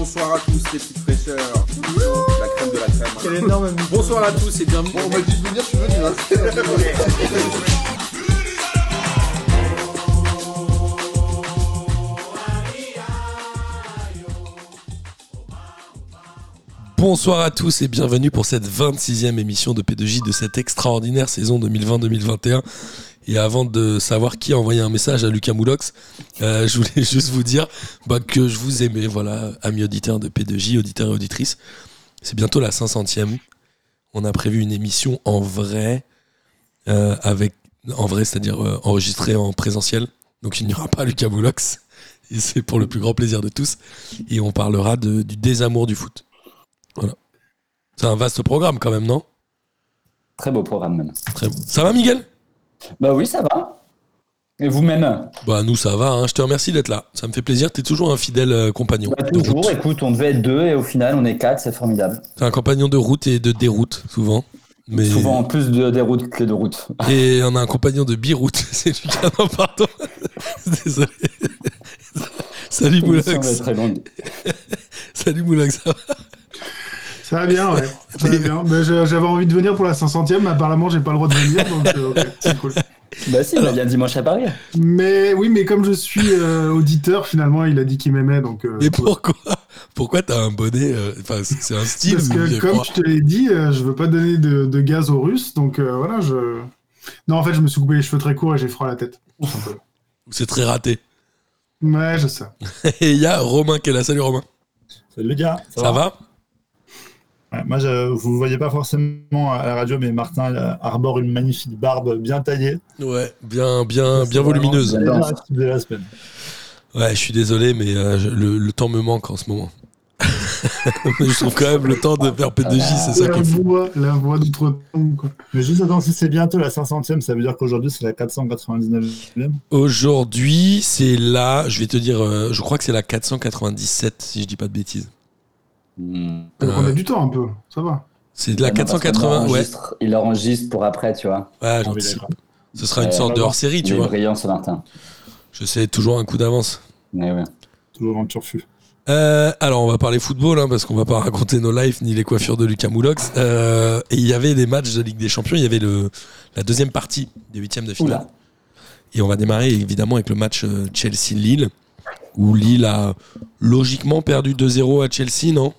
Bonsoir à tous les petites fraîcheurs. La crème de la crème. Quel énorme Bonsoir à tous et bienvenue. Bon, on m'a dit de venir, je suis venu. Hein. Bonsoir à tous et bienvenue pour cette 26e émission de P2J de cette extraordinaire saison 2020-2021. Et avant de savoir qui a envoyé un message à Lucas Moulox, euh, je voulais juste vous dire bah, que je vous aimais, voilà, amis auditeurs de P2J, auditeurs et auditrices. C'est bientôt la 500e. On a prévu une émission en vrai, euh, avec, en vrai, c'est-à-dire euh, enregistrée en présentiel. Donc il n'y aura pas Lucas Moulox. Et c'est pour le plus grand plaisir de tous. Et on parlera de- du désamour du foot. Voilà. C'est un vaste programme quand même, non? Très beau programme même. Très bon. Ça va, Miguel? Bah oui, ça va. Et vous-même Bah, nous, ça va. hein. Je te remercie d'être là. Ça me fait plaisir. T'es toujours un fidèle euh, compagnon. Bah, de Toujours, route. écoute, on devait être deux et au final on est quatre, c'est formidable. T'es un compagnon de route et de déroute, souvent. Mais... Souvent plus de, des routes que de routes. Et on a un compagnon de biroute. C'est Lucas, non, pardon. Désolé. Salut Moulax. Salut Moulax. ça va? Ça va bien, ouais. Ça va bien. Mais J'avais envie de venir pour la 500e, mais apparemment, j'ai pas le droit de venir, donc euh, c'est cool. Bah si, il bien dimanche à Paris. Mais oui, mais comme je suis euh, auditeur, finalement, il a dit qu'il m'aimait, donc. euh, Mais pourquoi? Pourquoi t'as un bonnet euh, Enfin, c'est c'est un style. Parce que, comme je te l'ai dit, euh, je veux pas donner de, de gaz aux Russes, donc euh, voilà, je. Non, en fait, je me suis coupé les cheveux très courts et j'ai froid à la tête. C'est très raté. Ouais, je sais. Et il y a Romain qui est là. Salut Romain. Salut les gars, Ça, va? Ouais, Moi, je, vous ne voyez pas forcément à la radio, mais Martin arbore une magnifique barbe bien taillée. Ouais, bien, bien, C'est bien volumineuse. la de la semaine. Ouais, je suis désolé, mais euh, je- le, le temps me manque en ce moment. mais je trouve quand même le temps de faire P2J, c'est ça La qui voix, la voix d'outre-tombe, quoi. Mais juste attends, si c'est bientôt la 500e, ça veut dire qu'aujourd'hui c'est la 499e. Aujourd'hui, c'est là, je vais te dire, euh, je crois que c'est la 497, si je dis pas de bêtises. Hmm. Donc on a du temps un peu, ça va. C'est de la Non, parce qu'on 480, ouais. enregistre- Il enregistre pour après, tu vois. Ouais, Ah. Ce sera une Ouais, sorte de hors-série, tu il est vois. brillant ce Martin. Je sais, toujours un coup d'avance. Mais ouais. Toujours dans le turfu. Euh, alors, on va parler football, hein, parce qu'on va pas raconter nos lives ni les coiffures de Lucas Moulox. Euh, et il y avait des matchs de Ligue des Champions, il y avait le, la deuxième partie des huitièmes de finale. Oula. Et on va démarrer évidemment avec le match euh, Chelsea-Lille, où Lille a logiquement perdu 2-0 à Chelsea, non?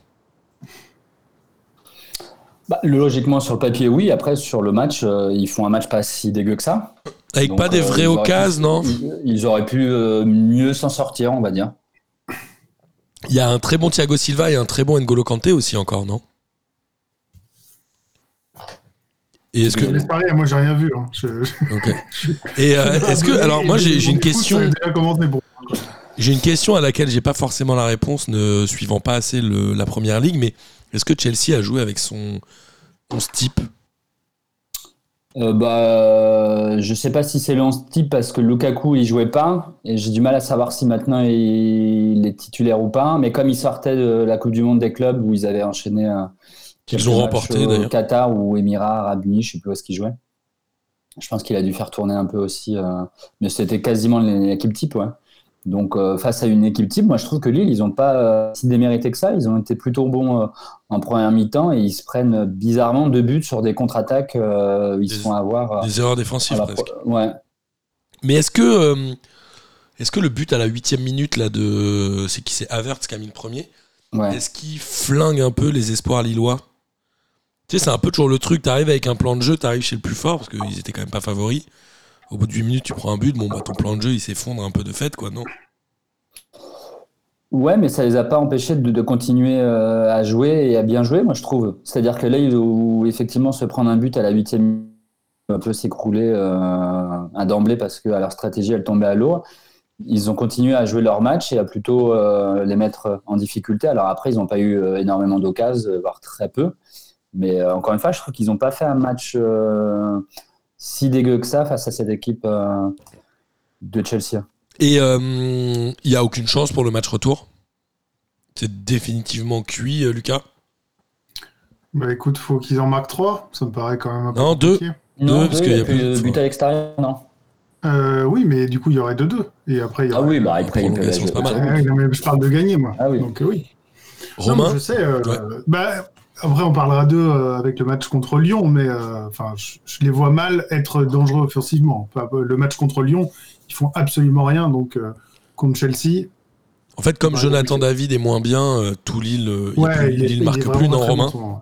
Bah, logiquement sur le papier, oui. Après sur le match, euh, ils font un match pas si dégueu que ça. Avec Donc, pas des euh, vraies occasions, non ils, ils auraient pu euh, mieux s'en sortir, on va dire. Il y a un très bon Thiago Silva et un très bon N'Golo Kanté aussi encore, non? Et est-ce que C'est pareil, moi j'ai rien vu. hein. Je-. Et euh, est-ce que alors moi j'ai j'ai une question j'ai une question à laquelle j'ai pas forcément la réponse ne suivant pas assez le- la première ligue mais est-ce que Chelsea a joué avec son 11 type Euh, bah, je sais pas si c'est le 11 type parce que Lukaku il jouait pas et j'ai du mal à savoir si maintenant il est titulaire ou pas. Mais comme il sortait de la Coupe du Monde des clubs où ils avaient enchaîné euh, quelques ont remporté, d'ailleurs. Qatar ou Émirats Arabes Unis, je sais plus où est-ce qu'il jouait. Je pense qu'il a dû faire tourner un peu aussi, euh, mais c'était quasiment l'équipe type, ouais. Donc euh, face à une équipe type, moi je trouve que Lille ils ont pas euh, si démérité que ça. Ils ont été plutôt bons euh, en première mi-temps et ils se prennent bizarrement deux buts sur des contre-attaques. ils Des- se font avoir. des erreurs défensives la presque Ouais. mais est-ce que est-ce que le but à la huitième minute là de c'est qui c'est Havertz qui a mis le premier Ouais. est-ce qu'il flingue un peu les espoirs lillois? Tu sais c'est un peu toujours le truc t'arrives avec un plan de jeu t'arrives chez le plus fort parce qu'ils étaient quand même pas favoris au bout de 8 minutes tu prends un but bon bah ton plan de jeu il s'effondre un peu de fait quoi non? Ouais, mais ça les a pas empêchés de, continuer euh, à jouer et à bien jouer, moi je trouve. C'est-à-dire que là, ils- où effectivement se prendre un but à la huitième minute, un peu s'écrouler euh, d'emblée parce que leur stratégie elle tombait à l'eau. Ils ont continué à jouer leur match et à plutôt euh, les mettre en difficulté. Alors après, ils n'ont pas eu euh, énormément d'occasions, voire très peu. Mais encore une fois, je trouve qu'ils n'ont pas fait un match si dégueu que ça face à cette équipe euh, de Chelsea. Et il n'y a aucune chance pour le match retour? C'est définitivement cuit, euh, Lucas? Bah écoute, faut qu'ils en marquent 3, ça me paraît quand même un peu Non, deux. Deux, parce deux, qu'il y a plus de- but à l'extérieur, non Euh, oui, mais du coup, il y aurait 2-2. Et après, il y Ah aurait... oui, bah après, il peut pas mal. Ouais, non, mais je parle de gagner, moi. Ah oui. Donc euh, oui. Non, Romain je sais. euh, Ouais. bah, après, on parlera d'eux euh, avec le match contre Lyon, mais euh, enfin, je, je les vois mal être dangereux offensivement. Enfin, le match contre Lyon, ils font absolument rien. Donc, euh, contre Chelsea, En fait, comme Ouais, Jonathan. David est moins bien, euh, tout Lille, euh, ouais, il, marque plus, non, bon Romain.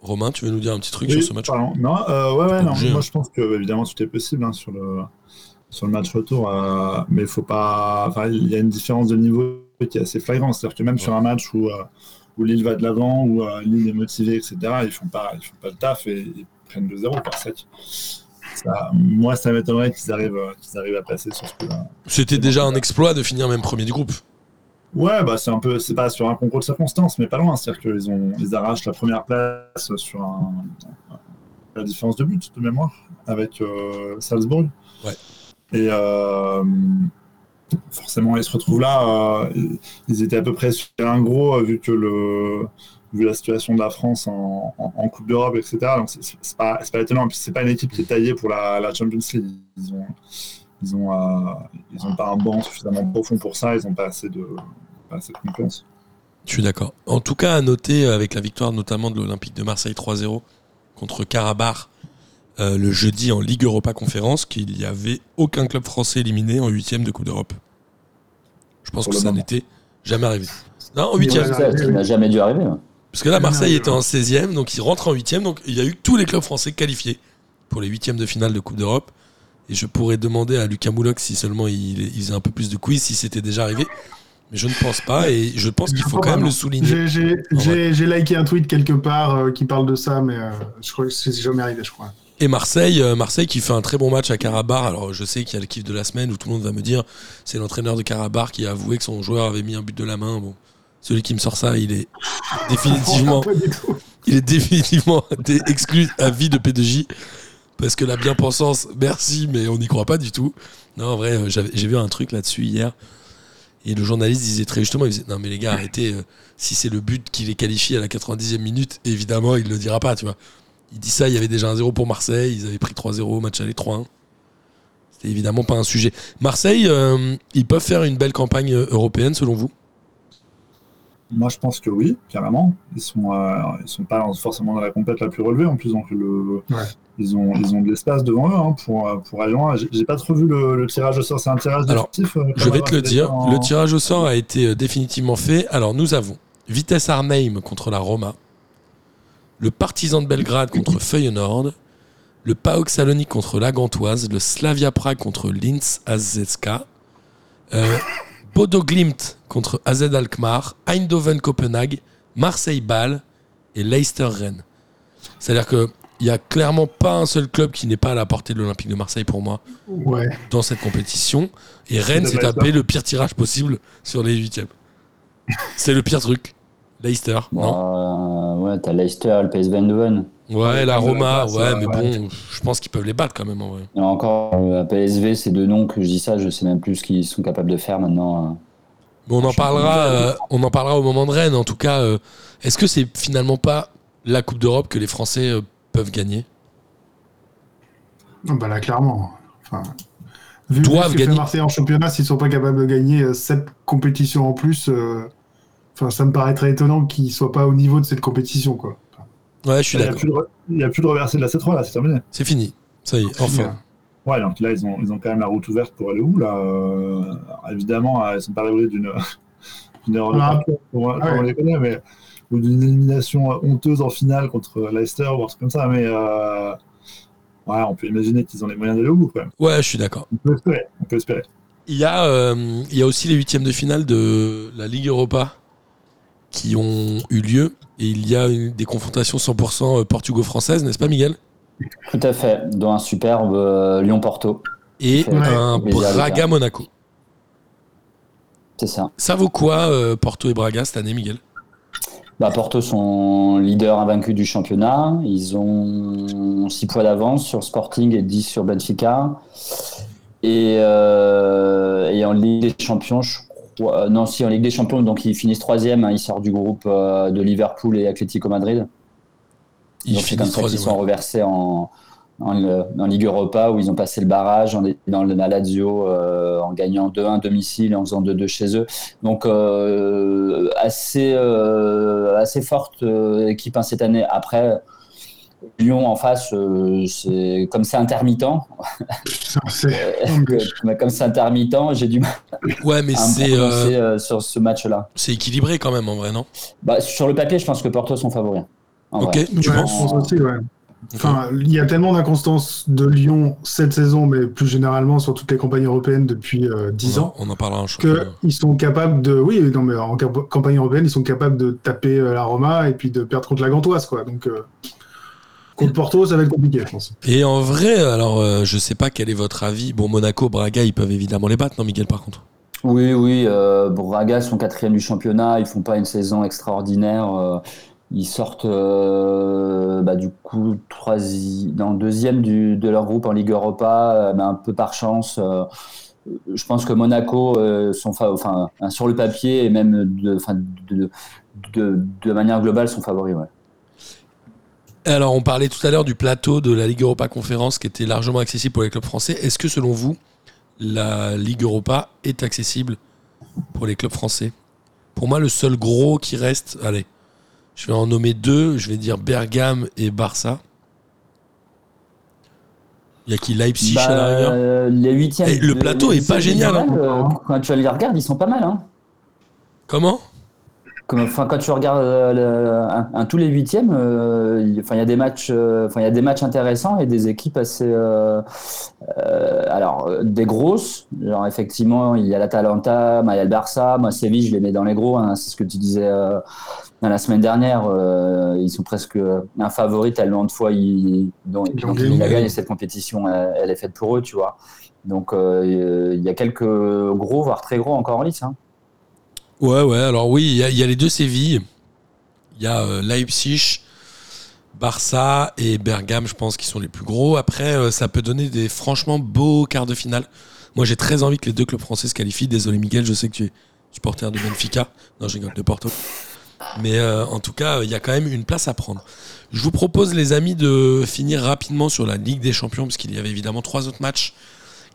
Romain, tu veux nous dire un petit truc Oui, sur ce match pardon. Non, euh, ouais, ouais, non. Obligé, Moi, hein. je pense que évidemment tout est possible hein, sur le sur le match retour, euh, mais il faut pas. Enfin, il y a une différence de niveau qui est assez flagrante. C'est-à-dire que même sur un match où euh, où Lille va de l'avant, où euh, Lille est motivé, etc., ils font pas ils font pas le taf et ils prennent 2-0 par sec. Ça, moi, ça m'étonnerait qu'ils arrivent euh, qu'ils arrivent à passer sur ce coup-là. C'était déjà un exploit de finir même premier du groupe. Ouais, bah c'est un peu, c'est pas sur un concours de circonstances, mais pas loin. C'est-à-dire qu'ils ont, ils arrachent la première place sur un, la différence de but de mémoire avec euh, Salzbourg. Ouais. Et euh, forcément, ils se retrouvent là. euh, ils étaient à peu près sur un gros euh, vu que le, vu la situation de la France en, Coupe d'Europe, etc. Donc c'est pas, pas étonnant. Et puis c'est pas une équipe qui est taillée pour la, Champions League. Ils ont, ils ont, euh, ils ont pas un banc suffisamment profond pour ça. Ils ont pas assez de, pas assez de. Je suis d'accord. En tout cas, à noter avec la victoire notamment de l'Olympique de Marseille 3-0 contre Karabakh euh, le jeudi en Ligue Europa Conférence qu'il n'y avait aucun club français éliminé en huitième de Coupe d'Europe. Je pense Pour que ça n'était jamais arrivé. Non, en huitième. Ça, n'a jamais dû arriver. hein. Parce que là, Marseille était en 16e, donc il rentre en 8e. Donc il y a eu tous les clubs français qualifiés pour les huitièmes de finale de Coupe d'Europe. Et je pourrais demander à Lucas Moulox si seulement il, il faisait un peu plus de quiz, si c'était déjà arrivé. Mais je ne pense pas, et je pense qu'il faut quand même le souligner. J'ai liké un tweet quelque part euh, qui parle de ça, mais euh, je crois que c'est jamais arrivé, je crois. Et Marseille, euh, Marseille qui fait un très bon match à Karabakh. Alors je sais qu'il y a le kiff de la semaine où tout le monde va me dire c'est l'entraîneur de Karabakh qui a avoué que son joueur avait mis un but de la main. Bon, celui qui me sort ça, il est définitivement, il est définitivement dé- exclu à vie de P2J parce que la bien-pensance, merci, mais on n'y croit pas du tout. Non, en vrai, euh, j'ai vu un truc là-dessus hier. Et le journaliste disait très justement, il disait, non mais les gars, arrêtez, euh, si c'est le but qui les qualifie à la 90e minute, évidemment, il le dira pas, tu vois. Il dit ça, il y avait déjà un 0 pour Marseille, ils avaient pris 3-0 au match aller 3-1. C'était évidemment pas un sujet. Marseille, euh, ils peuvent faire une belle campagne euh, européenne selon vous? Moi, je pense que oui, carrément. Ils sont, euh, ils sont pas forcément dans la compète la plus relevée en plus, donc le, Ouais. ils ont, ils ont de l'espace devant eux hein, pour, pour aller loin. J'ai pas trop vu le, le tirage au sort. C'est un tirage Alors, définitif. euh, Je vais te le dire, en- le tirage au sort a été définitivement fait. Alors nous avons Vitesse Arnhem contre la Roma, le Partizan de Belgrade contre Feyenoord, le PAOK Salonique contre la Gantoise, le Slavia Prague contre Linz Azezka, euh, Bodo Glimt contre AZ Alkmaar, Eindhoven Copenhague, Marseille Bâle et Leicester Rennes. C'est-à-dire que il y a clairement pas un seul club qui n'est pas à la portée de l'Olympique de Marseille pour moi Ouais. dans cette compétition. Et Rennes s'est tapé le pire tirage possible sur les huitièmes. C'est le pire truc. Leicester, non Bah, ouais, t'as Leicester, le PSV Eindhoven. Ouais, la Roma, ouais, mais ouais. bon, je pense qu'ils peuvent les battre quand même en vrai. Et encore, euh, à PSV, c'est deux noms que je dis ça, je sais même plus ce qu'ils sont capables de faire maintenant. euh. Mais on en parlera, euh, on en parlera au moment de Rennes. En tout cas, euh, est-ce que c'est finalement pas la Coupe d'Europe que les Français euh, peuvent gagner? Ah Bah là, clairement. Enfin, vu, vu Doivent ce que fait gagner. Marseille en championnat, s'ils sont pas capables de gagner euh, cette compétition en plus, euh, enfin, ça me paraîtrait étonnant qu'ils soient pas au niveau de cette compétition, quoi. Ouais, je suis Il n'y a, d'accord. plus de re- il y a plus de reversé de la C3, là, c'est terminé. C'est fini. Ça y est, enfin. Ouais, donc là, ils ont, ils ont quand même la route ouverte pour aller où, là euh, Évidemment, ils sont pas l'abri d'une erreur de Ah. Ah on ouais. les connaît, mais ou d'une élimination euh, honteuse en finale contre Leicester ou un truc comme ça, mais euh, ouais, on peut imaginer qu'ils ont les moyens d'aller au bout, quand même. Ouais, je suis d'accord. On peut espérer, on peut espérer. Il y, a, euh, il y a aussi les huitièmes de finale de la Ligue Europa qui ont eu lieu. Et il y a une- des confrontations 100% portugo-françaises, n'est-ce pas, Miguel? Tout à fait, dont un superbe euh, Lyon-Porto. Et Ouais. un. Braga-Monaco. C'est ça. Ça vaut quoi, euh, Porto et Braga, cette année, Miguel? Bah, Porto sont leaders invaincus du championnat. Ils ont 6 points d'avance sur Sporting et 10 sur Benfica. Et, euh, et en Ligue des Champions, je euh, Non, si, en Ligue des Champions, donc ils finissent troisième. hein, ils sortent du groupe euh, de Liverpool et Atlético Madrid. Ils donc c'est comme finissent ça qu'ils troisième. sont reversés en, en, en Ligue Europa où ils ont passé le barrage en, dans le Lazio euh, en gagnant 2-1 à domicile et en faisant 2-2 chez eux. Donc euh, assez assez forte équipe hein, cette année. Après Lyon en face, euh, c'est comme c'est intermittent. Euh, comme c'est intermittent, j'ai du mal Ouais, mais à me c'est euh, prononcer euh, sur ce match-là. c'est équilibré quand même en vrai, non? Bah, sur le papier, je pense que Porto sont favoris. en Ok, vrai. tu Ouais, penses? pense aussi, ouais. Enfin, il y a tellement d'inconstance de Lyon cette saison, mais plus généralement sur toutes les campagnes européennes depuis euh, 10 on, ans, on en parlera qu'ils sont capables de. Oui, non, mais en campagne européenne, ils sont capables de taper euh, la Roma et puis de perdre contre la Gantoise, quoi. Donc, euh, contre Porto, ça va être compliqué, je pense. Et en vrai, alors euh, je sais pas quel est votre avis. Bon, Monaco, Braga, ils peuvent évidemment les battre, non, Miguel, par contre? Oui, oui. Euh, Braga sont quatrième du championnat. Ils font pas une saison extraordinaire. euh, ils sortent euh, bah, du coup troisi- dans le deuxième du, de leur groupe en Ligue Europa, euh, mais un peu par chance. euh, je pense que Monaco euh, sont fa- enfin sur le papier et même de, enfin, de, de, de manière globale sont favoris. Ouais. Alors, on parlait tout à l'heure du plateau de la Ligue Europa Conférence qui était largement accessible pour les clubs français. Est-ce que selon vous, la Ligue Europa est accessible pour les clubs français? Pour moi, le seul gros qui reste, allez, je vais en nommer deux. Je vais dire Bergame et Barça. Il y a qui Leipzig Bah, euh, les huitièmes. Et le plateau les est pas génial, hein. euh, quand tu les regardes, ils sont pas mal. Hein. Comment? Comme, quand tu regardes euh, le- un, un- tous les huitièmes, euh, il y a des matchs, euh, enfin, il y a des matchs intéressants et des équipes assez, alors des grosses. Genre effectivement, il y a l'Atalanta, il y a le Barça. Moi, Séville, je les mets dans les gros. hein, c'est ce que tu disais la semaine dernière. euh, ils sont presque un favori tellement de fois ils, dont, Ils ont donc, gagné. ils la gagnent. Cette compétition, elle, elle est faite pour eux, tu vois. Donc euh, il y a quelques gros, voire très gros encore en lice. Hein. Ouais, ouais. Alors oui, il y, y a les deux Sévilles. Il y a euh, Leipzig, Barça et Bergame, je pense, qui sont les plus gros. Après, euh, ça peut donner des franchement beaux quarts de finale. Moi, j'ai très envie que les deux clubs français se qualifient. Désolé, Miguel, je sais que tu es supporter de Benfica. Non, je rigole, de Porto. Mais euh, en tout cas, il y a quand même une place à prendre. Je vous propose, les amis, de finir rapidement sur la Ligue des Champions, parce qu'il y avait évidemment trois autres matchs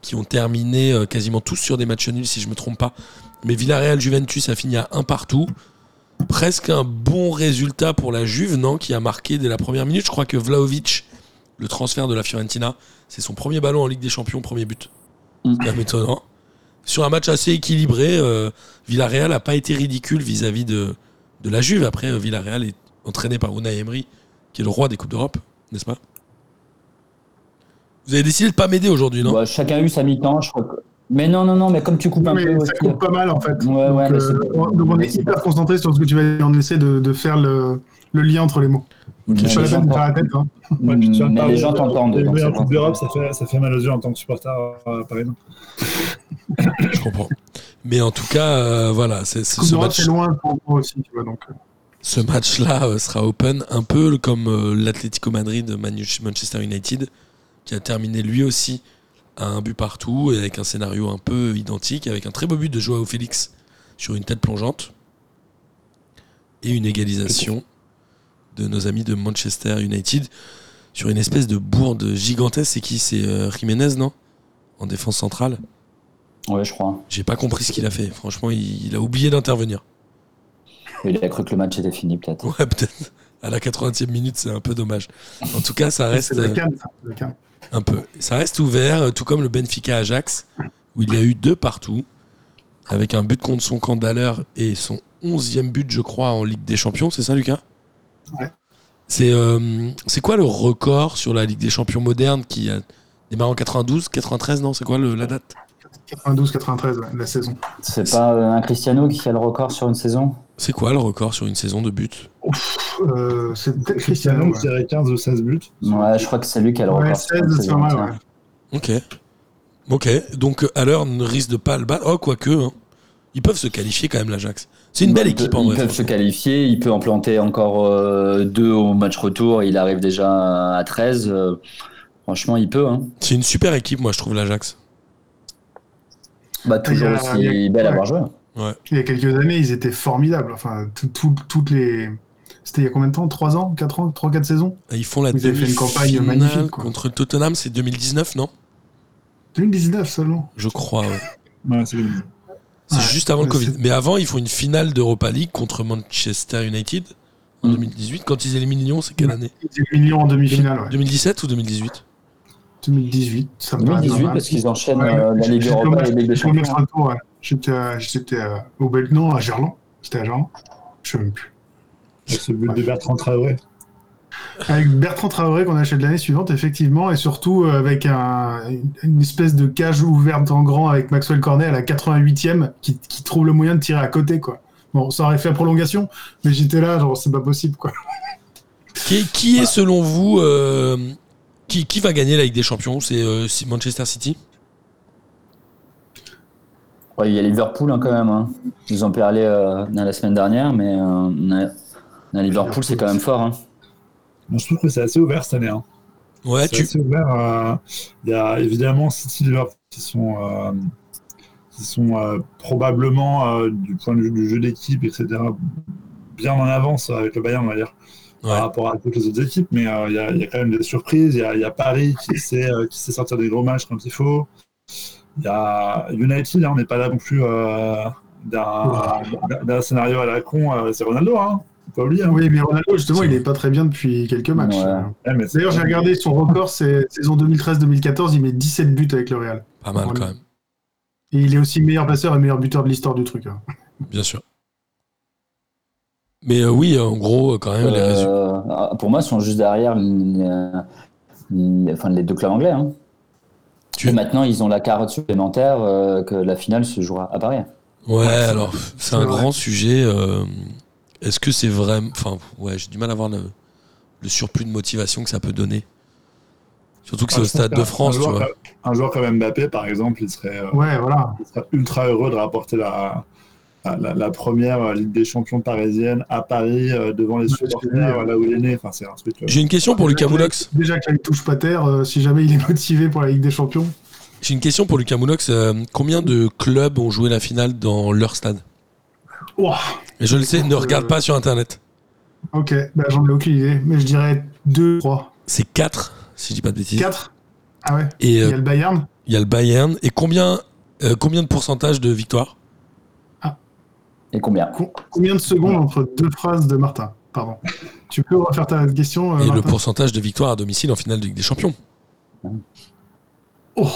qui ont terminé euh, quasiment tous sur des matchs nuls, si je me trompe pas. Mais Villarreal-Juventus a fini à un partout. Presque un bon résultat pour la Juve, non Qui a marqué dès la première minute. Je crois que Vlaovic, le transfert de la Fiorentina, c'est son premier ballon en Ligue des Champions, premier but. Mm. C'est même étonnant. Sur un match assez équilibré, euh, Villarreal n'a pas été ridicule vis-à-vis de, de la Juve. Après, euh, Villarreal est entraîné par Unai Emery, qui est le roi des Coupes d'Europe, n'est-ce pas? Vous avez décidé de pas m'aider aujourd'hui, non? Bah, chacun a eu sa mi-temps, je crois que... Mais non, non, non, mais comme tu coupes un mais peu ça aussi. coupe pas mal, en fait. Ouais, donc, ouais, mais euh, donc on est hyper concentré sur ce que tu vas dire. On essaie de, de faire le, le lien entre les mots. mais C'est pas la peine de faire la tête. Hein. Ouais, puis tu mais parler les gens de- t'entendent. c'est en. Coupe d'Europe, ça fait, ça fait mal aux yeux en tant que supporter euh, parisien. Je comprends. Mais en tout cas, euh, voilà, c'est ce d'Europe, match. c'est loin pour moi aussi, tu vois. Donc, euh, Ce match-là euh, sera open, un peu comme euh, l'Atlético Madrid Manchester United, qui a terminé lui aussi à un but partout, et avec un scénario un peu identique, avec un très beau but de Joao Félix sur une tête plongeante, et une égalisation de nos amis de Manchester United sur une espèce de bourde gigantesque. C'est qui? C'est euh, Jiménez, non? En défense centrale. Ouais, je crois. J'ai pas compris ce qu'il a fait. Franchement, il, il a oublié d'intervenir. Il a cru que le match était fini, peut-être. Ouais, peut-être. À la 80e minute, c'est un peu dommage. En tout cas, ça reste c'est la euh, canne, ça, c'est la canne. Un peu. Ça reste ouvert, euh, tout comme le Benfica Ajax, où il y a eu deux partout, avec un but contre son camp d'Aleur et son 11e but, je crois, en Ligue des Champions. C'est ça, Lucas? Ouais. C'est euh, c'est quoi le record sur la Ligue des Champions moderne qui a démarré en 92, 93, non? C'est quoi le- la date? 92-93, ouais, la saison. C'est pas un Cristiano qui a le record sur une saison? C'est quoi le record sur une saison de but? Euh, c'est peut-être Cristiano qui ouais. avait 15 ou 16 buts. Ouais, je crois que c'est lui qui a le Ouais, record. sur 16, une c'est mal, ouais. Ok. Ok. Donc, à l'heure, ne risque de pas le battre. Oh, quoique. hein. Ils peuvent se qualifier quand même, l'Ajax. C'est une belle Ils équipe en Ils vrai. peuvent se qualifier, il peut en planter encore euh, deux au match retour, il arrive déjà à 13. euh, franchement, il peut. Hein. C'est une super équipe, moi, je trouve, l'Ajax. Bah, toujours aussi belle à avoir joué. Ouais. Il y a quelques années, ils étaient formidables. Enfin, tout- tout- toutes les, C'était il y a combien de temps? 3 ans? 4 ans? 3-4 saisons? Et Ils font la avez fait une campagne demi-finale magnifique, quoi. contre Tottenham, c'est 2019, non? 2019 seulement. Je crois, ouais. Ouais, c'est Ouais, juste avant le mais Covid. Mais avant, ils font une finale d'Europa League contre Manchester United en Mm. 2018. Quand ils éliminent Lyon, c'est quelle année? Ils millions en demi-finale, ouais. 2017 ou 2018 2018, ça me paraît pas 2018 mal. parce qu'ils enchaînent Ouais, euh, la Ligue Europa et la Ligue des Champions. tour, ouais. J'étais j'étais, au Bel... Non, à Gerland. C'était à Gerland. Je sais même plus. ce but de Bertrand Traoré. Avec Bertrand Traoré qu'on achète l'année suivante, effectivement, et surtout euh, avec un, une espèce de cage ouverte en grand avec Maxwell Cornet à la 88e qui, qui trouve le moyen de tirer à côté, quoi. Bon, ça aurait fait prolongation, mais j'étais là, genre, c'est pas possible, quoi. qui, qui est selon vous euh, qui, qui va gagner la Ligue des Champions? C'est euh, si- Manchester City? Ouais, il y a Liverpool hein, quand même. hein. Ils ont parlé euh, la semaine dernière, mais euh. Non, Liverpool c'est quand même fort. hein. Moi, je trouve que c'est assez ouvert cette année. hein. Ouais, c'est tu, assez ouvert. euh, Il y a évidemment City Liverpool qui sont, euh, qui sont euh, probablement, euh, du point de vue du jeu d'équipe, etc., bien en avance avec le Bayern, on va dire, Ouais. par rapport à toutes les autres équipes. Mais euh, il y, a, il y a quand même des surprises. Il y a, il y a Paris qui sait, euh, qui sait sortir des gros matchs quand il faut. Il y a United, hein, on n'est pas là non plus euh, d'un scénario à la con. euh, c'est Ronaldo, hein. Faut pas oublier. hein. Oui, mais Ronaldo, justement, il est pas très bien depuis quelques matchs. Ouais. Ouais, mais c'est- D'ailleurs, j'ai regardé son record, c'est saison 2013-2014, il met 17 buts avec le Real. pas mal quand même, Et il est aussi meilleur passeur et meilleur buteur de l'histoire du truc. hein. bien sûr. Mais euh, oui, en gros, quand même, les résultats. Euh, pour moi, ils sont juste derrière les, les- enfin, les deux clubs anglais. hein. Tu- Et maintenant, ils ont la carotte supplémentaire euh, que la finale se jouera à Paris. Ouais, alors, c'est un C'est vrai. grand sujet. euh, Est-ce que c'est vraiment. Enfin, ouais, j'ai du mal à voir le, le surplus de motivation que ça peut donner. Surtout que c'est Ah, au je pense Stade de France, un tu vois. Un joueur comme Mbappé, par exemple, il serait, euh, Ouais, voilà. il serait ultra heureux de rapporter la, la, la première euh, Ligue des Champions parisienne à Paris, euh, devant les supporters, là où il est né. Enfin, c'est un truc. euh, J'ai une question pour Lucas Moulox. Déjà qu'il touche pas terre, euh, si jamais il est motivé pour la Ligue des Champions. J'ai une question pour Lucas Moulox. euh, combien de clubs ont joué la finale dans leur stade? Ouah, Et je le sais, ne regarde pas sur internet. ok, bah, j'en ai aucune idée, mais je dirais 2, 3, C'est 4, si je dis pas de bêtises. 4. Ah ouais? Et Il y euh, a le Bayern? il y a le Bayern. Et combien, euh, combien de pourcentage de victoire Et combien Co- Combien de secondes entre deux phrases de Martin? Pardon. Tu peux refaire ta question, euh, Et le pourcentage de victoire à domicile en finale de Ligue des Champions Oh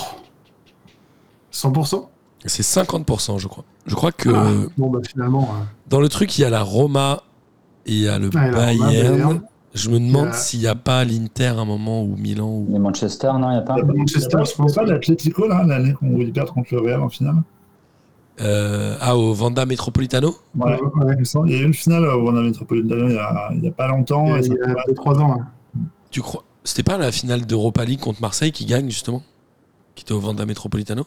100% C'est 50%, je crois. Je crois que Ah, Bon, bah finalement. euh, dans le truc, il y a la Roma et il y a le Ah, Roma, Bayern. Je me demande Il y a- s'il n'y a pas l'Inter à un moment ou Milan. Ou... Et Manchester, non, il n'y a pas Manchester, je pense. il y a pas l'Atlético, là, l'année où ils perdent contre le Real en finale Euh, ah, au Vanda Metropolitano Ouais. ouais, Il y a eu une finale au Wanda Metropolitano il y a, il y a pas longtemps. il ça y a peut- 2-3 ans. hein. Tu crois C'était pas la finale d'Europa League contre Marseille qui gagne, justement Qui était au Vanda Metropolitano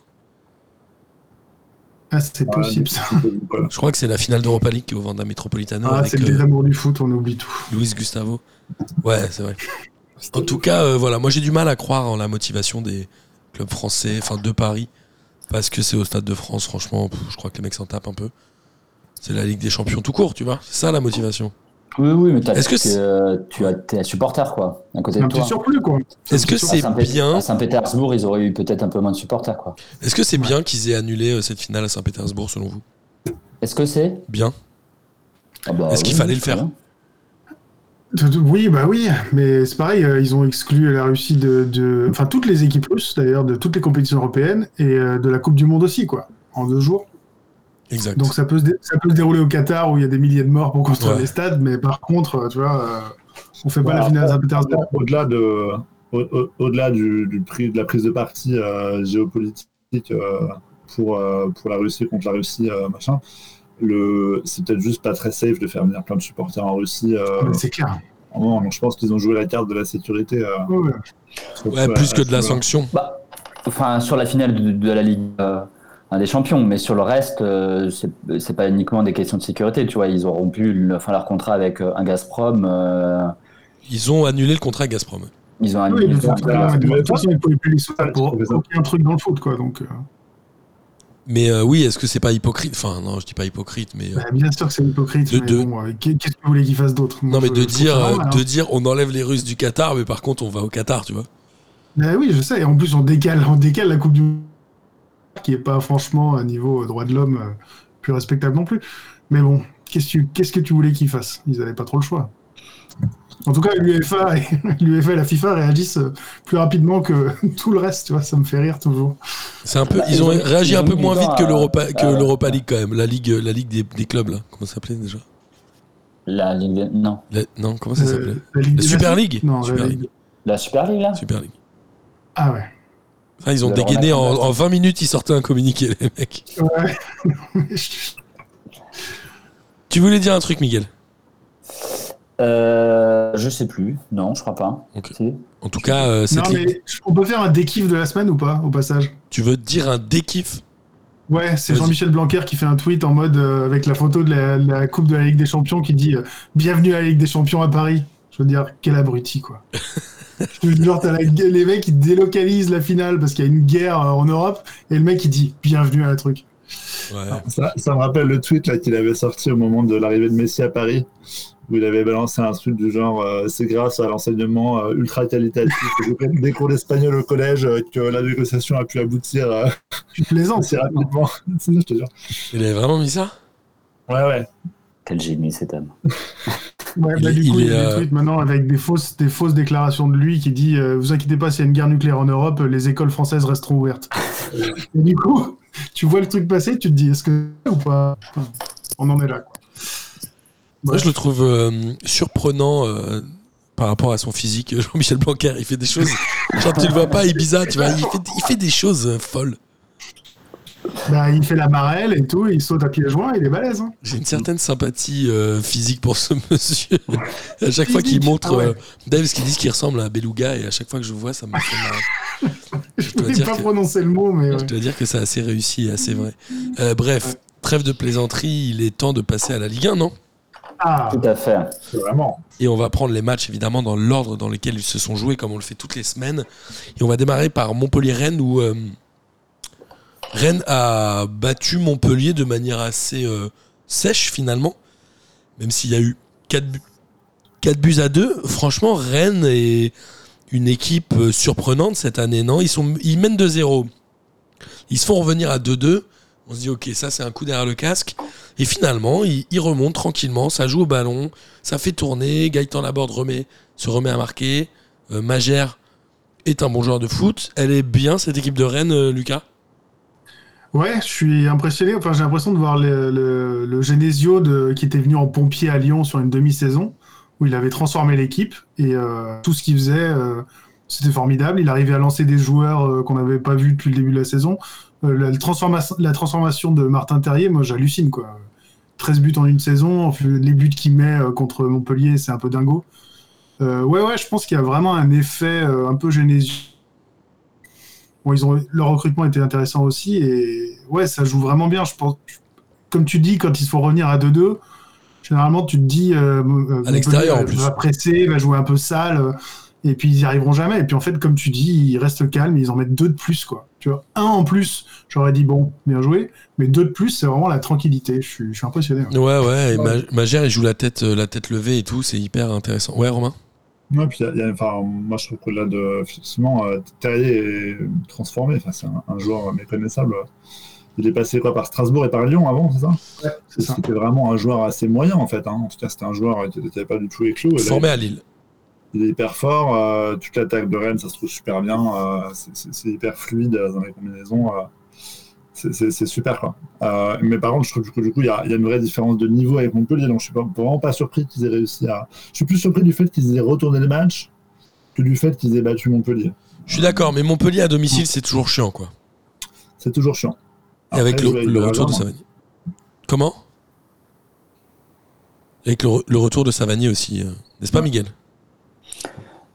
Ah, c'est possible ça. Je crois que c'est la finale d'Europa League qui est au Vanda Metropolitano Ah, c'est le euh, désamour du foot, on oublie tout. Luis Gustavo. Ouais, c'est vrai. En tout cas, euh, voilà, moi j'ai du mal à croire en la motivation des clubs français, enfin de Paris, parce que c'est au Stade de France, franchement, pff, je crois que les mecs s'en tapent un peu. C'est la Ligue des Champions tout court, tu vois. C'est ça la motivation. Oui, oui, mais t'as- Est-ce que euh, tu as, t'es un supporter, quoi, à côté de un petit toi. surplus, quoi. Est-ce que c'est bien À Saint-Pétersbourg, ils auraient eu peut-être un peu moins de supporters, quoi. Est-ce que c'est bien qu'ils aient annulé euh, cette finale à Saint-Pétersbourg, selon vous? Est-ce que c'est? Bien. Ah bah Est-ce qu'il fallait le faire? bien. Oui, bah oui, mais c'est pareil, euh, ils ont exclu la Russie de, de- Enfin, toutes les équipes russes, d'ailleurs, de toutes les compétitions européennes et euh, de la Coupe du Monde aussi, quoi, en deux jours. Exact. Donc ça peut, se dé- ça peut se dérouler au Qatar où il y a des milliers de morts pour construire Ouais. les stades, mais par contre, euh, tu vois, euh, on fait pas Ouais, la finale à Saint-Pétersbourg. Au-delà de, au- au- au-delà du, du prix, de la prise de parti euh, géopolitique euh, pour, euh, pour la Russie contre la Russie, euh, machin, le, c'est peut-être juste pas très safe de faire venir plein de supporters en Russie. euh, Mais C'est clair. Donc je pense qu'ils ont joué la carte de la sécurité. euh, Ouais, plus que de la sanction. Bah, enfin, sur la finale de, de la Ligue euh, un des champions, mais sur le reste, euh, c'est pas uniquement des questions de sécurité. Tu vois, ils auront pu le- enfin, leur contrat avec euh, un Gazprom. euh, Ils ont annulé le contrat avec Gazprom. ils ont Oui, annulé. toute voilà, façon, de toute façon, ils ne pouvaient plus les sauver pour aucun truc dans le foot, quoi. Donc, euh, Mais euh, oui, est-ce que c'est pas hypocrite? Enfin, non, je dis pas hypocrite, mais. euh, Bah, bien sûr que c'est hypocrite, De- bon, euh, qu'est- qu'est-ce que vous voulez qu'il fasse d'autre? Non, mais je- de je dire, normal, de hein. dire, on enlève les Russes du Qatar, mais par contre, on va au Qatar, tu vois. Bah oui, je sais. Et en plus, on décale, on décale la Coupe du Monde, qui est pas franchement à niveau droit de l'homme plus respectable non plus. Mais bon, qu'est-ce que tu, qu'est-ce que tu voulais qu'ils fassent Ils avaient pas trop le choix. En tout cas, l'UEFA et, l'UEFA et la FIFA réagissent euh, plus rapidement que tout le reste, tu vois. Ça me fait rire toujours. C'est un peu, Bah, ils ont réagi ils un peu moins vite que à- l'Europa, que à- l'Europa League quand même, la ligue, la ligue des, des clubs là. Comment ça s'appelait déjà? La Ligue des- Non. La- Non, comment ça Euh, s'appelait? la Ligue La des Super League? Non, Super la. Ligue. La Super League, là? Super League. Ah ouais. Enfin, ils ont dégainé en en 20 minutes, ils sortaient un communiqué, les mecs. Ouais. Tu voulais dire un truc, Miguel? Euh, Je sais plus. Non, je crois pas. Si. En tout cas, euh, non, mais on peut faire un dékiff de la semaine ou pas, au passage tu veux dire un dékiff? Ouais, c'est. Jean-Michel Blanquer qui fait un tweet en mode euh, avec la photo de la, la Coupe de la Ligue des Champions qui dit euh, Bienvenue à la Ligue des Champions à Paris. Je veux dire, quel abruti, quoi. Je te jure, t'as la- les mecs qui délocalisent la finale parce qu'il y a une guerre euh, en Europe et le mec il dit Bienvenue à la truc. Ouais. Ça, ça me rappelle le tweet là qu'il avait sorti au moment de l'arrivée de Messi à Paris, où il avait balancé un truc du genre euh, c'est grâce à l'enseignement euh, ultra qualitatif des- cours d'espagnol au collège euh, que la négociation a pu aboutir euh, Tu plaisantes. assez rapidement. C'est ça, je te jure. Il avait vraiment mis ça? Ouais, ouais. Quel génie cet homme. Ouais, bah, est- du coup, il il y a des euh, tweets maintenant avec des fausses, des fausses déclarations de lui qui dit euh, Vous inquiétez pas, s'il y a une guerre nucléaire en Europe, les écoles françaises resteront ouvertes. et du coup, tu vois le truc passer, tu te dis Est-ce que ou pas On en est là, quoi. Moi, je le trouve euh, surprenant euh, par rapport à son physique. Jean-Michel Blanquer, il fait des choses. Genre, tu le vois pas, Ibiza, tu vois, il fait, il fait des choses euh, folles. Bah, il fait la marelle et tout, il saute à pieds joints, il est balèze. Hein. J'ai une certaine sympathie euh, physique pour ce monsieur. à chaque fois qu'il montre. ah ouais. euh, Dave, ce qu'ils disent qu'il ressemble à un beluga, et à chaque fois que je le vois, ça me fait marrer. Je voulais dire pas que- prononcer le mot, mais. Je ouais. dois dire que c'est assez réussi et assez vrai. Euh, bref, trêve de plaisanterie, il est temps de passer à la Ligue 1, non? Ah, Tout à fait. Vraiment. Et on va prendre les matchs évidemment dans l'ordre dans lequel ils se sont joués, comme on le fait toutes les semaines. Et on va démarrer par Montpellier-Rennes où euh, Rennes a battu Montpellier de manière assez euh, sèche finalement, même s'il y a eu 4 buts, 4 buts à 2. Franchement, Rennes est une équipe euh, surprenante cette année, non? Ils, mènent 2-0. Ils se font revenir à 2-2. On se dit, ok, ça c'est un coup derrière le casque. Et finalement, ils, ils remontent tranquillement, ça joue au ballon, ça fait tourner. Gaëtan Laborde remet, se remet à marquer. Euh, Magère est un bon joueur de foot. Elle est bien cette équipe de Rennes, euh, Lucas? Ouais, je suis impressionné. Enfin, j'ai l'impression de voir le, Genesio qui était venu en pompier à Lyon sur une demi-saison, où il avait transformé l'équipe et euh, tout ce qu'il faisait, euh, c'était formidable. Il arrivait à lancer des joueurs euh, qu'on n'avait pas vus depuis le début de la saison. La, transformation, de Martin Terrier, moi j'hallucine quoi. 13 buts en une saison, les buts qu'il met contre Montpellier, c'est un peu dingo. Ouais, ouais, je pense qu'il y a vraiment un effet un peu Genesio. Bon, ils ont, leur recrutement était intéressant aussi et ouais, ça joue vraiment bien. Je pense, comme tu dis, quand il faut revenir à 2-2, généralement tu te dis euh, euh, À l'extérieur, en Montpellier plus. va presser, va jouer un peu sale euh, et puis ils y arriveront jamais. Et puis en fait, comme tu dis, ils restent calmes, ils en mettent deux de plus quoi. Tu vois, un en plus, j'aurais dit bon, bien joué, mais deux de plus, c'est vraiment la tranquillité. Je suis, je suis impressionné. hein. Ouais, ouais. Et Ma- Magère, il joue la tête, euh, la tête levée et tout. C'est hyper intéressant. Ouais, Romain? Ouais, puis il y a- il y a- enfin, moi je trouve que là, de, effectivement, euh, Terrier est transformé. Enfin, c'est un, un joueur méconnaissable. Il est passé quoi par Strasbourg et par Lyon avant, c'est ça C'est ça. C'était vraiment un joueur assez moyen en fait. hein. En tout cas, c'était un joueur qui n'avait pas du tout éclos. Formé à Lille. Il est hyper fort. euh, toute l'attaque de Rennes, ça se trouve super bien. euh, c'est- c'est c'est hyper fluide euh, dans les combinaisons. euh, c'est- c'est c'est super quoi. Euh, mais par contre, je trouve que du coup, il y, a il y a une vraie différence de niveau avec Montpellier. Donc, je suis pas, vraiment pas surpris qu'ils aient réussi à. Je suis plus surpris du fait qu'ils aient retourné le match que du fait qu'ils aient battu Montpellier. Je suis d'accord, mais Montpellier à domicile, c'est toujours chiant, quoi. C'est toujours chiant. Et avec Après, le, avec le retour de Savanier. Comment? Avec le, re- le retour de Savanier aussi, euh, n'est-ce pas, Miguel?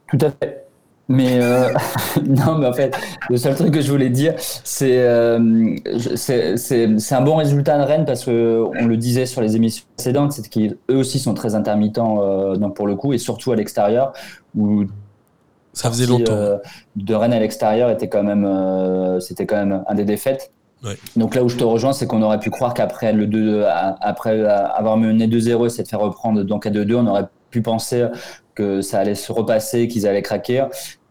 Tout à fait. Mais euh, non, mais en fait, le seul truc que je voulais dire, c'est euh, c'est un bon résultat de Rennes parce que on le disait sur les émissions précédentes, c'est qu'eux aussi sont très intermittents euh, donc pour le coup et surtout à l'extérieur où Ça faisait longtemps. euh, de Rennes à l'extérieur était quand même euh, c'était quand même un des défaites. Donc là où je te rejoins, c'est qu'on aurait pu croire qu'après le 2, à- après avoir mené 2-0 et s'être fait reprendre donc à 2-2, on aurait pu penser que ça allait se repasser, qu'ils allaient craquer.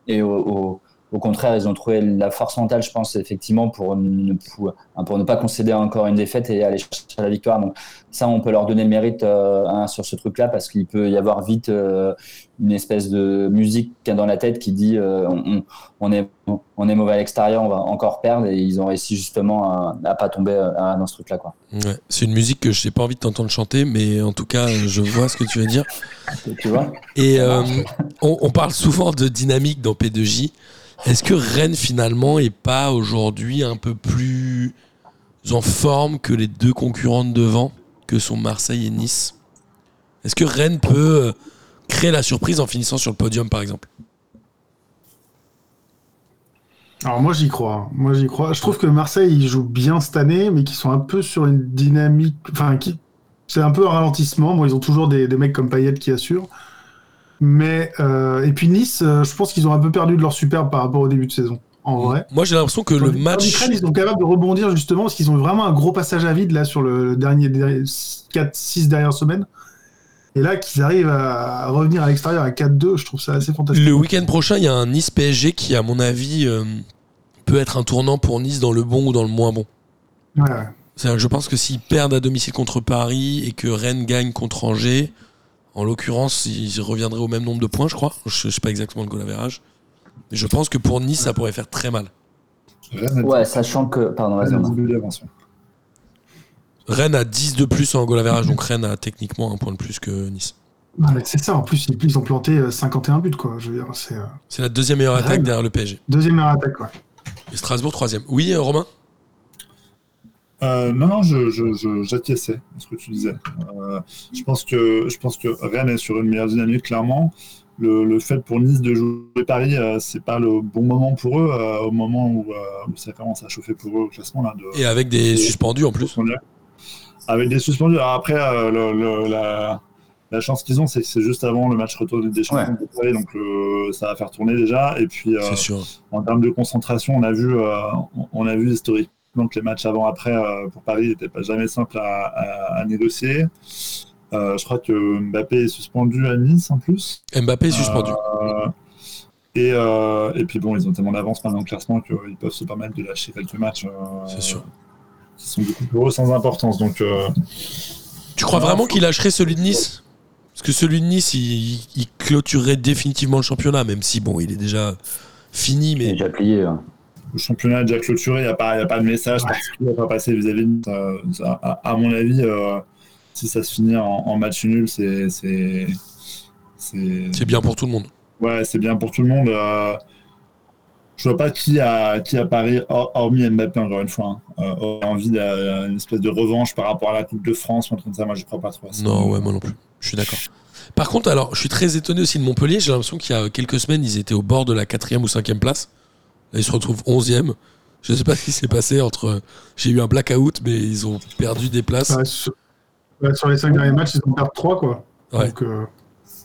Et au, au- au contraire, ils ont trouvé la force mentale, je pense, effectivement, pour ne, pour, pour ne pas concéder encore une défaite et aller chercher la victoire. Donc ça, on peut leur donner le mérite euh, hein, sur ce truc-là parce qu'il peut y avoir vite euh, une espèce de musique dans la tête qui dit euh, on, on est, on est mauvais à l'extérieur, on va encore perdre et ils ont réussi justement à, à pas tomber dans ce truc-là. quoi. Ouais. C'est une musique que je n'ai pas envie de t'entendre chanter, mais en tout cas, je vois ce que tu veux dire. Tu vois? Et on, on parle souvent de dynamique dans P2J. Est-ce que Rennes finalement est pas aujourd'hui un peu plus en forme que les deux concurrentes devant, que sont Marseille et Nice? Est-ce que Rennes peut euh, créer la surprise en finissant sur le podium par exemple? Alors moi j'y crois. Moi j'y crois. Je trouve que Marseille ils jouent bien cette année, mais qu'ils sont un peu sur une dynamique. Enfin, qui... c'est un peu un ralentissement. Bon, ils ont toujours des, des mecs comme Payet qui assurent. Mais euh, et puis Nice, euh, je pense qu'ils ont un peu perdu de leur superbe par rapport au début de saison. En vrai. Moi j'ai l'impression que le match. Rennes, ils sont capables de rebondir justement parce qu'ils ont vraiment un gros passage à vide là sur le dernier 4-6 dernières semaines. Et là, qu'ils arrivent à revenir à l'extérieur à 4-2, je trouve ça assez fantastique. Le week-end prochain, il y a un Nice PSG qui, à mon avis, euh, peut être un tournant pour Nice dans le bon ou dans le moins bon. Ouais, je pense que s'ils perdent à domicile contre Paris et que Rennes gagne contre Angers, en l'occurrence, ils reviendraient au même nombre de points, je crois. Je ne sais pas exactement le goal average. Mais je pense que pour Nice, ça pourrait faire très mal. Rennes a Ouais, sachant que. Pardon, vas-y. Rennes a Romain. 10 buts d'avance, ouais. Rennes a 10 de plus en goal average, donc Rennes a techniquement un point de plus que Nice. Ouais, c'est ça, en plus, ils, ont planté euh, 51 buts, quoi. Je veux dire, c'est euh, C'est la deuxième meilleure attaque Rennes. derrière le PSG. deuxième meilleure attaque, quoi. Et Strasbourg, troisième. Oui, euh, Romain? Euh, non, non, je, je, je- j'acquiesçais à ce que tu disais. Euh, je, pense que, je pense que Rennes est sur une meilleure dynamique, clairement. Le, le fait pour Nice de jouer Paris, euh, c'est pas le bon moment pour eux, euh, au moment où, euh, où ça commence à chauffer pour eux au classement. Là, de, Et avec des suspendus en plus. Avec des suspendus. Alors après, euh, le- le- la, la chance qu'ils ont, c'est que c'est juste avant le match retour des champions de Paris, donc euh, ça va faire tourner déjà. Et puis, euh, sûr. en termes de concentration, on a vu, euh, on- on a vu historiquement que les matchs avant-après euh, pour Paris n'étaient pas jamais simples à, à- à négocier. Euh, je crois que Mbappé est suspendu à Nice en plus. Mbappé est suspendu. Euh, et, euh, et puis bon, ils ont tellement d'avance maintenant au classement qu'ils peuvent se permettre de lâcher quelques matchs euh, C'est sûr. qui sont beaucoup pour eux sans importance. Donc, euh, Tu crois vraiment qu'il lâcherait celui de Nice? Parce que celui de Nice, il, il clôturerait définitivement le championnat, même si, bon, il est déjà fini, Il est mais déjà plié. hein. Le championnat est déjà clôturé, il n'y a, pas- il y a pas de message Ouais. particulier à faire passer vis-à-vis de. Euh, à, à mon avis, euh, si ça se finit en, en match nul, c'est. c'est- c'est- c'est bien pour tout le monde. Ouais, c'est bien pour tout le monde. euh, je vois pas qui a, qui à Paris, hor- hormis Mbappé, encore une fois, hein, euh, aurait envie d'une espèce de revanche par rapport à la Coupe de France truc comme ça. Moi, je crois pas trop à ça. Non, ouais, moi non plus. Je suis d'accord. Par contre, alors, je suis très étonné aussi de Montpellier. J'ai l'impression qu'il y a quelques semaines, ils étaient au bord de la quatrième ou cinquième place. Là, ils se retrouvent onzième. Je ne sais pas ce qui s'est passé entre. J'ai eu un blackout, mais ils ont perdu des places. Ouais, sur, ouais, sur les 5 derniers matchs, ils ont perdu 3, quoi. Ouais. Donc, euh,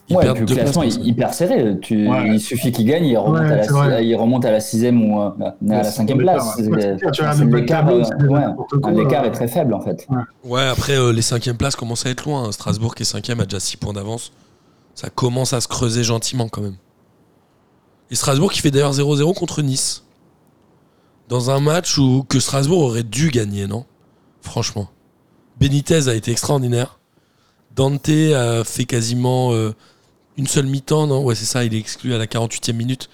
Ils Ouais, puis le classement est hyper serré. Tu, Ouais. Il suffit qu'il gagne, il remonte, Ouais, à, la, il remonte à la sixième ou euh, à la cinquième place. l'écart, euh, euh. est très faible en fait. Ouais, après, euh, les cinquièmes places commencent à être loin. hein. Strasbourg, qui est cinquième, a déjà 6 points d'avance. Ça commence à se creuser gentiment quand même. Et Strasbourg qui fait d'ailleurs 0-0 contre Nice. Dans un match où que Strasbourg aurait dû gagner, non? Franchement. Benitez a été extraordinaire. Dante a fait quasiment euh, une seule mi-temps, non? Ouais, c'est ça, il est exclu à la 48e minute.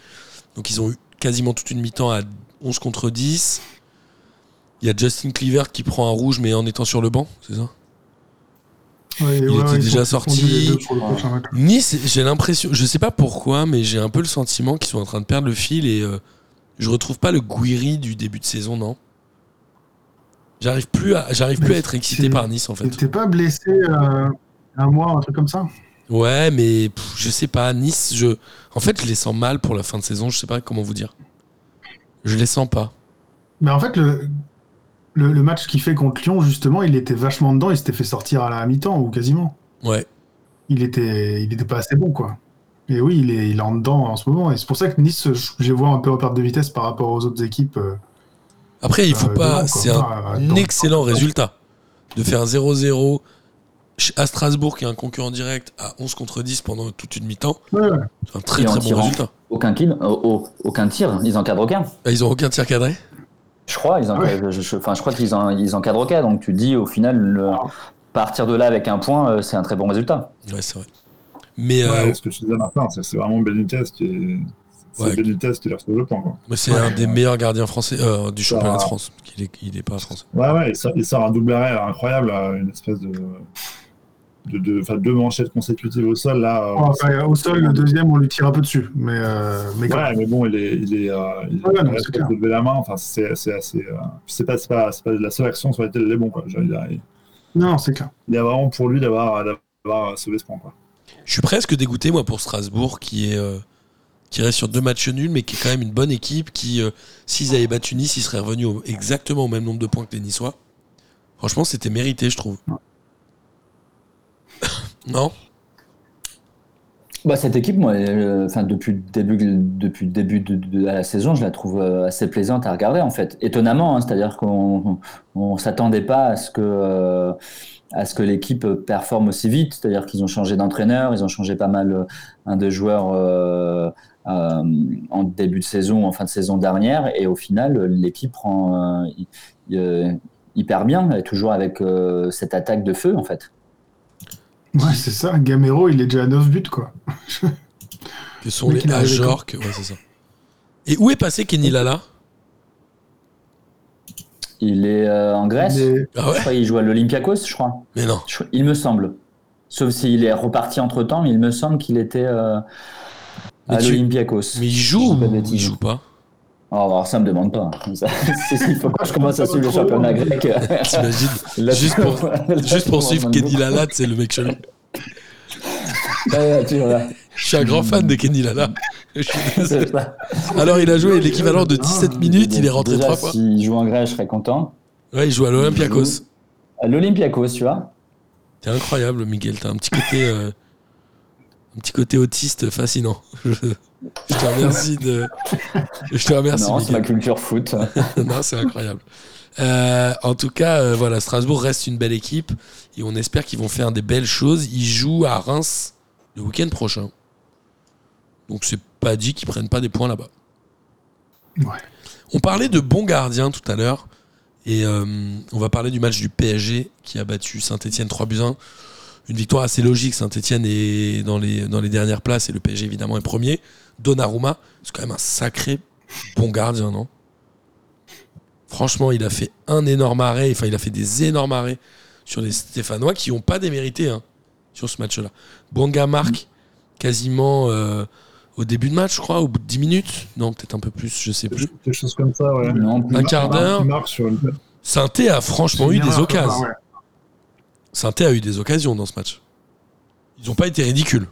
Donc ils ont eu quasiment toute une mi-temps à 11 contre 10. Il y a Justin Cleaver qui prend un rouge mais en étant sur le banc, c'est ça? Ouais, Il ouais, était déjà sorti. Nice, j'ai l'impression, je sais pas pourquoi, mais j'ai un peu le sentiment qu'ils sont en train de perdre le fil et euh, je retrouve pas le Guiri du début de saison, non? J'arrive plus à, j'arrive plus à être excité par Nice en fait. T'es pas blessé euh, un mois, un truc comme ça? Ouais, mais pff, je sais pas, Nice, je, en fait, je les sens mal pour la fin de saison. Je sais pas comment vous dire. Je les sens pas. Mais en fait, le, le, le match qu'il fait contre Lyon, justement, il était vachement dedans, il s'était fait sortir à la mi-temps, ou quasiment. Ouais. Il était, il était pas assez bon, quoi. Et oui, il est, il est en dedans en ce moment. Et c'est pour ça que Nice, je vois un peu en perte de vitesse par rapport aux autres équipes. euh. Après, il faut Euh, pas. C'est un Ah, excellent résultat de faire 0-0 ch- à Strasbourg, qui est un concurrent direct, à 11 contre 10 pendant toute une mi-temps. Ouais, ouais. C'est un très Et très bon tirant. résultat. Aucun kill, euh, oh, aucun tir, ils encadrent aucun. Ah, ils ont aucun tir cadré Je crois, ils encadrent, je, je- enfin, je crois qu'ils en, ils encadrent aucun. Donc tu dis au final, le- partir de là avec un point, euh, c'est un très bon résultat. Ouais, c'est vrai. Mais euh, ce que je disais Martin, c'est c'est vraiment Benitez qui est. C'est Ouais. Benitez qui leur sauve le point. Quoi. mais c'est un des meilleurs gardiens français euh, du championnat de Ah. France. Il est, il est pas français. Ouais, ouais, il sort, il sort un double arrêt incroyable, une espèce de. De, deux manchettes consécutives au sol là. euh, Enfin, au sol, le deuxième, on lui tire un peu dessus. Mais, euh, mais Ouais, mais bon, il est, il est, euh, il Ouais, non, de lever la main. Enfin, c'est, c'est assez. euh, c'est pas, c'est pas, c'est pas la seule action sur laquelle il est bon, quoi. Il, Non, c'est clair. il y a vraiment pour lui d'avoir, d'avoir sauvé ce point, quoi. Je suis presque dégoûté, moi, pour Strasbourg, qui est. euh, qui reste sur deux matchs nuls, mais qui est quand même une bonne équipe. Qui, euh, s'ils avaient battu Nice, ils seraient revenus au- exactement au même nombre de points que les Niçois. Franchement, c'était mérité, je trouve. Non Bah, cette équipe, moi, euh, depuis le début, depuis le début de, la saison, je la trouve euh, assez plaisante à regarder, en fait. Étonnamment, hein, c'est-à-dire qu'on on s'attendait pas à ce que, euh, à ce que l'équipe performe aussi vite. C'est-à-dire qu'ils ont changé d'entraîneur, ils ont changé pas mal de joueurs en début de saison, en fin de saison dernière, et au final, l'équipe prend hy- hyper bien, toujours avec cette attaque de feu, en fait. Ouais, c'est ça. Gamero, il est déjà à 9 buts, quoi. Que sont les Ajorques. Ouais, c'est ça. Et où est passé Kenny Lala? Il est euh, en Grèce. Mais- Ah ouais? Je crois qu'il joue à l'Olympiakos, je crois. Mais non. Je- Il me semble. Sauf s'il est reparti entre temps, mais il me semble qu'il était euh, à tu- l'Olympiakos. Mais il joue ou il joue pas? Oh, alors ça me demande pas. Ça- Il faut pas que je commence à suivre le championnat grec. T'imagines Juste tu- pour- Juste pour suivre Kenny beaucoup. Lala, c'est le mec chelou. Je suis un grand fan de Kenny Lala. Alors, il a joué l'équivalent de 17 Ah, minutes, il est rentré trois fois. S'il joue en Grèce, je serais content. Ouais, il joue à l'Olympiakos. À l'Olympiakos, tu vois. T'es incroyable, Miguel. T'as un petit côté, euh, un petit côté autiste fascinant. Je, je te remercie de. Je te remercie, non, c'est ma Miguel. culture foot. non, c'est incroyable. Euh, en tout cas, euh, voilà, Strasbourg reste une belle équipe et on espère qu'ils vont faire des belles choses. Ils jouent à Reims le week-end prochain. Donc c'est pas dit qu'ils prennent pas des points là-bas. Ouais. On parlait de bons gardiens tout à l'heure et euh, on va parler du match du PSG qui a battu Saint-Etienne 3 buts 1. Une victoire assez logique. Saint-Etienne est dans les, dans les dernières places et le PSG évidemment est premier. Donnarumma, c'est quand même un sacré bon gardien, non? Franchement, il a fait un énorme arrêt, enfin il a fait des énormes arrêts sur les Stéphanois qui n'ont pas démérité hein, sur ce match-là. Bonga marque quasiment euh, au début de match, je crois, au bout de 10 minutes. Non, peut-être un peu plus, je sais plus. Quelque chose comme ça, ouais. Non, Un quart d'heure. Sainté a franchement eu des occasions. ouais. Sainté a eu des occasions dans ce match. Ils n'ont pas été ridicules.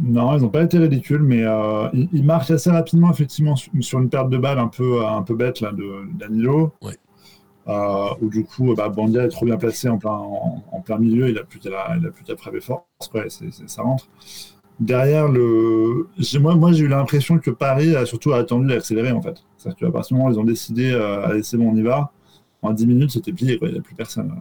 Non, ils n'ont pas été ridicules, mais euh, ils, ils marquent assez rapidement, effectivement, sur, sur une perte de balle un peu, un peu bête là, de Danilo. Ouais. Euh, où du coup, bah, Bandia est trop bien placé en plein, en, en plein milieu, il a plus qu'à frapper fort, ouais, ça rentre. Derrière le, j'ai- moi, moi j'ai eu l'impression que Paris a surtout attendu d'accélérer en fait. C'est-à-dire qu'à partir du moment où ils ont décidé, euh, allez c'est bon on y va, en 10 minutes c'était plié, quoi. il n'y a plus personne.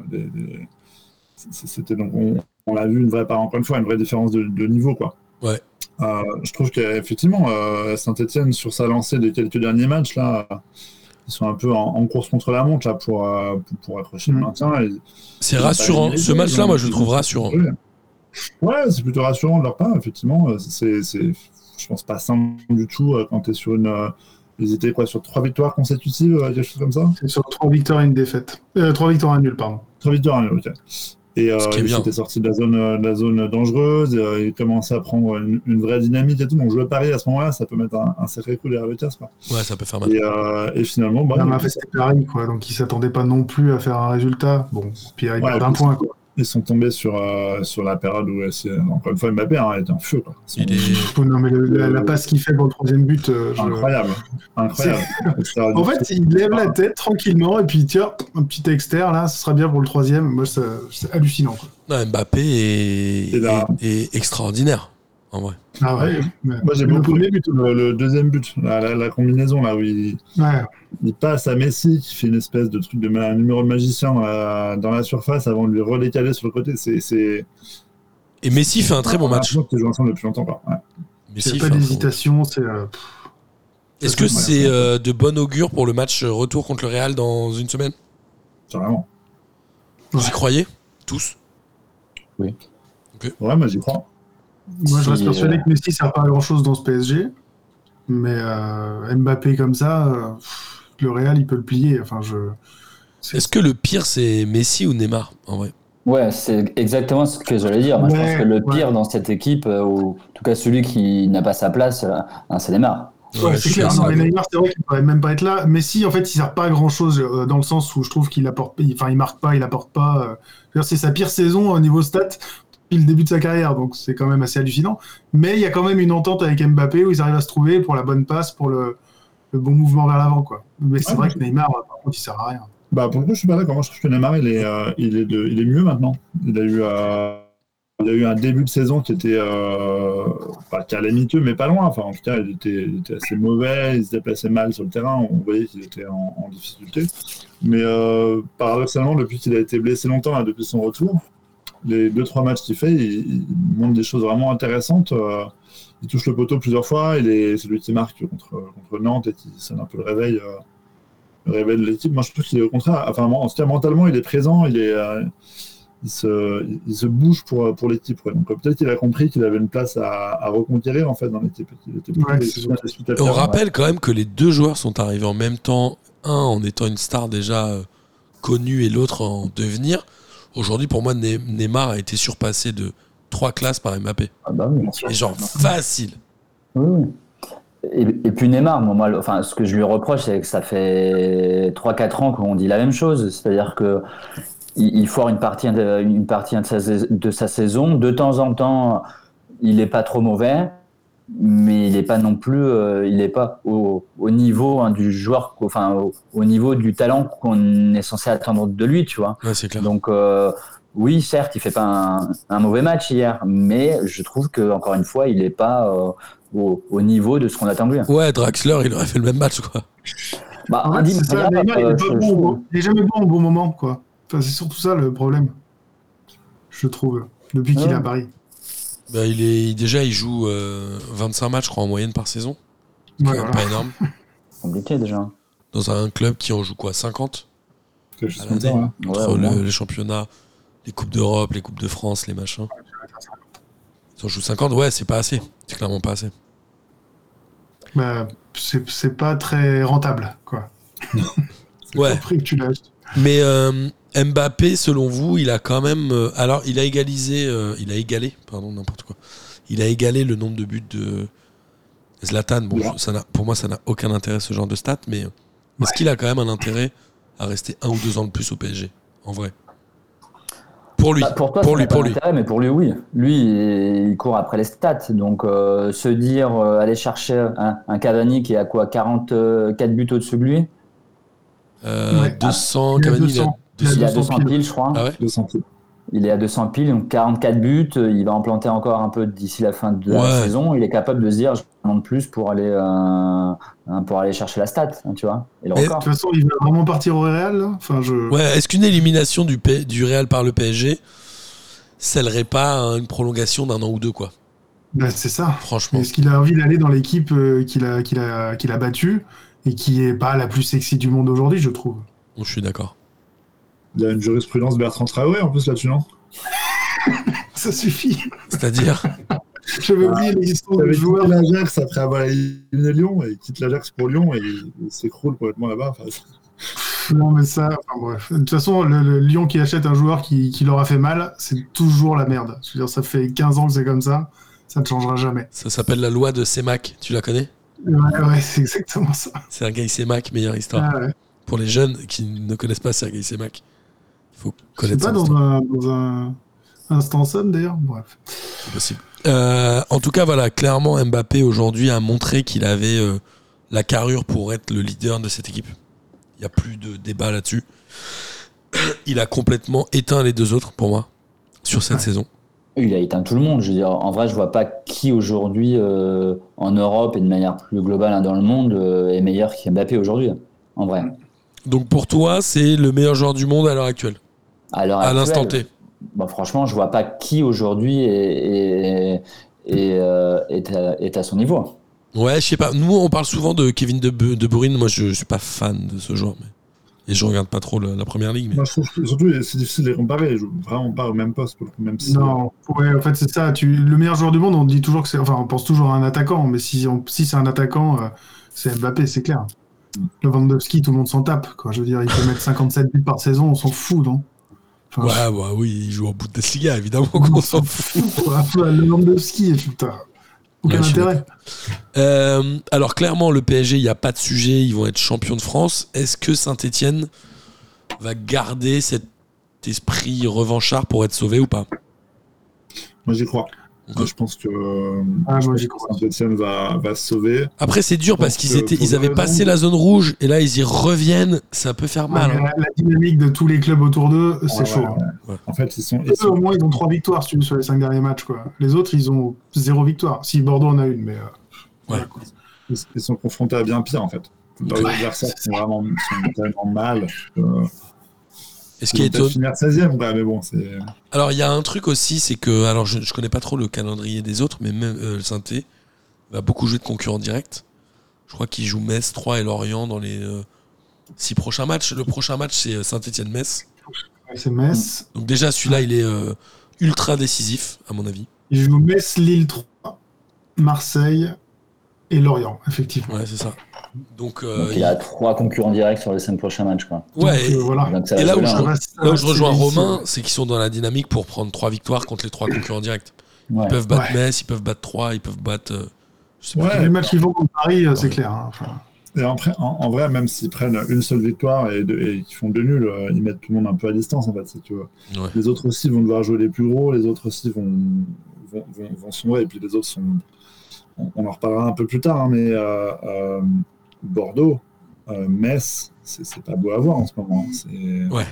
C'est- C'était donc on, on l'a vu une vraie part encore une fois, une vraie différence de, de niveau quoi. Ouais. Euh, je trouve qu'effectivement, euh, Saint-Etienne, sur sa lancée des quelques derniers matchs, là, ils sont un peu en, en course contre la montre là, pour, euh, pour, pour accrocher le Mm. maintien. C'est rassurant. Ce match-là, moi, je le trouve rassurant. Ouais, c'est plutôt rassurant de leur part, effectivement. C'est, je pense pas simple du tout quand tu es sur une. Ils étaient quoi, sur trois victoires consécutives, euh, quelque chose comme ça? Sur 3 victoires et une défaite. Euh, 3 victoires et un nul, pardon. Trois victoires, ok. Et euh, ils étaient sortis de la zone, euh, de la zone dangereuse, euh, ils commençaient à prendre une, une vraie dynamique et tout. Donc jouer Paris à ce moment-là, ça peut mettre un, un sacré coup derrière le casque. quoi. Ouais, ça peut faire mal. Et, euh, et finalement, bah, Là, en fait, Paris, quoi. Donc, ils s'attendaient pas non plus à faire un résultat. Bon, puis ils Ouais, perdent un point, quoi. Ils sont tombés sur, euh, sur la période où, euh, c'est- encore une fois, Mbappé hein, était en feu. Quoi. Il est- Oh, non, mais le- la, la passe qu'il fait pour le troisième but. euh, je- Incroyable. En fait, il lève la tête tranquillement et puis tiens, un petit externe là, ce sera bien pour le troisième. Moi, ça- c'est hallucinant. quoi. Non, Mbappé est extraordinaire. En vrai. Ah ouais. Moi, j'ai le beaucoup premier aimé le, le deuxième but, la, la- la combinaison là où il, Ouais. il passe à Messi qui fait une espèce de truc de un numéro de magicien dans la, dans la surface avant de lui redécaler sur le côté. C'est c'est Et Messi fait un très bon match. qu'ils jouent ensemble depuis longtemps. Ouais. Messi Il n'y fait a un pas d'hésitation, c'est. euh, Est-ce que c'est euh, de bon augure pour le match retour contre le Real dans une semaine? Carrément. Vous y croyez? Tous? Ouais, moi j'y crois. Moi, je reste persuadé euh, que Messi sert pas à grand chose dans ce PSG. Mais euh, Mbappé comme ça, euh, pff, le Real, il peut le plier. Enfin, je. Est-ce que le pire c'est Messi ou Neymar en vrai? Ouais, c'est exactement ce que j'allais dire. Moi, je pense que le ouais. pire dans cette équipe, ou en tout cas celui qui n'a pas sa place, hein, c'est Neymar. Ouais, c'est clair. Non, mais. Neymar, c'est vrai qu'il pourrait même pas être là. Messi, en fait, il sert pas à grand chose dans le sens où je trouve qu'il apporte, enfin, il marque pas, il apporte pas. euh, c'est sa pire saison au niveau stat depuis le début de sa carrière, donc c'est quand même assez hallucinant. Mais il y a quand même une entente avec Mbappé où ils arrivent à se trouver pour la bonne passe, pour le, le bon mouvement vers l'avant, quoi. Mais c'est Ouais, vrai que Neymar, par contre, il sert à rien. Bah, pour le coup, je suis pas d'accord. Moi, je trouve que Neymar, il est, euh, il est, de- il est mieux maintenant. Il a eu, euh, il a eu un début de saison qui était euh, pas calamiteux, mais pas loin. Enfin, en tout cas, il était, il était assez mauvais. Il se déplaçait mal sur le terrain. On voyait qu'il était en, en difficulté. Mais euh, paradoxalement, depuis qu'il a été blessé longtemps, là, depuis son retour, les deux trois matchs qu'il fait, il, il montre des choses vraiment intéressantes. Euh, il touche le poteau plusieurs fois. Il est celui qui marque contre, contre Nantes et qui sonne un peu le réveil. euh, le réveil de l'équipe. Moi, je trouve qu'il est au contraire. Enfin, en tout cas, mentalement, il est présent. Il est, euh, il se, il se bouge pour, pour l'équipe. Donc, euh, peut-être qu'il a compris qu'il avait une place à, à reconquérir en fait dans l'équipe. Ouais, on faire. rappelle quand même que les deux joueurs sont arrivés en même temps, un en étant une star déjà connue et l'autre en devenir. Aujourd'hui, pour moi, Ne- Neymar a été surpassé de trois classes par Mbappé. Ah bah oui. Et genre facile. Oui, oui. Et, et puis Neymar, moi, enfin, ce que je lui reproche, c'est que ça fait 3-4 ans qu'on dit la même chose. C'est-à-dire que il, il foire une partie, de, une partie de, sa, de sa saison. De temps en temps, il n'est pas trop mauvais, mais il n'est pas non plus, euh, il n'est pas au, au niveau hein, du joueur, enfin, au, au niveau du talent qu'on est censé attendre de lui, tu vois. Ouais, c'est clair. Donc euh, oui, certes, il fait pas un, un mauvais match hier, mais je trouve que encore une fois, il n'est pas euh, au, au niveau de ce qu'on attend de lui. Ouais, Draxler, il aurait fait le même match, quoi. Bah, En fait, ça, Neymar, il est, pas je- bon je au trouve- bon- il est jamais bon au bon moment, quoi. Enfin, c'est surtout ça le problème, je trouve, depuis qu'il Ouais. est à Paris. Bah, il est, déjà, il joue euh, 25 matchs, je crois, en moyenne par saison. Ouais, voilà. Pas énorme. compliqué déjà. Dans un club qui en joue quoi 50 Quelque chose à comme ça, l'année. ouais. Entre Ouais, le- les championnats, les Coupes d'Europe, les Coupes de France, les machins. Ils en jouent 50, ouais, c'est pas assez. C'est clairement pas assez. Bah, c'est c'est pas très rentable, quoi. Ouais. pas le prix que tu l'achètes. Mais euh, Mbappé, selon vous, il a quand même. euh, alors, il a égalisé. euh, il a égalé, pardon, n'importe quoi. Il a égalé le nombre de buts de Zlatan. Bon, Ouais. ça n'a- pour moi, ça n'a aucun intérêt ce genre de stats, mais euh, est-ce qu'il a quand même un intérêt à rester un ou deux ans de plus au PSG En vrai? Pour lui. Bah, pour toi, pour ça lui, pour lui. d'intérêt, mais pour lui, oui. Lui, il court après les stats. Donc, euh, se dire, euh, aller chercher un, un Cavani qui est à quoi 44 buts au-dessus de lui? Euh, Ouais. 200, Il a Cavani, il a 200. 200. Il est à 200 200 piles. piles, je crois. Ah ouais. Il est à 200 piles, donc 44 buts. Il va en planter encore un peu d'ici la fin de la saison. Il est capable de se dire, je demande plus pour aller, euh, pour aller chercher la stat, hein, tu vois. Et le Mais- De toute façon, il va vraiment partir au Real, là? Enfin, je... Ouais, est-ce qu'une élimination du, P- du Real par le PSG scellerait pas hein, une prolongation d'un an ou deux, quoi? Bah, c'est ça. Franchement. Est-ce qu'il a envie d'aller dans l'équipe euh, qu'il a, qu'il a, qu'il a battue et qui est pas la plus sexy du monde aujourd'hui, je trouve? Bon, je suis d'accord. Il y a une jurisprudence Bertrand Traoré en plus là-dessus, non Ça suffit. C'est-à-dire J'avais oublié l'existence du joueur. quitté l'Ajax après avoir éliminé Lyon et il quitte l'Ajax pour Lyon et il, il s'écroule complètement là-bas. Enfin, Non, mais ça, enfin, bref. De toute façon, le, le Lyon qui achète un joueur qui, qui leur a fait mal, c'est toujours la merde. Je veux dire, ça fait 15 ans que c'est comme ça. Ça ne changera jamais. Ça s'appelle la loi de Semac. Tu la connais? Ouais, ouais, c'est exactement ça. Sergei Semac, meilleure histoire. Ah, ouais. Pour les jeunes qui ne connaissent pas Sergei Semac, il faut C'est connaître pas son dans un, dans un instant somme d'ailleurs. Bref. C'est possible. Euh, en tout cas, voilà, clairement, Mbappé aujourd'hui a montré qu'il avait euh, la carrure pour être le leader de cette équipe. Il n'y a plus de débat là-dessus. Il a complètement éteint les deux autres pour moi sur cette Ouais. saison. Il a éteint tout le monde. Je veux dire, en vrai, je vois pas qui aujourd'hui euh, en Europe et de manière plus globale hein, dans le monde euh, est meilleur qu'Mbappé aujourd'hui. En vrai. Donc pour toi, c'est le meilleur joueur du monde à l'heure actuelle, À, l'heure à l'instant T. bah, franchement, je vois pas qui aujourd'hui est, est, est, euh, est à, est à son niveau. Ouais, je sais pas. Nous, on parle souvent de Kevin De, De Bruyne. Moi, je, je suis pas fan de ce joueur. Mais... Et je regarde pas trop le- la première ligue. Mais... Moi, je trouve que surtout, c'est difficile de les comparer. Je vraiment pas au même poste, même si. Non, ouais, en fait, c'est ça. Tu, le meilleur joueur du monde, on dit toujours que c'est. Enfin, on pense toujours à un attaquant, mais si, on- si c'est un attaquant, euh, c'est Mbappé, c'est clair. Lewandowski, tout le monde s'en tape. Quoi. Je veux dire, il peut mettre 57 buts par saison, on s'en fout, non? Enfin, Ouais, ouais, oui, il joue en Bundesliga, évidemment qu'on s'en fout. quoi. Enfin, Lewandowski, putain. Aucun Ouais, intérêt. Euh, alors, clairement, le PSG, il n'y a pas de sujet. Ils vont être champions de France. Est-ce que Saint-Etienne va garder cet esprit revanchard pour être sauvé ou pas? Moi, j'y crois. Moi, je pense que Ah, je moi, pense j'y que crois. Saint-Etienne va, va se sauver. Après, c'est dur parce qu'ils étaient, ils avaient passé la zone rouge et là, ils y reviennent. Ça peut faire mal. Ouais, hein. la, la dynamique de tous les clubs autour d'eux, c'est Ouais, chaud. ouais, ouais. En fait, ils sont. ils Eux, au moins, ils ont trois victoires si tu veux, sur les cinq derniers matchs. Quoi. Les autres, ils ont zéro victoire. Si Bordeaux en a une, mais. euh, ils, ils sont confrontés à bien pire en fait. Leurs Ouais. adversaires sont vraiment sont tellement mal. Euh, Et ce qui est ils vont peut-être étonnant. finir 16e, ouais, mais bon, c'est. Alors, il y a un truc aussi, c'est que. Alors, je, je connais pas trop le calendrier des autres, mais même euh, le Saint-Etienne va beaucoup jouer de concurrents directs. Je crois qu'ils jouent Metz, 3 et Lorient dans les euh, six prochains matchs. Le prochain match, c'est euh, Saint-Etienne-Metz. Ouais, C'est Metz. Donc, déjà, celui-là, il est euh, ultra décisif, à mon avis. Ils jouent Metz, Lille 3, Marseille et Lorient, effectivement. Ouais, c'est ça. Donc, euh, Donc il a trois concurrents directs sur les cinq prochains matchs. Quoi. ouais, Donc, et- euh, voilà. Donc Et là où je- reste- Là où je reste rejoins. Romain, c'est qu'ils sont dans la dynamique pour prendre trois victoires contre les trois concurrents directs. Ouais. Ils peuvent battre Ouais. Metz, ils peuvent battre 3, ils peuvent battre. euh, je sais Ouais. pas. Les matchs qui vont contre Paris, euh, c'est clair. hein. Enfin, Et après, en, en vrai, même s'ils prennent une seule victoire et, deux- et qu'ils font deux nuls, euh, ils mettent tout le monde un peu à distance en fait, si tu veux. Ouais. Les autres aussi vont devoir jouer les plus gros, les autres aussi vont, vont, vont, vont sombrer, et puis les autres sont. On, on en reparlera un peu plus tard, hein, mais euh, euh, Bordeaux, euh, Metz, c'est c'est pas beau à voir en ce moment. hein. C'est Ouais.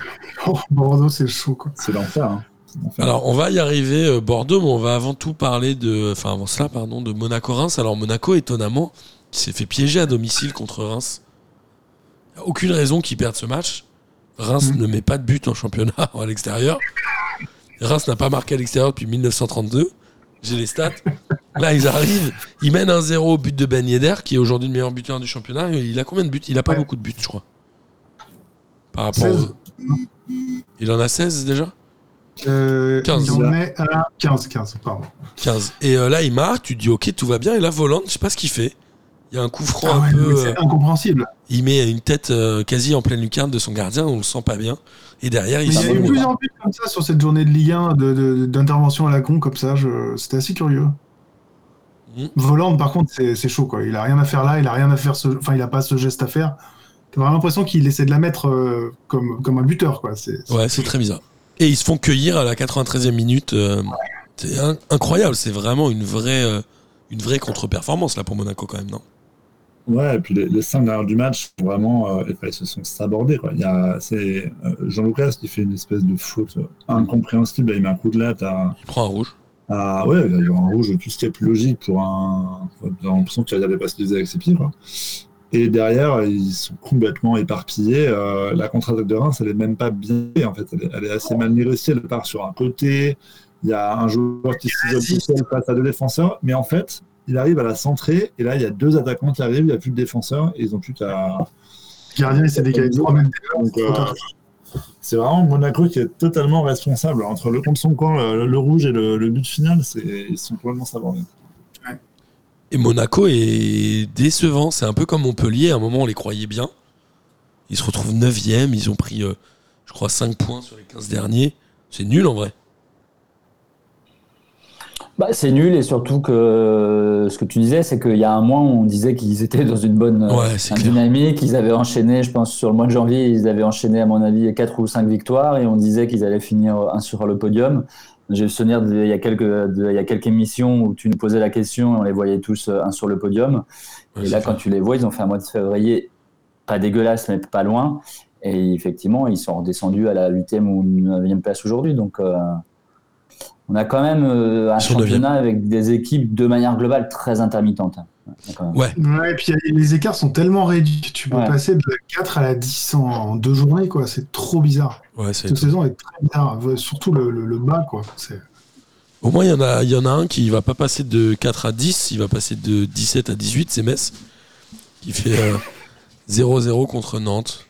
oh, Bordeaux, c'est chaud. Quoi. c'est l'enfer. hein. C'est l'enfer. Alors, on va y arriver, euh, Bordeaux, mais on va avant tout parler de. Enfin, avant cela, pardon, de Monaco-Reims. Alors, Monaco, étonnamment, qui s'est fait piéger à domicile contre Reims. Y a aucune raison qu'ils perdent ce match. Reims Mhm. ne met pas de but en championnat à l'extérieur. Reims n'a pas marqué à l'extérieur depuis 1932. J'ai les stats. Là, ils arrivent, ils mènent un 0 au but de Ben Yedder, qui est aujourd'hui le meilleur buteur du championnat. Il a combien de buts? Il a pas Ouais. beaucoup de buts, je crois. Par rapport 16. aux- Il en a 16 déjà? Euh, 15. il en est à 15, 15, pardon. 15. Et euh, là, il marque, tu te dis, ok, tout va bien. Et là, Volant, je sais pas ce qu'il fait. Il y a un coup franc Ah un ouais, peu. mais euh, c'est incompréhensible. il met une tête euh, quasi en pleine lucarne de son gardien, on le sent pas bien. Et derrière, il y a eu plusieurs buts comme ça sur cette journée de Ligue 1 de- de- d'intervention à la con, comme ça. je- C'était assez curieux. Mhm. Voland, par contre, c'est chaud. Quoi. Il a rien à faire là, il a rien à faire. Ce... Enfin, il a pas ce geste à faire. T'as vraiment l'impression qu'il essaie de la mettre euh, comme, comme un buteur. Quoi. Ouais, c'est très bizarre. Et ils se font cueillir à la 93e minute. euh, c'est in- incroyable. C'est vraiment une vraie, euh, une vraie contre-performance là pour Monaco quand même, non? Ouais, et puis les, les cinq dernières du match, vraiment, euh, ils se sont sabordés. Quoi. Il y a, c'est euh, Jean-Lucas qui fait une espèce de faute incompréhensible. Là, il met un coup de latte à, Il prend un rouge. à- ouais, il y avoir un rouge, tout ce qui est plus logique pour un. J'ai l'impression qu'il n'avait pas se liser avec ses pieds. Quoi. Et derrière, ils sont complètement éparpillés. Euh, la contre-attaque de Reims, elle est même pas bien. En fait, elle est, elle est assez mal négociée. Elle part sur un côté. Il y a un joueur qui s'isole tout seul face à deux défenseurs. Mais en fait, il arrive à la centrer. Et là, il y a deux attaquants qui arrivent. Il n'y a plus de défenseurs. Et ils n'ont plus qu'à. Gardien, il s'est décalé de 3 mètres. Donc, c'est vraiment Monaco qui est totalement responsable. Entre le contre son camp, le, le rouge et le, le but final, c'est, ils sont complètement sabordés. Et Monaco est décevant. C'est un peu comme Montpellier. À un moment, on les croyait bien. Ils se retrouvent 9e. Ils ont pris, euh, je crois, 5 points sur les 15 derniers. C'est nul en vrai. Bah, c'est nul et surtout que euh, ce que tu disais, c'est qu'il y a un mois, on disait qu'ils étaient dans une bonne euh, Ouais, dynamique. Ils avaient enchaîné, je pense, sur le mois de janvier, ils avaient enchaîné, à mon avis, quatre ou cinq victoires et on disait qu'ils allaient finir un sur le podium. J'ai le souvenir il y, a quelques, de- il y a quelques émissions où tu nous posais la question et on les voyait tous euh, un sur le podium. Ouais, et là, quand tu les vois, ils ont fait un mois de février pas dégueulasse, mais pas loin. Et effectivement, ils sont redescendus à la huitième ou neuvième place aujourd'hui. Donc, euh, On a quand même euh, un championnat avec des équipes de manière globale très intermittentes. Ouais. Ouais, et puis les écarts sont tellement réduits. Tu peux Ouais. passer de la 4 à la 10 en, deux journées, quoi. C'est trop bizarre. Ouais, c'est Cette saison est très bizarre. Surtout le, le- le bas, quoi. Au moins, il y, en a, il y en a un qui va pas passer de 4 à 10, il va passer de 17 à 18, c'est Metz, qui fait euh, 0-0 contre Nantes,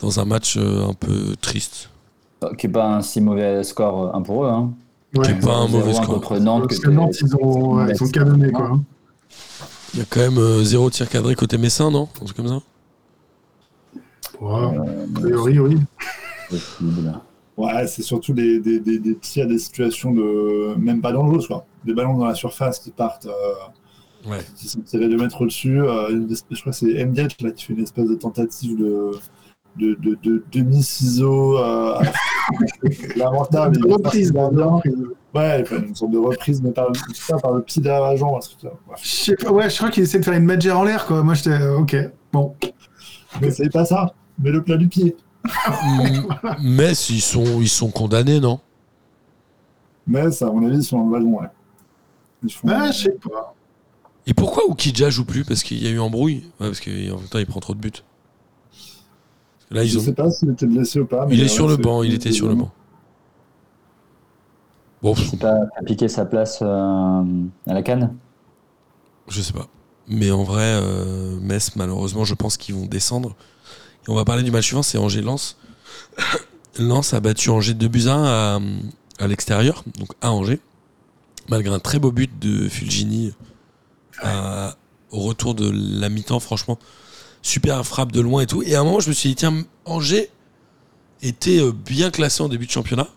dans un match euh, un peu triste. Euh, Qui n'est pas un si mauvais score euh, un pour eux. Hein. Ouais. Qui est pas un 0-1 mauvais score. contre Nantes. Parce que Nantes, ils ont, ouais, ils ont canonné, quoi. hein. Il y a quand même euh, 0 tir cadré côté Messin, non? Un truc comme ça? Ouais. Euh, A priori, oui. Ouais, c'est surtout des, des, des, des tirs, des situations de. Même pas dangereuses, quoi. Des ballons dans la surface qui partent, euh, Ouais. qui sont tirés de mètres au-dessus. Euh, je crois que c'est Mdiat là qui fait une espèce de tentative de. De, de, de demi-ciseau euh, lamentable. est Reprise. Ouais, une sorte de reprise, mais par, le pied derrière la jambe. Je sais pas, ouais, je crois qu'il essaie de faire une Madger en l'air, quoi. Moi, j'étais, euh, ok, bon. Mais c'est pas ça. Mais le plat du pied. Metz, ils sont, ils sont condamnés, non? Mais ça, à mon avis, ils sont dans le wagon, ouais. Ils font- Ah, je sais pas. Et pourquoi Oukidja joue plus? Parce qu'il y a eu embrouille Ouais, parce qu'en même temps, il prend trop de buts. Là, ils je ont... sais pas s'il était blessé ou pas. mais Il est sur le banc, il était sur le banc. Bon, C'est pas à piquer sa place euh, à la canne je sais pas. Mais en vrai, euh, Metz, malheureusement, je pense qu'ils vont descendre. Et on va parler du match suivant, c'est Angers-Lens. Lens a battu Angers 2 buts à 1 à, à l'extérieur, donc à Angers, malgré un très beau but de Fulgini à- au retour de la mi-temps, franchement. Super frappe de loin et tout. Et à un moment, je me suis dit, tiens, Angers était euh, bien classé en début de championnat.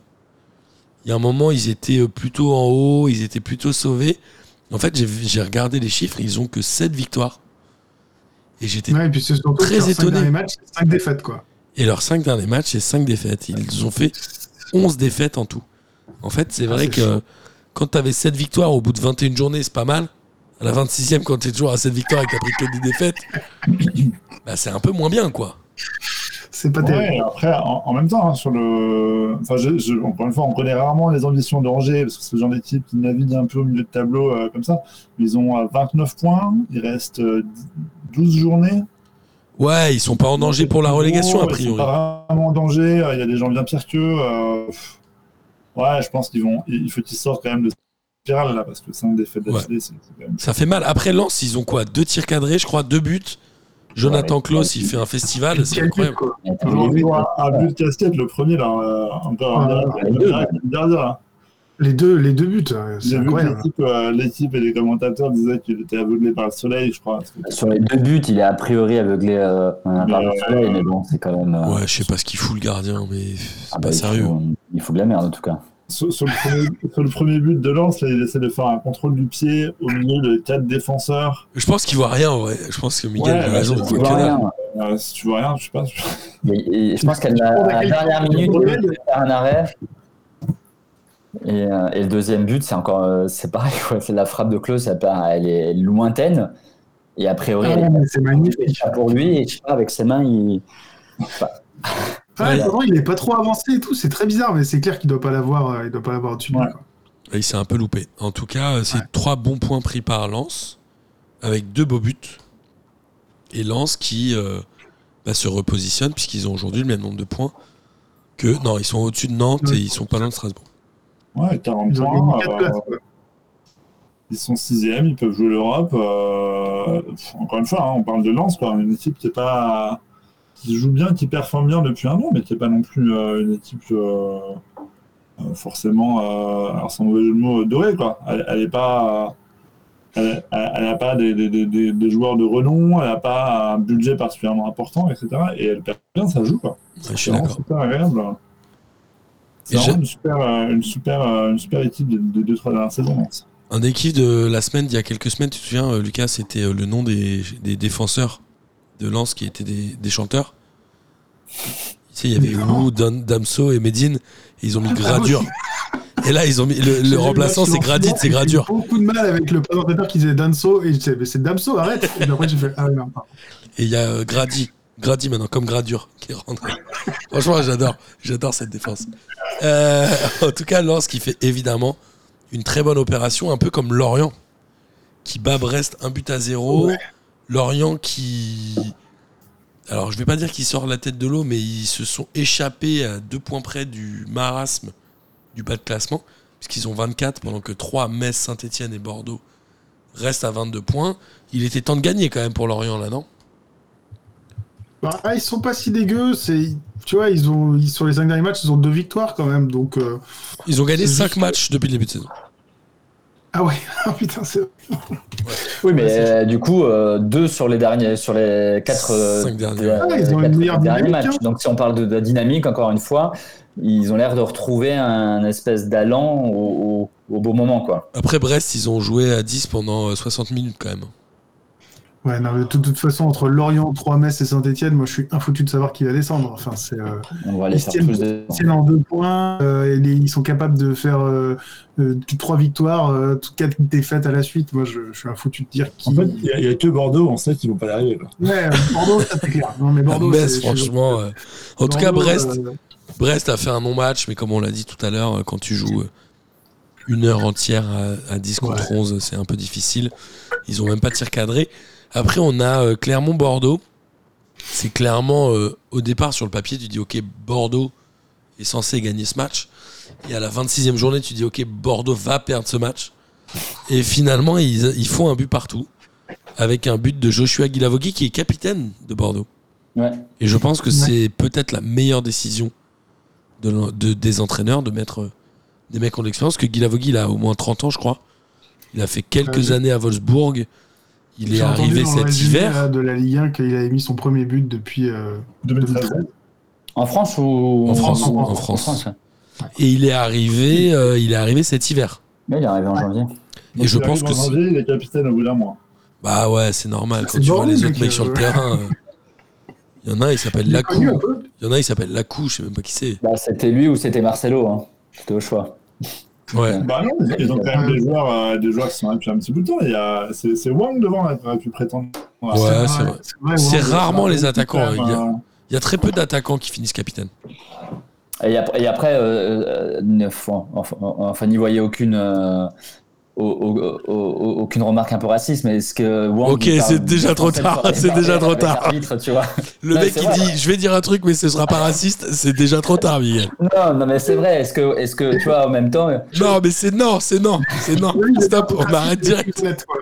Il y a un moment, ils étaient euh, plutôt en haut, ils étaient plutôt sauvés. En fait, j'ai- regardé les chiffres, ils ont que 7 victoires. Et j'étais Ouais, Très cinq étonné. derniers matchs, c'est 5 défaites, quoi. Et leurs 5 derniers matchs, c'est 5 défaites. Ils ont fait 11 défaites en tout. En fait, c'est vrai c'est que chaud. quand tu avais 7 victoires au bout de 21 journées, c'est pas mal. À la 26e, quand tu es toujours à 7 victoires et que tu pris que des défaites, bah, c'est un peu moins bien, quoi. C'est pas terrible. Ouais, après, en, en même temps, hein, sur le. Enfin, je, je- encore une fois, on connaît rarement les ambitions d'Angers, parce que c'est le genre d'équipe qui navigue un peu au milieu de tableau euh, comme ça. Ils ont euh, 29 points, il reste euh, 12 journées. Ouais, ils sont pas en danger pour la relégation, a Ils sont priori. pas vraiment en danger, euh, il y a des gens bien pires qu'eux. euh, ouais, je pense qu'ils vont. Il faut qu'ils sortent quand même de spirale là, parce que 5 défaites d'affilée, c'est c'est quand même. Ça fait mal. Après Lens, ils ont quoi? Deux tirs cadrés, je crois, deux buts. Jonathan Ouais. Klaus, il fait un festival, c'est incroyable. Il toujours- un, but de casquette, le premier là, encore un les deux. Les deux, buts, J'ai c'est incroyable. l'équipe, euh, l'équipe et les commentateurs disaient qu'il était aveuglé par le soleil, je crois. Sur les deux buts, il est a priori aveuglé euh, par le soleil, mais bon, c'est quand même. euh, Ouais, je sais pas ce qu'il fout le gardien, mais c'est ah pas bah, il sérieux. faut- il faut de la merde en tout cas. Sur, sur le premier, sur le premier but de là, il essaie de faire un contrôle du pied au milieu de quatre défenseurs. Je pense qu'il voit rien, en vrai. Je pense que Miguel Ouais, a raison. je il vois rien. Euh, si tu vois rien, je sais pas. Et je pense qu'à la, dernière minute, il veut faire un arrêt. Et, euh, et le deuxième but, c'est encore, euh, c'est pareil, quoi. c'est la frappe de Klaus, elle, elle est lointaine. Et a priori, Ah, elle est magnifique. pour lui. Et je sais pas, avec ses mains, il. Ouais, Ouais. vraiment, il est pas trop avancé et tout, c'est très bizarre, mais c'est clair qu'il doit pas l'avoir, euh, il doit pas l'avoir au-dessus de lui, Ouais. quoi. Et il s'est un peu loupé. En tout cas, euh, c'est Ouais. trois bons points pris par Lens, avec deux beaux buts. Et Lens qui euh, bah, se repositionne, puisqu'ils ont aujourd'hui le même nombre de points que. Non, ils sont au-dessus de Nantes Ouais. et ils sont pas loin de Strasbourg. Ouais, 40 Ils ont points. gagné 4 euh, places. quoi. ils sont sixième, ils peuvent jouer l'Europe. euh, encore une fois, hein, on parle de Lens, quoi, une équipe qui est pas. Qui joue bien, qui performe bien depuis un an, mais qui n'est pas non plus euh, une équipe euh, euh, forcément, alors sans mauvais jeu de mots, dorée, quoi. Elle, elle est pas. Elle n'a pas des, des- des- des- des joueurs de renom, elle n'a pas un budget particulièrement important, etc. Et elle perd bien, ça joue, quoi. Ouais, je suis d'accord. agréable. C'est vraiment une super, une, super, une super équipe des des deux, trois dernières saisons. Un des kiffs de la semaine, d'il y a quelques semaines, tu te souviens, Lucas, c'était le nom des, des défenseurs de Lens qui étaient des, des chanteurs. Tu sais, il y avait. Wu, Damso et Medine, et ils ont mis Ah, Gradure. Et là, ils ont mis le, J'ai remplaçant, c'est Gradit, c'est j'ai Gradure. beaucoup de mal avec le présentateur qui disait Danso, et c'est Damso, arrête Et après, j'ai fait, ah oui, non, pardon. Et il y a euh, Grady. Grady maintenant, comme Gradure qui est rentré. Franchement, j'adore. J'adore cette défense. Euh, en tout cas, Lens qui fait évidemment une très bonne opération, un peu comme Lorient, qui bat Brest un but à zéro. Ouais. Lorient qui. Alors, je vais pas dire qu'ils sortent la tête de l'eau, mais ils se sont échappés à deux points près du marasme du bas de classement, puisqu'ils ont 24, pendant que 3, Metz, Saint-Etienne et Bordeaux restent à 22 points. Il était temps de gagner quand même pour Lorient, là, non? Bah, ah, ils sont pas si dégueux. C'est, tu vois, ils ont, ils, sur les cinq derniers matchs, ils ont deux victoires quand même. Donc, euh, Ils ont gagné C'est 5 juste- matchs depuis le début de saison. Ah ouais, Ah, putain, c'est. Oui, mais euh, du coup, euh, deux sur les derniers, sur les quatre, euh, Cinq derniers. der- Ah, ils ont une quatre meilleure derniers dynamique, matchs. hein. Donc, si on parle de, de dynamique, encore une fois, ils ont l'air de retrouver un espèce d'allant au, au- au beau moment, quoi. Après Brest, ils ont joué à 10 pendant euh, 60 minutes quand même. Ouais, non, mais de toute, façon, entre Lorient, 3 Metz et Saint-Etienne, moi, je suis infoutu de savoir qui va descendre. Enfin, c'est. euh, On va faire tiennent-. Ils en deux points, euh, et les- ils sont capables de faire euh, euh, trois victoires, euh, toutes quatre défaites à la suite. Moi, je, je suis un foutu de dire qui. En fait, il n'y a, il y a que Bordeaux, on sait qu'ils vont pas y arriver. Ouais, Bordeaux, ça c'est clair. Non, mais Bordeaux, Metz, franchement. euh, En tout cas, Brest, euh, Brest a fait un non-match, mais comme on l'a dit tout à l'heure, quand tu joues une heure entière à, à 10 contre 11, c'est un peu difficile. Ils ont même pas de tir cadré. Après, on a euh, Clermont-Bordeaux. C'est clairement, euh, au départ, sur le papier, tu dis, OK, Bordeaux est censé gagner ce match. Et à la 26e journée, tu dis, OK, Bordeaux va perdre ce match. Et finalement, ils, ils font un but partout. Avec un but de Joshua Guilavogui, qui est capitaine de Bordeaux. Ouais. Et je pense que c'est peut-être la meilleure décision de, l'en- de- des entraîneurs de mettre euh, des mecs en expérience. Que Guilavogui, il a au moins 30 ans, je crois. Il a fait quelques Ouais, années à Wolfsburg. Il est arrivé cet hiver. de la Ligue 1 qu'il avait mis son premier but depuis. euh, 2013. En France ou En France, ou- en France. ouais. Et il est arrivé, euh, il est arrivé cet hiver. Mais il est arrivé en janvier. Et je il pense que en janvier, il est capitaine au bout d'un mois. Bah ouais, c'est normal. Quand tu vois les autres mec, mecs sur le terrain, euh, il y en a un, il s'appelle Lacou. Il y en a un, il s'appelle Lacou, je sais même pas qui c'est. Bah, c'était lui ou c'était Marcelo. Hein. C'était au choix. Ouais. Bah non, ils ont quand même des joueurs, euh, des joueurs qui sont là depuis un petit bout de temps. Il y a, c'est, c'est Wang devant là, qui aurait pu prétendre. Ouais, c'est vrai. vrai, C'est ouais. rarement les attaquants. Hein. Il y a, il y a très peu d'attaquants qui finissent capitaine. Et après, et après euh, euh, neuf, enfin, enfin, n'y voyez aucune, euh, au- au- au- au- aucune remarque un peu raciste, mais est-ce que Wang, Ok, c'est déjà trop tard, c'est déjà trop tard. tu vois. Le mec vrai. dit je vais dire un truc mais ce sera pas raciste, c'est déjà trop tard Miguel. Non, non, mais c'est vrai. Est-ce que, est-ce que, tu vois, en même temps, Non mais c'est non, c'est non, c'est non. Stop, on arrête direct. net, quoi.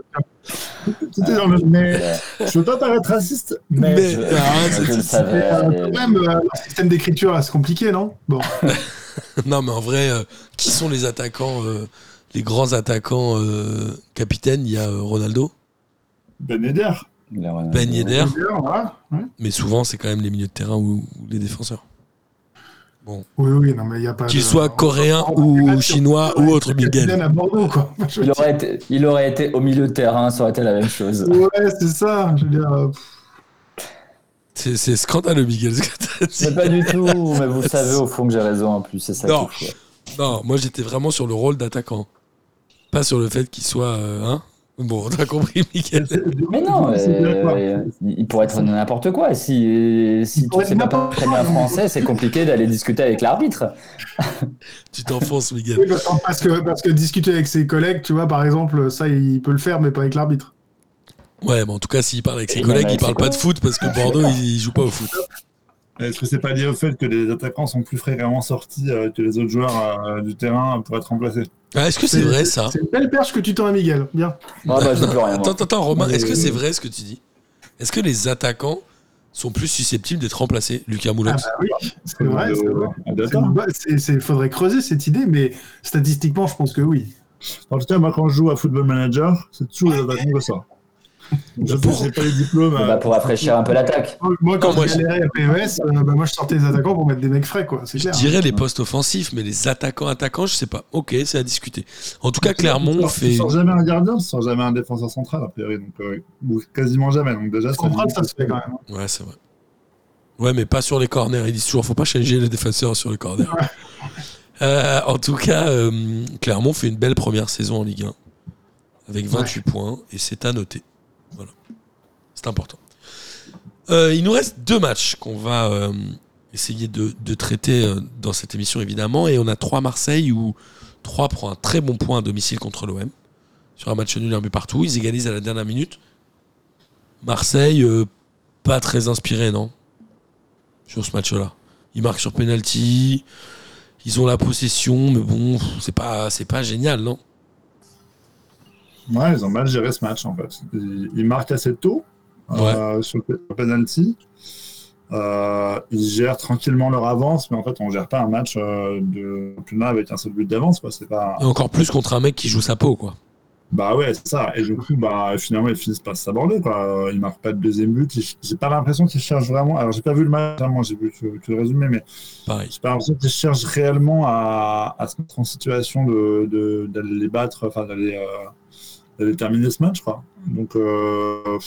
Tout est dans le- Mais je veux pas paraître raciste, mais, Mais- je, Ah, le savais. Mais, euh, même, euh, leur système d'écriture, c'est compliqué, non? Bon. Non mais en vrai, euh, qui sont les attaquants, euh, les grands attaquants euh, capitaines Il y a euh, Ronaldo, Ben Yedder. Ben Yedder, Voilà, ouais. mais souvent c'est quand même les milieux de terrain ou, ou les défenseurs. Oui, oui, non, mais il n'y a pas. Qu'ils de- soient coréens on- on- ou chinois ou autre Miguel. À Bordeaux, quoi. Il aurait, été, il aurait été au milieu de terrain, ça aurait été la même chose. Ouais, c'est ça. Je veux dire, euh, C'est scandaleux Miguel ce que t'as dit. Mais pas du tout, mais vous savez au fond que j'ai raison en plus, c'est ça Non. qui est fou. Non, moi j'étais vraiment sur le rôle d'attaquant. Pas sur le fait qu'il soit. euh, hein bon, t'as compris, Miguel. Mais non, euh, il pourrait être n'importe quoi. Si, si tu pourrait sais pas bien non. français, c'est compliqué d'aller discuter avec l'arbitre. Tu t'enfonces, Miguel. oui, parce que, parce que discuter avec ses collègues, tu vois, par exemple, ça, il peut le faire, mais pas avec l'arbitre. Ouais, mais en tout cas, s'il parle avec ses Et collègues, il parle pas de foot parce que Bordeaux, il, il joue pas au foot. Est-ce que c'est pas lié au fait que les attaquants sont plus fréquemment sortis euh, que les autres joueurs euh, du terrain pour être remplacés? Ah, Est-ce que c'est vrai ça? C'est une belle perche que tu tends à Miguel. Bien. Ah bah, je dis plus rien. moi. Attends, attends, attends, Romain, est-ce que c'est vrai ce que tu dis? Est-ce que les attaquants sont plus susceptibles d'être remplacés Lucas Ah Moulox bah oui, c'est vrai. Ah, c'est- faudrait creuser cette idée, mais statistiquement, je pense que oui. En tout cas, moi, quand je joue à Football Manager, c'est toujours les attaquants que ça. Je sais, j'ai pas les diplômes. Bah, euh, pour rafraîchir un peu l'attaque. Moi, quand moi, je à PES, euh, bah, moi, je sortais les attaquants pour mettre des mecs frais, quoi. C'est Je clair. dirais les postes offensifs, mais les attaquants, attaquants, je sais pas. Ok, c'est à discuter. En tout cas, Clermont tu fait. sors jamais un gardien, tu sors jamais un défenseur central, a priori. Donc, euh, ou quasiment jamais. Donc, déjà, ça Central, ça se fait quand même. Ouais, c'est vrai. Ouais, mais pas sur les corners. Ils disent toujours, faut pas changer les défenseurs sur les corners. Euh, en tout cas, euh, Clermont fait une belle première saison en Ligue 1 avec 28 points et c'est à noter. Voilà, c'est important. Euh, il nous reste deux matchs qu'on va euh, essayer de, traiter euh, dans cette émission, évidemment. Et on a trois Marseille où 3 prend un très bon point à domicile contre l'OM. Sur un match nul, un but partout. Ils égalisent à la dernière minute. Marseille, pas très inspiré, non Sur ce match-là. Ils marquent sur penalty. Ils ont la possession, mais bon, c'est pas, c'est pas génial, non? Ouais, ils ont mal géré ce match en fait. Ils, ils marquent assez tôt euh, sur le penalty. Euh, ils gèrent tranquillement leur avance, mais en fait, on gère pas un match euh, de championnat avec un seul but d'avance. quoi. C'est pas. Et encore plus contre un mec qui joue sa peau, quoi. Bah ouais, c'est ça. Et du coup, bah, finalement, ils finissent par s'aborder. Quoi. Ils marquent pas de deuxième but. Ils- J'ai pas l'impression qu'ils cherchent vraiment. Alors, j'ai pas vu le match, moi, j'ai vu que, que le résumé, mais Pareil. j'ai pas l'impression qu'ils cherchent réellement à, à se mettre en situation de, de- d'aller les battre, enfin, d'aller, euh, terminer ce match, quoi. Donc, euh,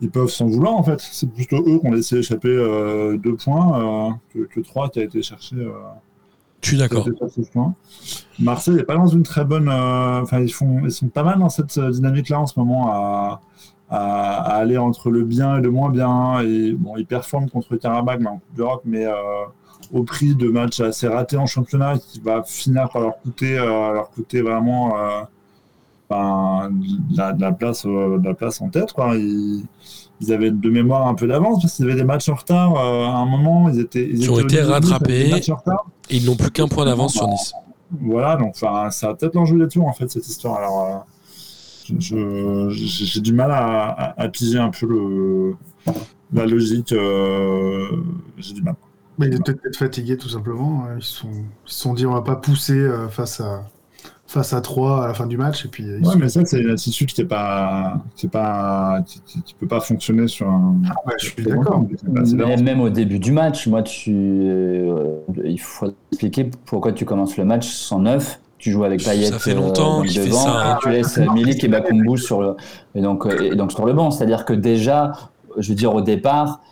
ils peuvent s'en vouloir, en fait. C'est plutôt eux qui ont laissé échapper euh, deux points euh, que, que trois qui a été cherché. Je suis d'accord. Marseille n'est pas dans une très bonne. euh, Enfin, ils, font, ils sont pas mal dans cette dynamique-là en ce moment à, à, à aller entre le bien et le moins bien. Et bon, ils performent contre Karabakh mais en Coupe d'Europe, mais euh, au prix de matchs assez ratés en championnat qui va finir par leur coûter, euh, leur coûter vraiment ben, de, la, place, euh, la place en tête. Quoi. Ils, ils avaient de mémoire un peu d'avance parce qu'ils avaient des matchs en retard. euh, à un moment, ils étaient. Ils ont étaient été rattrapés. Et ils n'ont plus qu'un point d'avance sur Nice. Voilà, donc enfin, ça va peut-être l'enjeu des tours en fait cette histoire. Alors, euh, j'ai du mal à, à, à piger un peu le, la logique. euh, j'ai du mal. Mais ils étaient peut-être fatigués tout simplement. Ils se sont, ils sont dit on va pas pousser euh, face à face à 3 à la fin du match et puis ils Ouais, sont- mais ça c'est une attitude qui est pas, qui est pas, qui, qui- qui peut pas fonctionner sur un. Ouais, je suis d'accord. C'est c'est même au début du match, moi, tu, euh, il faut expliquer pourquoi tu commences le match sans neuf. Tu joues avec Ça Payet fait euh, longtemps qu'il fait devant, ça, hein. et tu laisses Milik et Bakumbu sur le et donc euh, et donc sur le banc. C'est-à-dire que déjà, je veux dire au départ,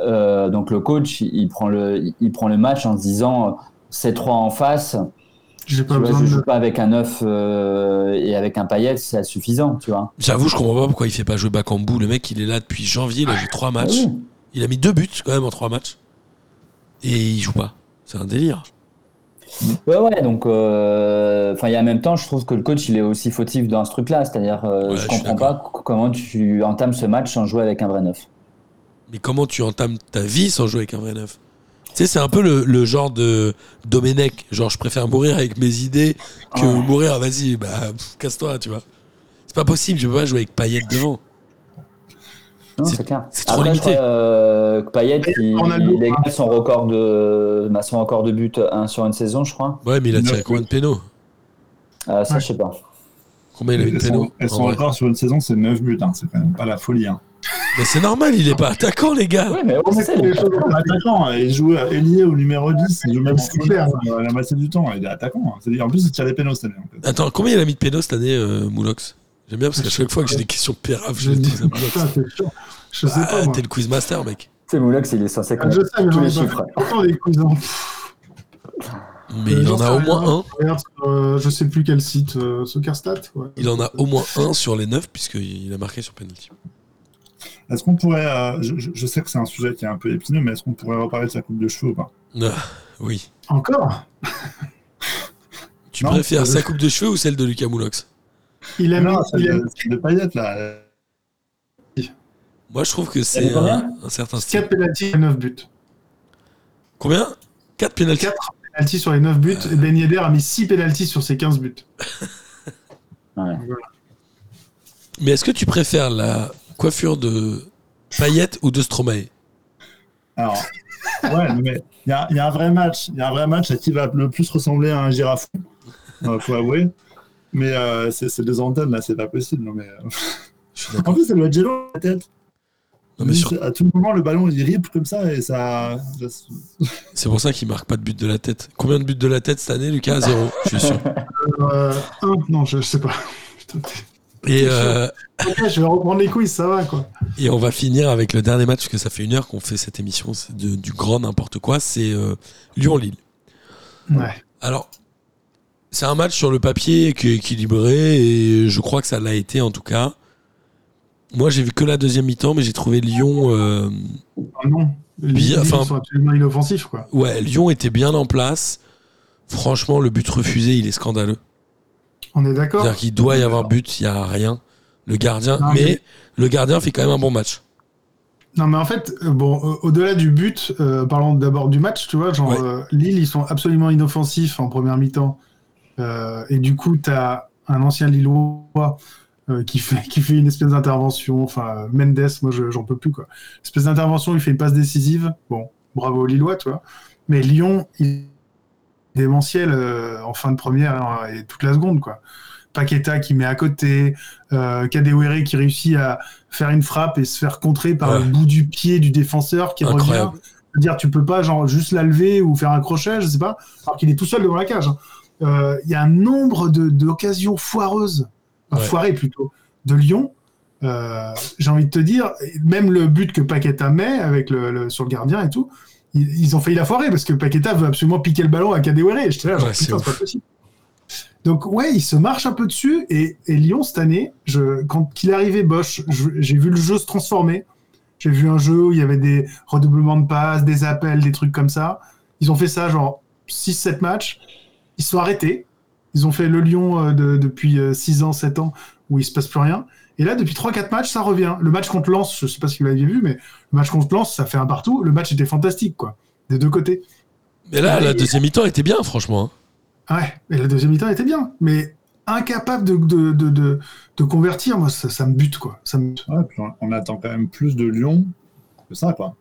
euh, donc le coach, il, il prend le il prend le match en se disant euh, c'est trois en face. J'ai Tu vois, je de joue pas avec un neuf euh, et avec un Payet, c'est suffisant, tu vois. J'avoue, je comprends pas pourquoi il fait pas jouer Bakambu. Le mec, il est là depuis janvier, il a joué trois matchs. Ah oui. Il a mis deux buts quand même en trois matchs. Et il joue pas. C'est un délire. Ouais, ouais, donc, euh, enfin, il y a en même temps, je trouve que le coach, il est aussi fautif dans ce truc-là. C'est-à-dire, euh, Ouais, je comprends pas comment tu entames ce match sans jouer avec un vrai neuf. Mais comment tu entames ta vie sans jouer avec un vrai neuf sais, c'est un peu le, le genre de Domenech. Genre, je préfère mourir avec mes idées que Ah. mourir, vas-y, bah, casse-toi, tu vois. C'est pas possible, je peux pas jouer avec Payet devant. Non, C'est- clair. c'est trop Après, limité. euh, Payet, il, égale son record de, bah, son record de but 1 sur une saison, je crois. Ouais, mais il a tiré combien de pénaux? Euh, ça, Ouais. je sais pas. Combien il a eu de son, pénaux son vrai? record sur une saison, c'est 9 buts. Hein. C'est quand même pas la folie. Hein. Mais c'est normal, il est pas attaquant, les gars. Oui, mais on sait. les choses. attaquant, hein. il joue ailier au numéro 10, il joue même clair. euh, la moitié du temps, il est attaquant. hein. C'est-à-dire, En plus, il tire les pénaux cette année. en fait. Attends, combien il a mis de pénaux cette année, euh, Moulox? J'aime bien parce qu'à chaque fois que j'ai des questions péraves, je Je les dis, à Moulox. Je sais Ah, pas. T'es le quizmaster, mec. C'est Moulox, il est censé Ah, Je connaître sais, mais tous les chiffres. pas des cousins. Mais Euh, il en a au moins un. Je regarde sur, euh, je sais plus quel site, euh, Soccerstat. ouais. Il en a au moins un sur les neuf, puisqu'il a marqué sur penalty. Est-ce qu'on pourrait, euh, je, sais que c'est un sujet qui est un peu épineux, mais est-ce qu'on pourrait reparler de sa coupe de cheveux ou pas? Ah, oui. Encore? Tu Non, préfères sa coupe de cheveux ou celle de Lucas Moulox? Il a mis. Non, c'est il a de, de Payet, là. Moi, je trouve que c'est un, un certain style. 4 pénalties et 9 buts. Combien? 4 pénalty 4 pénalties sur les 9 buts. Et Ben Yedder a mis 6 pénalties sur ses 15 buts. Ouais. Mais est-ce que tu préfères la coiffure de Payet ou de Stromae Alors, ouais, mais il y a, il y a un vrai match. Il y a un vrai match à qui va le plus ressembler à un girafon. Euh, faut avouer. Mais euh, c'est deux antennes, là, c'est pas possible. Non, mais, euh, Je En plus, ça doit être gênant, la tête. Non, mais sur- À tout moment, le ballon, il rip comme ça et ça. C'est pour ça qu'il marque pas de but de la tête. Combien de buts de la tête cette année, Lucas? Zéro, je suis sûr. Euh, un, non, je sais pas. Et, euh, je vais reprendre les quiz, ça va quoi. et on va finir avec le dernier match, parce que ça fait une heure qu'on fait cette émission, c'est de- du grand n'importe quoi, c'est euh, Lyon-Lille. Ouais. Alors, c'est un match sur le papier qui est équilibré, et je crois que ça l'a été en tout cas. Moi, j'ai vu que la deuxième mi-temps, mais j'ai trouvé Lyon. euh, Ah non. Les Bien, Lille, enfin- ils sont absolument inoffensifs, quoi. Ouais, Lyon était bien en place. Franchement, le but refusé, il est scandaleux. On est d'accord C'est-à-dire qu'il doit y avoir but, il n'y a rien. Le gardien, Non, mais, mais- le gardien fait quand même un bon match. Non, mais en fait, euh, bon, euh, au-delà du but, euh, parlons d'abord du match, tu vois, genre, Ouais. euh, Lille, ils sont absolument inoffensifs en première mi-temps. Euh, et du coup, tu as un ancien Lillois qui, fait, qui fait une espèce d'intervention, enfin, Mendes, moi, je- j'en peux plus, quoi. Espèce d'intervention, il fait une passe décisive. Bon, bravo aux Lillois, tu vois. Mais Lyon, il est démentiel euh, en fin de première hein, et toute la seconde, quoi. Paqueta qui met à côté, euh, Kadewere qui réussit à faire une frappe et se faire contrer par Ouais. le bout du pied du défenseur qui Incroyable. revient. Dire, tu peux pas genre juste la lever ou faire un crochet, je sais pas, alors qu'il est tout seul devant la cage. hein. Euh, Il y a un nombre de- d'occasions foireuses, enfin, Ouais. foirées plutôt, de Lyon. Euh, J'ai envie de te dire, même le but que Paqueta met avec le, le- sur le gardien et tout, ils, ils ont failli la foirer parce que Paqueta veut absolument piquer le ballon à Kadewere. J'étais là, genre, Ouais, c'est putain, c'est pas possible. Donc ouais, il se marche un peu dessus et, et Lyon cette année, je, quand il est arrivé Bosch, je- j'ai vu le jeu se transformer. J'ai vu un jeu où il y avait des redoublements de passes, des appels, des trucs comme ça. Ils ont fait ça genre 6-7 matchs. Ils se sont arrêtés. Ils ont fait le Lyon euh, de- depuis 6 ans, 7 ans où il se passe plus rien. Et là, depuis 3-4 matchs, ça revient. Le match contre Lens, je sais pas si vous l'aviez vu, mais le match contre Lens, ça fait un partout. Le match était fantastique, quoi. Des deux côtés. Mais là, la et- deuxième mi-temps était bien, franchement. hein. Ouais, et la deuxième mi-temps était bien. Mais incapable de, de, de, de, de convertir, moi, ça, ça me bute, quoi. Ça me bute. Ouais, puis on, on attend quand même plus de Lyon que ça, quoi.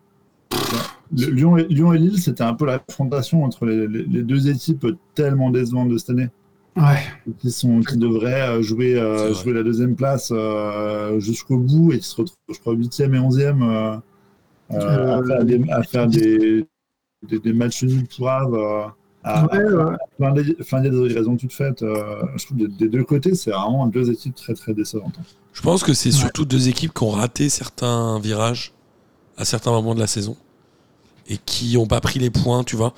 Le- Lyon, et, Lyon et Lille, c'était un peu la confrontation entre les, les- les deux équipes tellement décevantes de cette année, Ouais. qui, sont, qui devraient euh, jouer, euh, jouer la deuxième place euh, jusqu'au bout et qui se retrouvent, je crois, 8e et 11e euh, euh, à faire des, à faire des, des, des matchs nuls à, Ouais, ouais. Enfin, il y a des raisons toutes faites. euh, je trouve des, des deux côtés, c'est vraiment deux équipes très très décevantes. Je pense que c'est Ouais. surtout deux équipes qui ont raté certains virages à certains moments de la saison et qui n'ont pas pris les points, tu vois.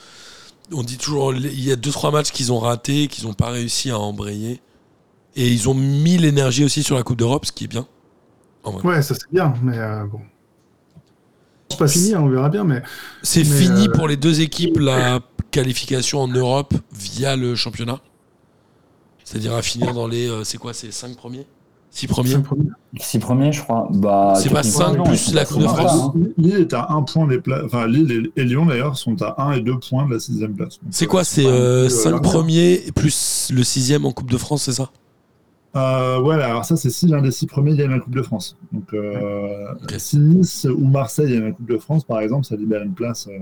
On dit toujours, il y a deux trois matchs qu'ils ont ratés, qu'ils n'ont pas réussi à embrayer. Et ils ont mis l'énergie aussi sur la Coupe d'Europe, ce qui est bien. Ouais, ça c'est bien, mais euh, bon. C'est pas fini, hein, on verra bien, mais C'est fini euh, pour les deux équipes la qualification en Europe via le championnat. C'est-à-dire à finir dans les. euh, c'est quoi C'est 5 premiers? 6 premiers c'est un premier. Six premiers, je crois. Bah, C'est pas techniquement, cinq non, plus ils sont la Coupe de France. Lille est à un point des places. Enfin, Lille et, Lyon d'ailleurs sont à 1 et 2 points de la sixième place. Donc, C'est euh, quoi C'est non plus, 5 euh, premiers plus le sixième en Coupe de France, c'est ça? Euh, ouais, alors ça, c'est si l'un des six premiers gagne la Coupe de France. Donc, euh, Ok. si Nice ou Marseille gagne la Coupe de France, par exemple, ça libère une place. euh,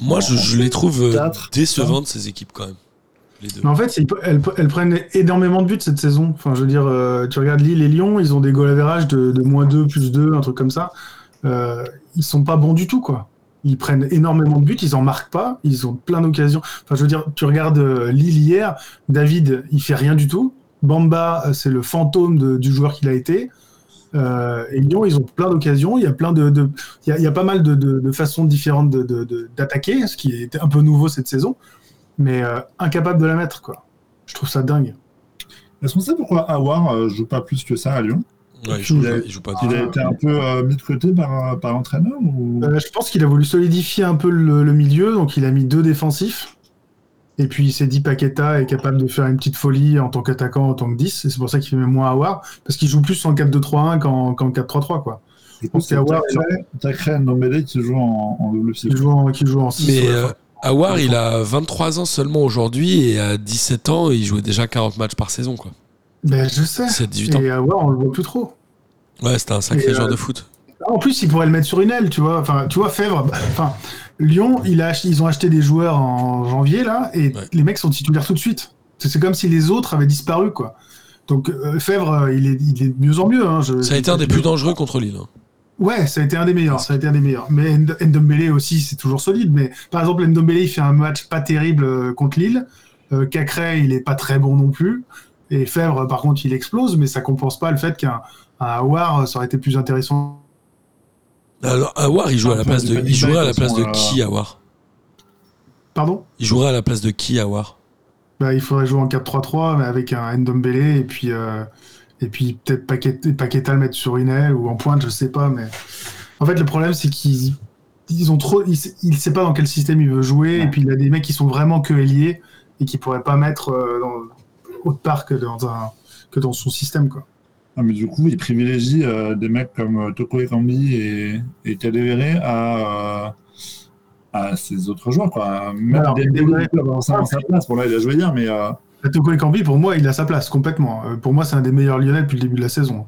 Moi, je, je les trouve euh, décevantes, ces équipes, quand même. En fait, elles, prennent énormément de buts cette saison. Enfin, je veux dire, euh, tu regardes Lille et Lyon, ils ont des goal average de, de moins 2, plus 2, un truc comme ça. Euh, ils sont pas bons du tout, quoi. Ils prennent énormément de buts, ils en marquent pas, ils ont plein d'occasions. Enfin, je veux dire, tu regardes euh, Lille hier, David, il fait rien du tout. Bamba, euh, c'est le fantôme du joueur qu'il a été. Et Lyon, ils ont plein d'occasions. Il y a plein de, il y a, pas mal de, de- façons différentes d'attaquer, ce qui est un peu nouveau cette saison, mais euh, incapable de la mettre, quoi. Je trouve ça dingue. Est-ce qu'on sait pourquoi Awar euh, joue pas plus que ça à Lyon Ouais, il a- pas Il été un peu euh, mis de côté par, par l'entraîneur ou... Euh, je pense qu'il a voulu solidifier un peu le, le milieu, donc il a mis deux défensifs. Et puis il s'est dit Paqueta est capable de faire une petite folie en tant qu'attaquant, en tant que 10. Et c'est pour ça qu'il fait même moins Awar, parce qu'il joue plus en 4-2-3-1 qu'en qu'en 4-3-3. Quoi. Je pense que c'est Awar, c'est Takren Ndombele qui joue en, en double Qui joue en, qui joue en 6. Mais euh, Awar, il a 23 ans seulement aujourd'hui et à 17 ans, il jouait déjà 40 matchs par saison. quoi. ben, je sais. C'est 18 ans. Et Awar, on le voit plus trop. Ouais, c'était un sacré Et, joueur euh, de foot. En plus, il pourrait le mettre sur une aile, tu vois. Enfin, tu vois, Fèvre. bah, Enfin, Lyon, il a, ach- ils ont acheté des joueurs en janvier là, et Ouais. les mecs sont titulaires tout de suite. C'est comme si les autres avaient disparu, quoi. Donc euh, Fèvre, euh, il est, il est de mieux en mieux. Hein, je- Ça a été un des plus dangereux contre Lille. hein. Ouais, ça a été un des meilleurs. Ça a été un des meilleurs. Mais Nd- Ndombele aussi, c'est toujours solide. Mais par exemple, Ndombele, il fait un match pas terrible euh, contre Lille. Euh, Cacré, il est pas très bon non plus. Et Fèvre, par contre, il explose, mais ça compense pas le fait qu'un un Awar, euh, ça aurait été plus intéressant. Alors, Awar, il, joue à la Enfin, place de, il il jouerait à la place de qui, Awar? Pardon? Il jouerait à la place de qui, Awar? Bah, Il faudrait jouer en 4-3-3, mais avec un Ndombele et puis, euh, Et puis peut-être Paqueta, Paqueta le mettre sur une aile ou en pointe, je sais pas. Mais en fait, le problème, c'est qu'ils ils ont trop. Il, il sait pas dans quel système il veut jouer. Ouais. Et puis il a des mecs qui sont vraiment que ailiers et qui pourraient pas mettre euh, dans, autre part que dans, un, que dans son système. Quoi. Ah, mais du coup, il privilégie euh, des mecs comme euh, Toko Ekambi et, et Kadewere à, euh, autres joueurs. Quoi. Même Alors, a joué hier, mais euh, Toko Ekambi, pour moi, il a sa place complètement. Euh, pour moi, c'est un des meilleurs Lyonnais depuis le début de la saison.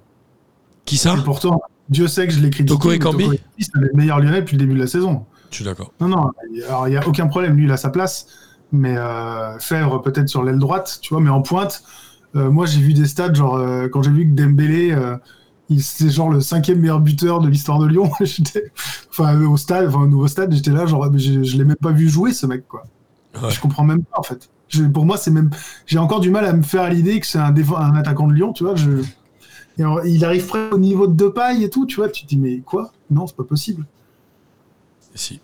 Qui ça Et pourtant, Dieu sait que je l'ai critiqué. Toko Ekambi c'est un des meilleurs Lyonnais depuis le début de la saison. Je suis d'accord. Non, non, alors il n'y a aucun problème. Lui, il a sa place. Mais euh, Fèvre, peut-être sur l'aile droite, tu vois, mais en pointe. euh, moi, j'ai vu des stats, genre, euh, quand j'ai vu que Dembélé, il- c'est genre le cinquième meilleur buteur de l'histoire de Lyon. enfin, au stade, enfin, au nouveau stade, j'étais là, genre, mais je, je l'ai même pas vu jouer, ce mec, quoi. Ouais. Je comprends même pas, en fait. Je- pour moi, c'est même. J'ai encore du mal à me faire l'idée que c'est un, attaquant de Lyon, tu vois. Je... et alors, il arrive près au niveau de Depay et tout, tu vois. Tu te dis, mais quoi? Non, c'est pas possible. Si.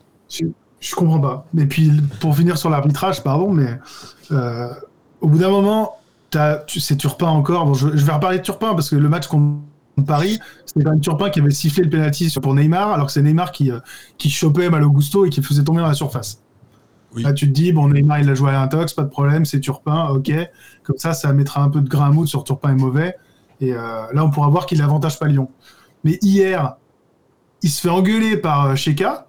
Je comprends pas. Et puis, pour finir sur l'arbitrage, pardon, mais euh, au bout d'un moment, tu- c'est Turpin encore. Bon, je, je vais reparler de Turpin parce que le match contre Paris, c'était quand même Turpin qui avait sifflé le penalty pour Neymar, alors que c'est Neymar qui, euh, qui chopait Malo Gusto et qui le faisait tomber dans la surface. Oui. Là, tu te dis, bon, Neymar, il a joué à l'intox, pas de problème, c'est Turpin, ok. Comme ça, ça mettra un peu de grain à moudre sur Turpin est mauvais. Et euh, là, on pourra voir qu'il avantage pas Lyon. Mais hier, il se fait engueuler par euh, Sheka.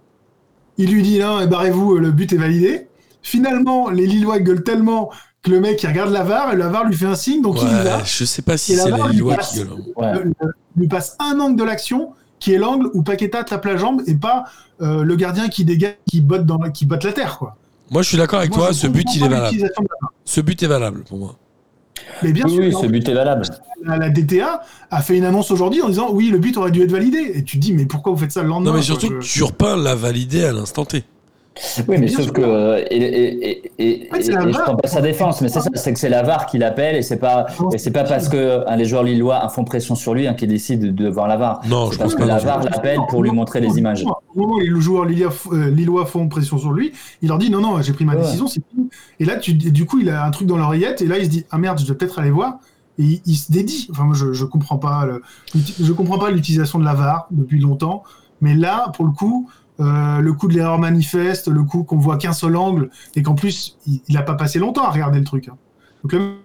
Il lui dit non, eh, barrez-vous, euh, le but est validé. Finalement, les Lillois gueulent tellement que le mec il regarde la VAR et la VAR lui fait un signe, donc il y va. Je sais pas si c'est VAR les lui Lillois passe, qui gueulent. hein. Ouais. le- le- lui passe un angle de l'action qui est l'angle où Paqueta tape la jambe et pas euh, le gardien qui dégage, qui botte, dans, qui botte la terre. Quoi. Moi, je suis d'accord avec Moi, toi. Ce but, il est valable. Ce but est valable pour moi. Mais bien Oui, sûr, oui, ce but est valable. la, la DTA a fait une annonce aujourd'hui en disant oui, le but aurait dû être validé. Et tu te dis, mais pourquoi vous faites ça le lendemain? Non, mais surtout, je- Turpin l'a validé à l'instant T. Oui, mais sauf que euh, et, et, et, et, je prends pas sa défense, mais c'est ça, c'est que c'est la VAR qui l'appelle et c'est pas et c'est pas parce que hein, les joueurs lillois font pression sur lui hein, qu'il décide de, de voir la VAR. Non, C'est je parce pense que pas. la non, VAR je- l'appelle pour lui montrer les images. Au moment où les joueurs lillois, euh, lillois font pression sur lui, il leur dit non, non, j'ai pris ma Ouais. décision, c'est fini. Et là, tu, et du coup, il a un truc dans l'oreillette, et là, il se dit ah merde, je dois peut-être aller voir. Et il, il se dédie. Enfin, moi, je, je comprends pas, le- je comprends pas l'utilisation de la VAR depuis longtemps, mais là, pour le coup, euh, le coup de l'erreur manifeste, le coup qu'on voit qu'un seul angle, et qu'en plus, il, il a pas passé longtemps à regarder le truc. hein. Donc le-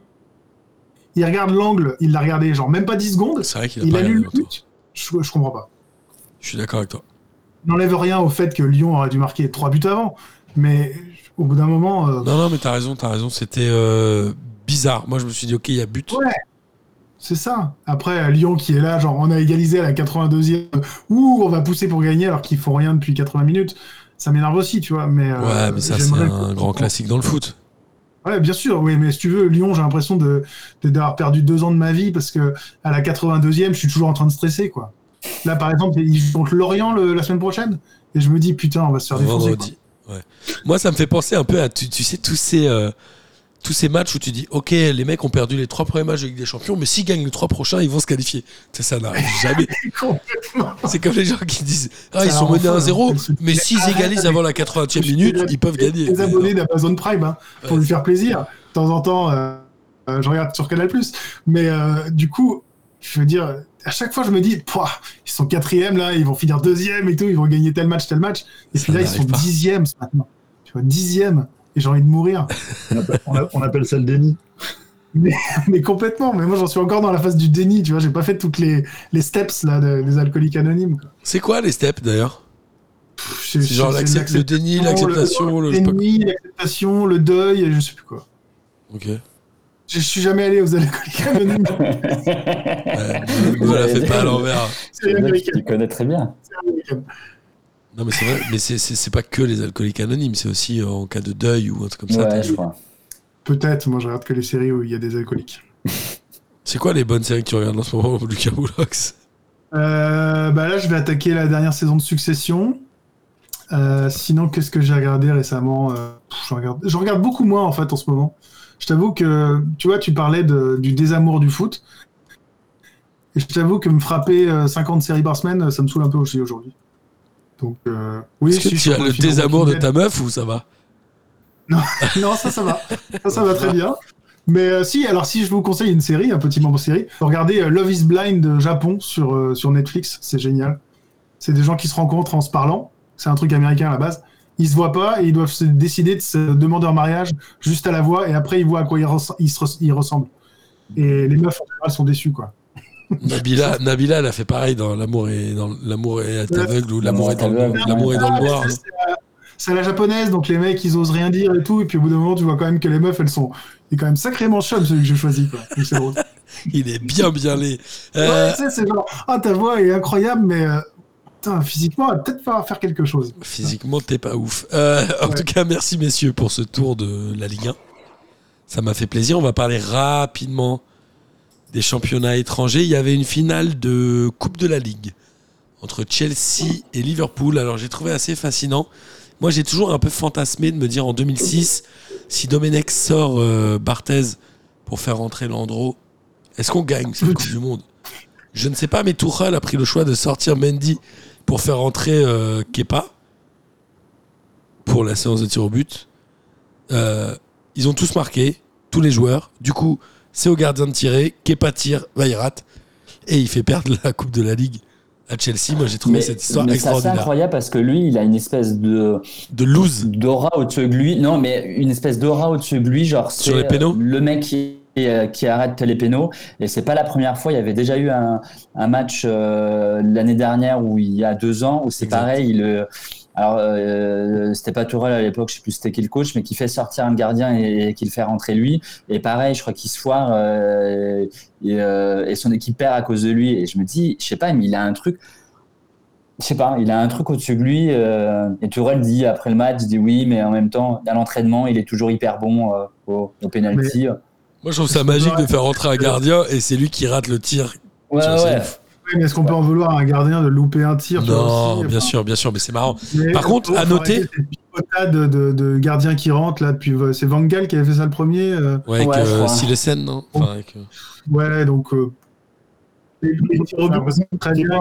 il regarde l'angle, il l'a regardé genre même pas 10 secondes, C'est vrai qu'il a il pas annule le but. Je, je comprends pas. Je suis d'accord avec toi. n'enlève rien au fait que Lyon aurait dû marquer trois buts avant, mais au bout d'un moment, euh, Non, non, mais t'as raison, t'as raison. C'était euh, bizarre. Moi, je me suis dit, ok, il y a but. Ouais. C'est ça. Après, Lyon qui est là, genre on a égalisé à la 82e, ouh, on va pousser pour gagner alors qu'ils font rien depuis 80 minutes. Ça m'énerve aussi, tu vois. Mais, euh, Ouais, mais ça, c'est un grand classique dans le foot. Ouais, bien sûr, oui, mais si tu veux, Lyon, j'ai l'impression de de- d'avoir perdu deux ans de ma vie parce que à la 82e, je suis toujours en train de stresser, quoi. Là, par exemple, ils jouent contre Lorient le- la semaine prochaine, et je me dis, putain, on va se faire défoncer. Ouais. Moi, ça me fait penser un peu à, tu, tu sais, tous ces, euh, tous ces matchs où tu dis, ok, les mecs ont perdu les trois premiers matchs de Ligue des Champions, mais s'ils gagnent les trois prochains, ils vont se qualifier. Ça, ça n'arrive jamais. C'est comme les gens qui disent, ah, ils sont menés folle, 1-0, hein. mais s'ils Arrête égalisent avant la 80e minute, ils peuvent gagner. Les abonnés d'Amazon Prime, hein, pour lui faire plaisir. De temps en temps, euh, euh, je regarde sur Canal+. Mais euh, du coup, je veux dire, à chaque fois, je me dis, ils sont quatrième là, ils vont finir deuxième et tout, ils vont gagner tel match, tel match. Et puis là, ils sont pas. dixième maintenant. Tu vois, dixième. Et j'ai envie de mourir. on appelle, on a- on appelle ça le déni. mais complètement. Mais moi, j'en suis encore dans la phase du déni. Tu vois, j'ai pas fait toutes les, les steps là de- des alcooliques anonymes. C'est quoi les steps d'ailleurs? C'est genre le déni, l'acceptation, le. déni, l'acceptation, le deuil, et je sais plus quoi. Ok. Je, je suis jamais allé aux alcooliques anonymes. Ouais, ne la fais pas à l'envers. Tu connais très bien. Non, mais c'est vrai, mais c'est- pas que les alcooliques anonymes, c'est aussi euh, en cas de deuil ou un truc comme ça. Ouais, t'as- je crois. Peut-être, moi je regarde que les séries où il y a des alcooliques. C'est quoi les bonnes séries que tu regardes en ce moment, Lucas Moulox Euh, bah là, je vais attaquer la dernière saison de Succession. Euh, sinon, qu'est-ce que j'ai regardé récemment Euh, je, regarde... je regarde beaucoup moins en fait en ce moment. Je t'avoue que, tu vois, tu parlais de- du désamour du foot. Et je t'avoue que me frapper euh, 50 séries par semaine, ça me saoule un peu aussi aujourd'hui. Donc, euh, oui, Est-ce que tu as le désamour de ta meuf ou ça va? Non, ça, ça va. Ça, ça va très bien. Mais euh, si, alors si je vous conseille une série, un petit membre série, regardez euh, Love is Blind Japon sur, sur Netflix, c'est génial. C'est des gens qui se rencontrent en se parlant, c'est un truc américain à la base. Ils se voient pas et ils doivent se décider de se demander en mariage juste à la voix et après ils voient à quoi ils, res- ils se res- ils ressemblent. Et les meufs en général sont déçues quoi. Nabila, Nabila, elle a fait pareil dans L'amour est, dans l'amour est aveugle ou L'amour est, dans le- l'amour est dans le noir. c'est- la- japonaise, donc les mecs ils osent rien dire et tout, et puis au bout d'un moment tu vois quand même que les meufs elles sont. Il est quand même sacrément chum celui que j'ai choisi quoi. Donc c'est drôle. Il est bien, bien laid. Euh, Ouais, tu sais, c'est genre, ah ta voix est incroyable, mais euh, putain, physiquement elle va peut-être falloir faire quelque chose. Physiquement, t'es pas ouf. Euh, en Ouais. tout cas, merci messieurs pour ce tour de la Ligue 1. Ça m'a fait plaisir. On va parler rapidement des championnats étrangers. Il y avait une finale de Coupe de la Ligue entre Chelsea et Liverpool. Alors j'ai trouvé assez fascinant. Moi, j'ai toujours un peu fantasmé de me dire en 2006, si Domenech sort euh, Barthez pour faire rentrer Landreau, est-ce qu'on gagne cette Coupe du Monde? Je ne sais pas, mais Tuchel a pris le choix de sortir Mendy pour faire rentrer euh, Kepa pour la séance de tir au but. Euh, ils ont tous marqué, tous les joueurs. Du coup, c'est au gardien de tirer. Kepa tire, il rate. Et il fait perdre la Coupe de la Ligue à Chelsea. Moi, j'ai trouvé cette histoire mais c'est incroyable parce que lui, il a une espèce de De lose. d'aura au-dessus de lui. Non, mais une espèce d'aura au-dessus de lui, genre Sur les pénaux le mec qui euh, qui arrête les pénaux et c'est pas la première fois. Il y avait déjà eu un, un match euh, l'année dernière ou il y a deux ans où c'est pareil. Il, euh, alors euh, c'était pas Tourelle à l'époque, je sais plus c'était qui le coach, mais qui fait sortir un gardien et, et qui le fait rentrer lui. Et pareil, je crois qu'il se foire euh, et, euh, et son équipe perd à cause de lui. Et je me dis, je sais pas, mais il a un truc je sais pas, il a un truc au-dessus de lui. et Tourelle dit après le match, il dit oui, mais en même temps, à l'entraînement, il est toujours hyper bon au, au penalty. Moi, je trouve ça magique de faire rentrer un gardien et c'est lui qui rate le tir. Ouais, ouais. Mais est-ce qu'on peut en vouloir à un gardien de louper un tir Non, aussi bien sûr, bien sûr, mais c'est marrant. mais Par contre, à noter- de, de, de gardiens qui rentrent là depuis. C'est Van Gaal qui avait fait ça le premier. euh, Ouais, avec Ouais, euh. Silesen, non? Enfin, avec, euh, Ouais, donc. euh, les, les tirs au but, très bien.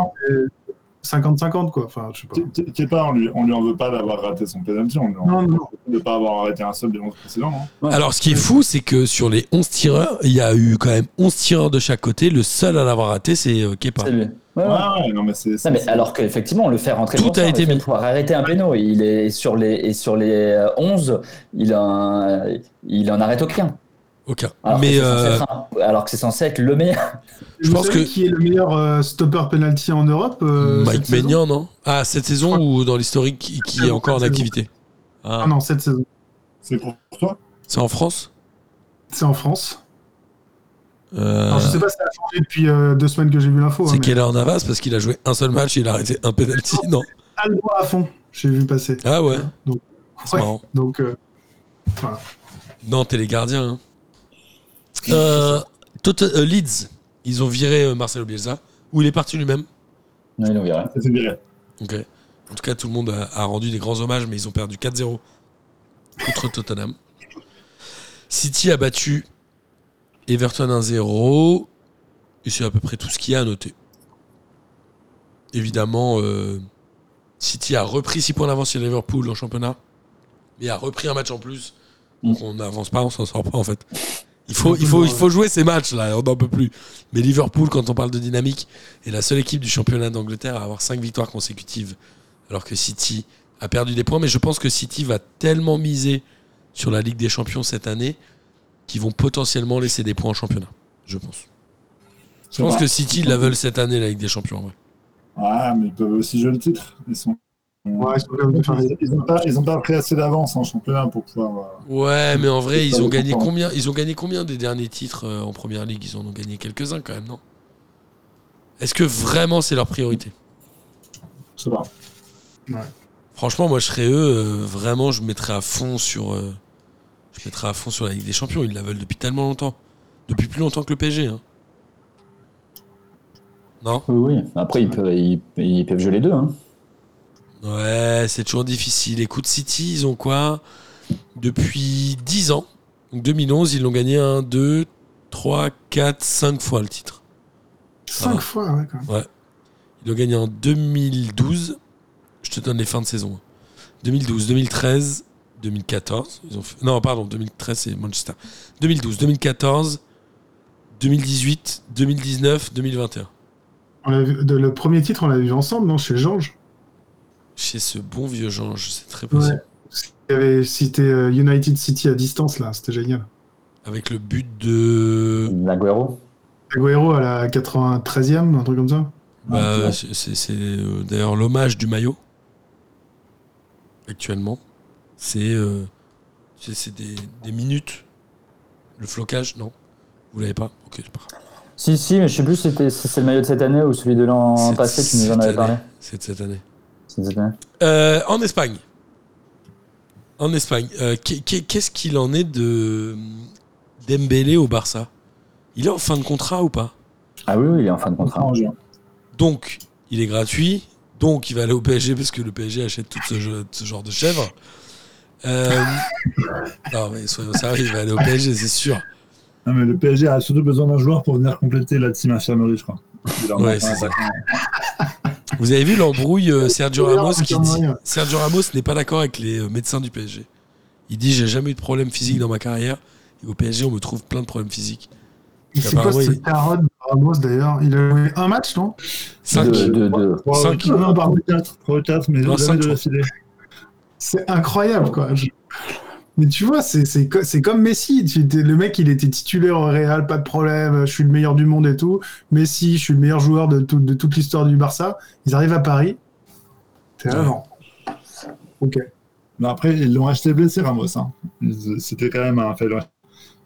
50-50, quoi. Enfin, je sais pas. Ke- Ke- Kepa, on lui, on lui en veut pas d'avoir raté son penalty, on lui en Non, non. veut de pas avoir arrêté un seul des 11 précédents. hein. Ouais. Alors, ce qui est fou, c'est que sur les 11 tireurs, il y a eu quand même 11 tireurs de chaque côté. Le seul à l'avoir raté, c'est euh, Kepa. C'est lui. Ouais, ouais. Ouais, ouais, non, mais c'est. Non, c'est- mais alors qu'effectivement, on le fait rentrer Tout a été mis. pour arrêter un péno. Et il est sur les, et sur les euh, 11, il, en, il en arrête aucun. Aucun. Alors Mais que c'est censé euh, un- alors que c'est censé être le meilleur. Je Vous pense que- qui est le meilleur euh, stopper penalty en Europe euh, Mike Maignan, non? Ah, cette saison ou dans l'historique qui, qui est encore en activité? Ah, Ah non, cette saison. C'est pour toi? C'est en France? C'est en France. Euh, Alors, je sais pas si ça a changé depuis euh, deux semaines que j'ai vu l'info. C'est hein, qu'elle est en avance parce qu'il a joué un seul match et il a arrêté un penalty. Non. mais Alba à fond, j'ai vu passer. Ah ouais. C'est Ouais. marrant. Donc, euh, voilà. Non, t'es les gardiens. hein. Euh, euh, Leeds, ils ont viré euh, Marcelo Bielsa. Ou il est parti lui-même. Non, il en verra. Ça, viré. Ok. En tout cas, tout le monde a, a rendu des grands hommages, mais ils ont perdu 4-0 contre Tottenham. City a battu Everton 1-0. Et c'est à peu près tout ce qu'il y a à noter. Évidemment, euh, City a repris 6 points d'avance sur Liverpool en championnat. Mais a repris un match en plus. Donc on n'avance pas, on s'en sort pas en fait. Il faut, il, faut, il faut jouer ces matchs là, on n'en peut plus. Mais Liverpool, quand on parle de dynamique, est la seule équipe du championnat d'Angleterre à avoir 5 victoires consécutives. Alors que City a perdu des points. Mais je pense que City va tellement miser sur la Ligue des Champions cette année qu'ils vont potentiellement laisser des points en championnat. Je pense. Je pense que City la veulent cette année, la Ligue des Champions. en vrai. Ouais, mais ils peuvent aussi jouer le titre. Ils sont. Ouais, ils n'ont pas, pas pris assez d'avance en championnat pour pouvoir. euh, Ouais, mais en vrai, ils ont gagné combien Ils ont gagné combien des derniers titres euh, en première ligue? Ils en ont gagné quelques-uns quand même, non? Est-ce que vraiment c'est leur priorité? Je sais pas. Franchement, moi je serais eux, euh, vraiment, je mettrais à fond sur. euh, je mettrais à fond sur la Ligue des Champions. Ils la veulent depuis tellement longtemps. Depuis plus longtemps que le PSG. hein. Non? Oui, oui. Après, ils peuvent, ils, ils peuvent jouer les deux. Hein. Ouais, c'est toujours difficile. Écoute, City, ils ont quoi Depuis 10 ans. Donc 2011, ils l'ont gagné 1, 2, 3, 4, 5 fois le titre. Cinq Ah. fois, ouais, quand même. Ils l'ont gagné en 2012. Je te donne les fins de saison. 2012, 2013, 2014. Ils ont fait- Non, pardon, 2013, c'est Manchester. 2012, 2014, 2018, 2019, 2021. On l'a vu- de- le premier titre, on l'a vu ensemble, non Chez Georges. Chez ce bon vieux Georges, c'est très possible. Il y avait cité euh, United City à distance, là. C'était génial. Avec le but de. L'Aguero. Agüero à la 93e, un truc comme ça. Bah, Ouais. c'est euh, d'ailleurs l'hommage du maillot. Actuellement. C'est euh, des, des minutes. Le flocage, non Vous l'avez pas Ok, c'est pas grave. Si, si, mais je sais plus si c'est le maillot de cette année ou celui de l'an passé, tu nous en avais parlé. C'est de cette année. Euh, en Espagne. En Espagne. euh, qu'est- qu'est- Qu'est-ce qu'il en est de Dembélé au Barça? Il est en fin de contrat ou pas? Ah oui, oui, il est en fin de contrat. En juin. Donc, il est gratuit. Donc, il va aller au PSG parce que le PSG achète tout ce, jeu- ce genre de chèvre. Euh, non, mais soyons sérieux, il va aller au PSG, c'est sûr. Non, mais le PSG a surtout besoin d'un joueur pour venir compléter la team infirmerie, je crois. Ouais, c'est ça. Vous avez vu l'embrouille euh, Sergio Ramos qui dit. Sergio Ramos n'est pas d'accord avec les euh, médecins du PSG. Il dit j'ai jamais eu de problème physique dans ma carrière et au PSG on me trouve plein de problèmes physiques. Et C'est quoi Apparemment, cette il- carotte de Ramos d'ailleurs? Il a joué un match, non? Cinq. De, de, de- Trois- Cinq. Non, non, pardon, 4. 3 ou 4, mais de la. C'est incroyable, quoi. Je- Mais tu vois, c'est c'est co- c'est comme Messi. Le mec, il était titulaire au Real, pas de problème. Je suis le meilleur du monde et tout. Messi, je suis le meilleur joueur de, tout- de toute l'histoire du Barça. Ils arrivent à Paris. Ouais. non. Ok. Mais après, ils l'ont acheté blessé, Ramos. hein. Ils- C'était quand même un fait.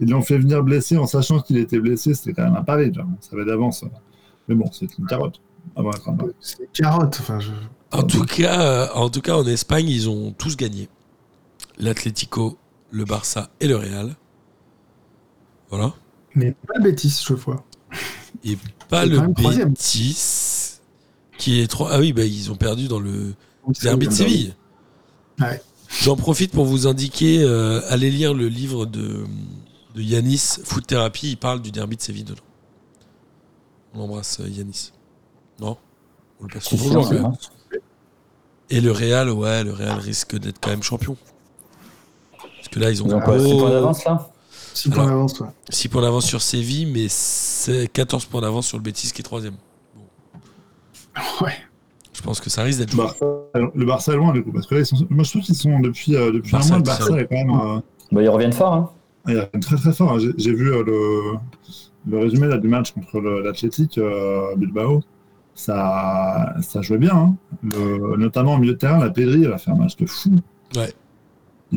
Ils l'ont fait venir blessé en sachant qu'il était blessé. C'était quand même un pari. déjà. On savait d'avance. Mais bon, c'est une carotte. Ah. C'est une carotte. Enfin, je... En tout cas, euh, en tout cas en Espagne ils ont tous gagné. L'Atlético, le Barça et le Real. Voilà. Mais pas bêtise, je vois. Et pas le. Betis qui est trop. Ah oui bah ils ont perdu dans le Derby de. Séville. Ouais. J'en profite pour vous indiquer, euh, allez lire le livre de, de Yanis, Foot Therapy, il parle du derby de Séville dedans. On embrasse euh, Yanis. Non? On le passe avance. Et le Real, ouais, le Real risque d'être quand même champion. Parce que là, ils ont, Ils ont quoi 6 Oh, points d'avance là 6 points d'avance, ouais. 6 points d'avance sur Séville, mais c'est 14 points d'avance sur le Betis qui est troisième. Ouais. Je pense que ça risque d'être Le joué. Barça, le Barça est loin, du coup. Parce que là, ils sont... moi, je trouve qu'ils sont depuis, euh, depuis Barça un mois. Le Barça est quand même. euh, bah, Ils reviennent fort. Hein. Il est très très fort. hein. J'ai vu euh, le, le résumé là, du match contre le- l'Athletic euh, Bilbao. Ça, ça jouait bien. hein. Le- notamment au milieu de terrain, la Pedri, elle a fait un match de fou. Ouais.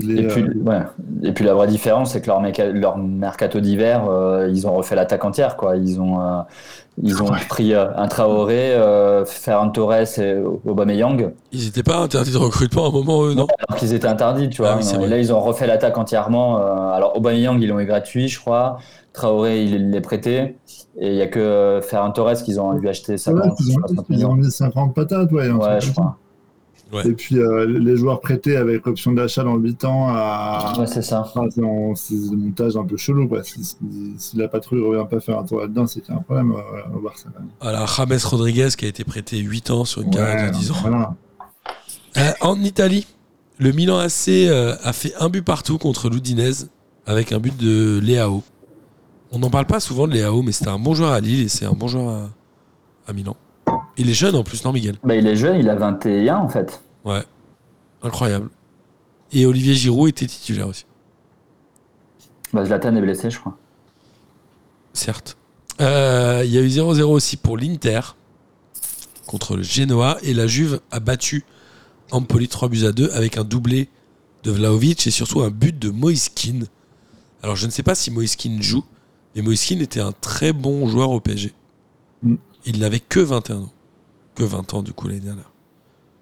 Et puis, euh, ouais. et puis la vraie différence, c'est que leur, méca- leur mercato d'hiver, euh, ils ont refait l'attaque entière. Quoi. Ils ont, euh, ils ont Ouais. pris euh, un Traoré, euh, Ferran Torres et Aubameyang. Ils n'étaient pas interdits de recrutement à un moment, eux, non? Alors qu'ils étaient interdits, tu vois. Ah oui, Et vrai. là, ils ont refait l'attaque entièrement. euh, alors, Aubameyang, ils l'ont eu gratuit, je crois. Traoré, il l'est prêté. Et il n'y a que Ferran Torres qu'ils ont lui acheté ouais, 50, ils, ont, 60 ils ont millions. mis 50 patates. Ouais, Ouais, je ça. crois. Ouais. Et puis euh, les joueurs prêtés avec option d'achat dans le 8 ans à. Ouais, c'est ça. Ah, c'est en- c'est des montages un peu chelou. Quoi. Si, si- si la patrouille revient pas faire un tour là-dedans, c'est qu'il y a un problème euh, au Barça. Voilà, James Rodriguez qui a été prêté 8 ans sur une carrière Ouais, de 10 ans. voilà. Euh, en Italie, le Milan AC euh, a fait un but partout contre l'Udinese avec un but de Leao. On n'en parle pas souvent de Leao, mais c'était un bon joueur à Lille et c'est un bon joueur à, à Milan. Il est jeune en plus, non, Miguel? Bah, il est jeune, il a 21 en fait. Ouais. Incroyable. Et Olivier Giroud était titulaire aussi, Bah, Zlatan est blessé, je crois. certes. Euh, Il y a eu 0-0 aussi pour l'Inter contre le Genoa et la Juve a battu Empoli 3 buts à 2 avec un doublé de Vlaovic et surtout un but de Moiskin. Alors je ne sais pas si Moiskin joue, mais Moiskin était un très bon joueur au PSG. Mm. Il n'avait que 21 ans. Que 20 ans du coup l'année dernière.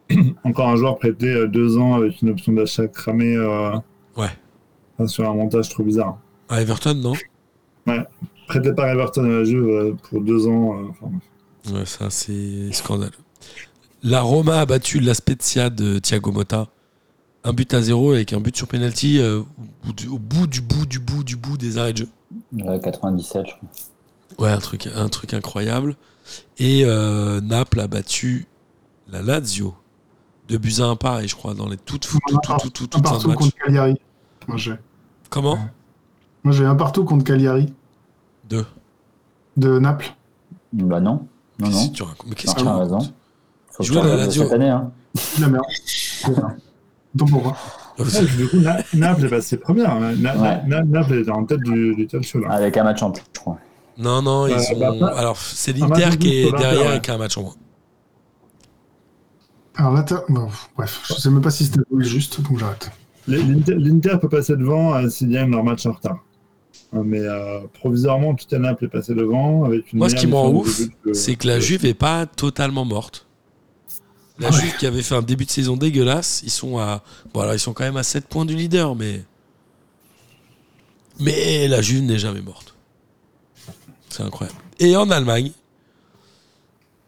Encore un joueur prêté euh, deux ans avec une option d'achat cramée euh, Ouais. enfin, sur un montage trop bizarre. À Everton, non? Prêté par Everton à la Juve euh, pour deux ans. euh, enfin, bref. Ouais, ça c'est scandaleux. La Roma a battu la Spezia de Thiago Motta. Un but à zéro avec un but sur penalty euh, au, bout du, au bout du bout du bout du bout des arrêts de jeu. Ouais, 97, je crois. Ouais, un truc, un truc incroyable. Et euh, Naples a battu la Lazio Deux buts à un pareil, je crois, dans les toutes, toutes, toutes, toutes, toutes, de partout match. contre Cagliari. Moi, j'ai. Comment Moi, j'ai un partout contre Cagliari Deux. de Naples. Bah non. Non, non. tu racontes Mais qu'est-ce que tu tu as racontes raison. Faut que Jouer tu à la radio. cette année. Hein. La merde. Donc pourquoi Ah, du coup, Naples est passé première. hein. Naples est en tête du, du là. Avec un match en plus, je crois. Non, non, ils Euh, ont. bah, pas- Alors, c'est l'Inter qui est l'Inter, derrière ouais. et qui a un match en moins. Alors là, t'as- bon, bref, je sais même pas si c'était juste, donc j'arrête. L'Inter l'Inter peut passer devant euh, s'ils gagnent leur match en retard. Euh, Mais euh, provisoirement, tout à Naples est passé devant. Avec une Moi, ce qui me rend ouf, que- c'est que la Juve est pas totalement morte. La Juve qui avait fait un début de saison dégueulasse, ils sont à. Bon, alors ils sont quand même à 7 points du leader, mais. Mais la Juve n'est jamais morte. C'est incroyable. Et en Allemagne,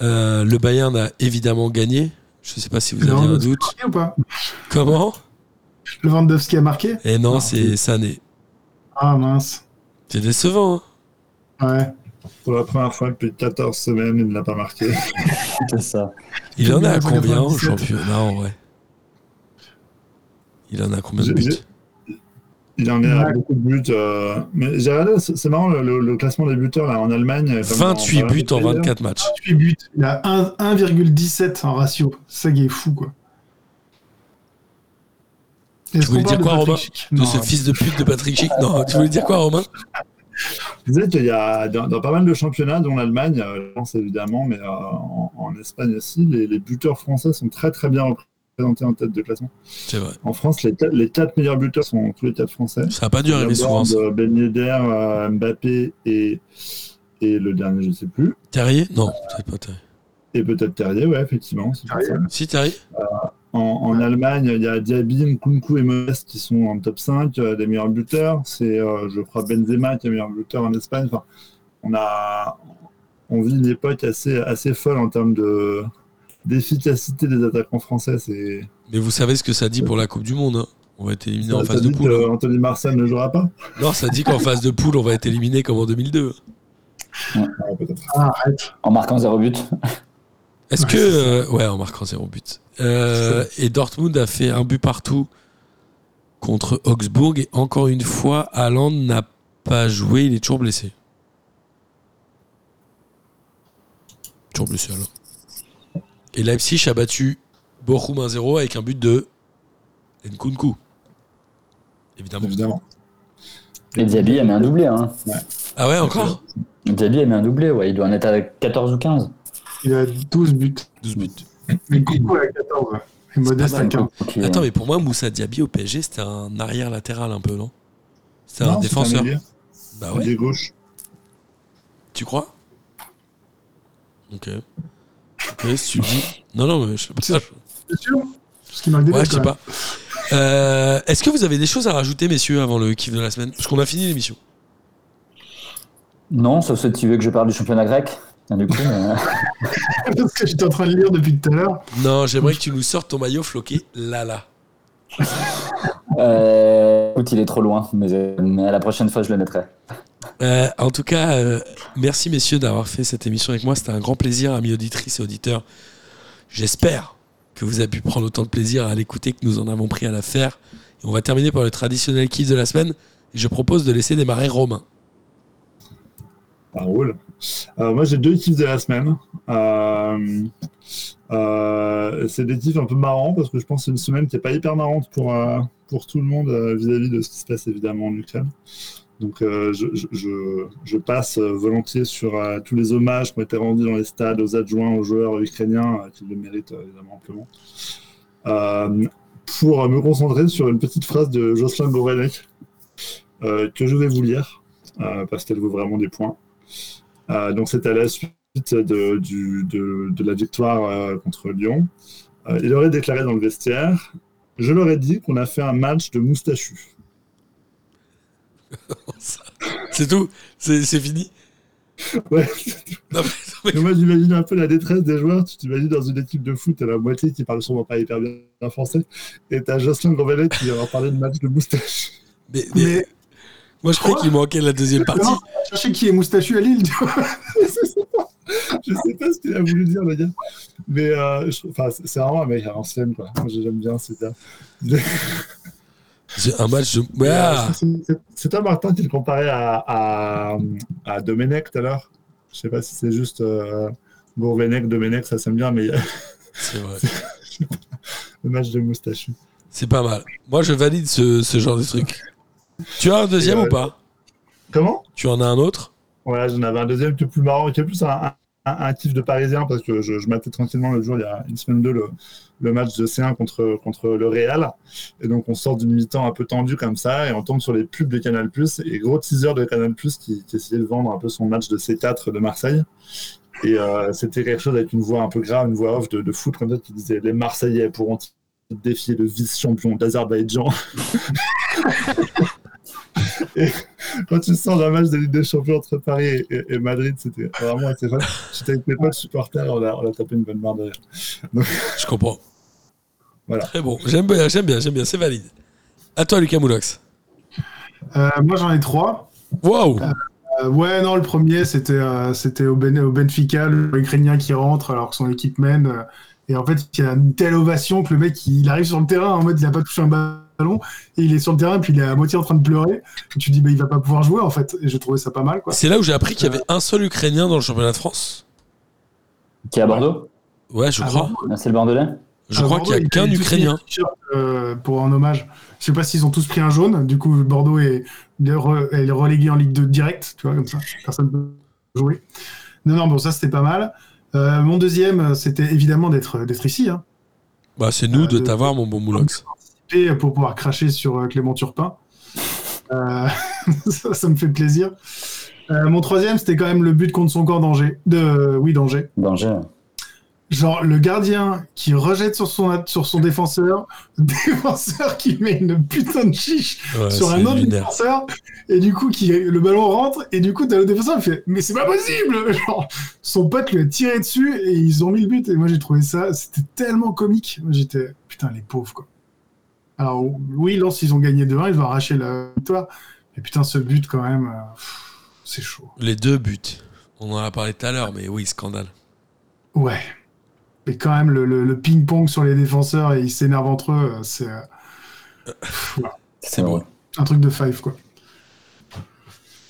euh, le Bayern a évidemment gagné. Je sais pas si vous avez un doute. ou pas Comment? Lewandowski a marqué? Et non, Non, c'est Sané. Ah mince. C'est décevant. hein. Ouais. Pour la première fois depuis 14 semaines, il ne l'a pas marqué. C'est ça. Il en a à 1997. combien au championnat en vrai? Il en a combien de buts? Il en est à beaucoup de buts. euh, Mais j'ai regardé, c'est marrant le, classement des buteurs là, en Allemagne. comme dans 28 pas mal de buts en pays, 24 matchs. 28 buts. Il a un- 1,17 en ratio. Ça qui est fou, quoi. Est-ce voulais dire quoi, de Romain De Non, ce fils de pute de Patrick Schick? Non, tu voulais dire quoi, Romain? Je disais qu'il y a dans, dans pas mal de championnats, dont l'Allemagne, euh, je pense évidemment, mais euh, en, en Espagne aussi, les, les buteurs français sont très très bien représentés en tête de classement. C'est vrai. En France, les, quatre- les quatre meilleurs buteurs sont tous les quatre français. Ça a pas dû arriver souvent. Ben Yedder, euh, Mbappé et, et le dernier, je ne sais plus. Terrier? Non, peut-être pas Terrier. Et peut-être Terrier, ouais, effectivement. Terrier. Si, Terrier En, en Allemagne, il y a Diaby, Nkunku et Modeste qui sont en top 5 euh, des meilleurs buteurs. C'est, euh, je crois, Benzema qui est meilleur buteur en Espagne. Enfin, on, a, on vit une époque assez, assez folle en termes de, d'efficacité des attaquants français. C'est, Mais vous savez ce que ça dit pour la Coupe du Monde. hein. On va être éliminé en phase de poule. hein. Anthony Marcel ne jouera pas Non, ça dit qu'en phase de poule, on va être éliminé comme en 2002. Ah. Ah, arrête. En marquant zéro but. Est-ce Ouais, que. euh, ouais, en marquant zéro but. Euh, et Dortmund a fait un but partout contre Augsbourg. Et encore une fois, Haaland n'a pas joué. Il est toujours blessé. Toujours blessé alors. Et Leipzig a battu Bochum 1-0 avec un but de Nkunku. Évidemment. Évidemment. Et Diaby a mis un doublé. Hein. Ah ouais, encore Diaby a mis un doublé, ouais. Il doit en être à 14 ou 15. Il a 12 buts. 12 buts. Coucou à 14. ouais. Et Modeste à mal, 15. Ok. Attends, mais pour moi, Moussa Diaby au PSG, c'était un arrière latéral un peu, non? C'était un défenseur. Bah Il ouais, est gauche. tu crois? Ok. Ok, si tu dis. Non, non, mais je sais pas. C'est sûr Parce qu'il marque des Ouais, je sais pas. Euh, Est-ce que vous avez des choses à rajouter, messieurs, avant le kiff de la semaine? Parce qu'on a fini l'émission. Non, sauf si tu veux que je parle du championnat grec. Ah, Du coup, euh, Parce que j'étais en train de lire depuis tout à l'heure. Non, j'aimerais que tu nous sortes ton maillot floqué Lala. euh, écoute, il est trop loin, mais, euh, mais à la prochaine fois, je le mettrai. Euh, en tout cas, euh, merci messieurs d'avoir fait cette émission avec moi. C'était un grand plaisir, amis auditrices et auditeurs. J'espère que vous avez pu prendre autant de plaisir à l'écouter que nous en avons pris à la faire. Et on va terminer par le traditionnel kiff de la semaine. Et je propose de laisser démarrer Romain. Ça roule. Euh, moi, j'ai deux kiffs de la semaine. Euh, c'est des kiffs un peu marrants parce que je pense que c'est une semaine qui n'est pas hyper marrante pour, euh, pour tout le monde euh, vis-à-vis de ce qui se passe évidemment en Ukraine. Donc, je, passe volontiers sur tous les hommages qui ont été rendus dans les stades aux adjoints, aux joueurs ukrainiens qui le méritent évidemment amplement. Pour me concentrer sur une petite phrase de Jocelyn Gourvenec que je vais vous lire parce qu'elle vaut vraiment des points. Donc c'est à la suite de, du- de- de la victoire euh, contre Lyon. Euh, il aurait déclaré dans le vestiaire Je leur ai dit qu'on a fait un match de moustachu. C'est tout C'est c'est fini Ouais. Non, mais- mais- Et moi j'imagine un peu la détresse des joueurs. Tu t'imagines dans une équipe de foot, t'as la moitié qui parle sûrement pas hyper bien français, et t'as Jocelyn Gourvenec qui va parler de match de moustachu. mais- mais- Mais moi, je croyais qu'il manquait la deuxième partie. non, chercher qui est moustachu à Lille, tu vois. je sais pas ce qu'il a voulu dire, le gars. Mais euh, je- enfin, c'est vraiment un mec à l'ancienne, quoi. Moi, j'aime bien, c'est un match Ah, c'est- toi, Martin, qui le comparait à, à, à Domenech tout à l'heure. Je sais pas si c'est juste euh, Gourvenec, Domenech, ça s'aime bien, mais c'est vrai. le match de moustachu. C'est pas mal. Moi, je valide ce, ce genre de truc. Tu as un deuxième euh, ou pas? Comment? Tu en as un autre? Voilà, j'en avais un deuxième qui est plus marrant, qui est plus un, un, un kiff de parisien, parce que je, je tranquillement le jour, il y a une semaine ou deux, le, match de C1 contre, contre le Real. Et donc, on sort d'une mi-temps un peu tendue comme ça, et on tombe sur les pubs de Canal+, et gros teaser de Canal+, qui, essayait de vendre un peu son match de C4 de Marseille. Et euh, c'était quelque chose avec une voix un peu grave, une voix off de, de foot comme ça, qui disait « Les Marseillais pourront défier le vice-champion d'Azerbaïdjan ». Quand tu sors d'un match de Ligue des Champions entre Paris et, et Madrid, c'était vraiment assez fun. J'étais avec mes potes supporters, on a, on a tapé une bonne barre de rire. Je comprends. Voilà. Très bon. J'aime bien, j'aime bien, j'aime bien. C'est valide. À toi, Lucas Moulox. Euh, moi, j'en ai trois. Waouh Euh, ouais, non, le premier, c'était euh, c'était au, Ben- au Benfica, le Ukrainien qui rentre alors que son équipe mène. euh, et en fait, il y a une telle ovation que le mec, il, il arrive sur le terrain en mode il a pas touché un ballon. Et il est sur le terrain, puis il est à moitié en train de pleurer. Et tu dis, bah, il va pas pouvoir jouer, en fait. Et j'ai trouvé ça pas mal, quoi. C'est là où j'ai appris qu'il y avait un seul Ukrainien dans le championnat de France. Qui est à Bordeaux? Ouais, je Ah crois. C'est le Bordelais? Je À crois Bordeaux, qu'il y a qu'un Ukrainien. euh, pour un hommage. Je sais pas s'ils ont tous pris un jaune. Du coup, Bordeaux est, est re- est relégué en Ligue 2 direct, tu vois, comme ça. Personne peut jouer. Non, non, bon, ça, c'était pas mal. Euh, mon deuxième, c'était évidemment d'être d'être ici, hein, Bah, c'est nous Euh, de de- t'avoir, mon bon Moulox. Pour pouvoir cracher sur euh, Clément Turpin. Euh, ça, ça me fait plaisir. Euh, mon troisième, c'était quand même le but contre son corps d'Angers. De, oui, d'Angers. Danger. Genre le gardien qui rejette sur son, sur son défenseur, le défenseur qui met une putain de chiche Ouais, sur un autre lunaire. défenseur, et du coup qui, le ballon rentre, et du coup t'as le défenseur qui fait mais c'est pas possible Genre, Son pote lui a tiré dessus et ils ont mis le but, et moi j'ai trouvé ça, c'était tellement comique. Moi j'étais putain les pauvres quoi. Alors oui, Lens ils ont gagné 2-1, ils ont arraché la victoire, mais putain ce but quand même, euh, pff, c'est chaud. Les deux buts. On en a parlé tout à l'heure, mais oui, scandale. Ouais. Mais quand même, le, le- le ping-pong sur les défenseurs et ils s'énervent entre eux, euh, c'est euh, C'est bon. un truc de five, quoi.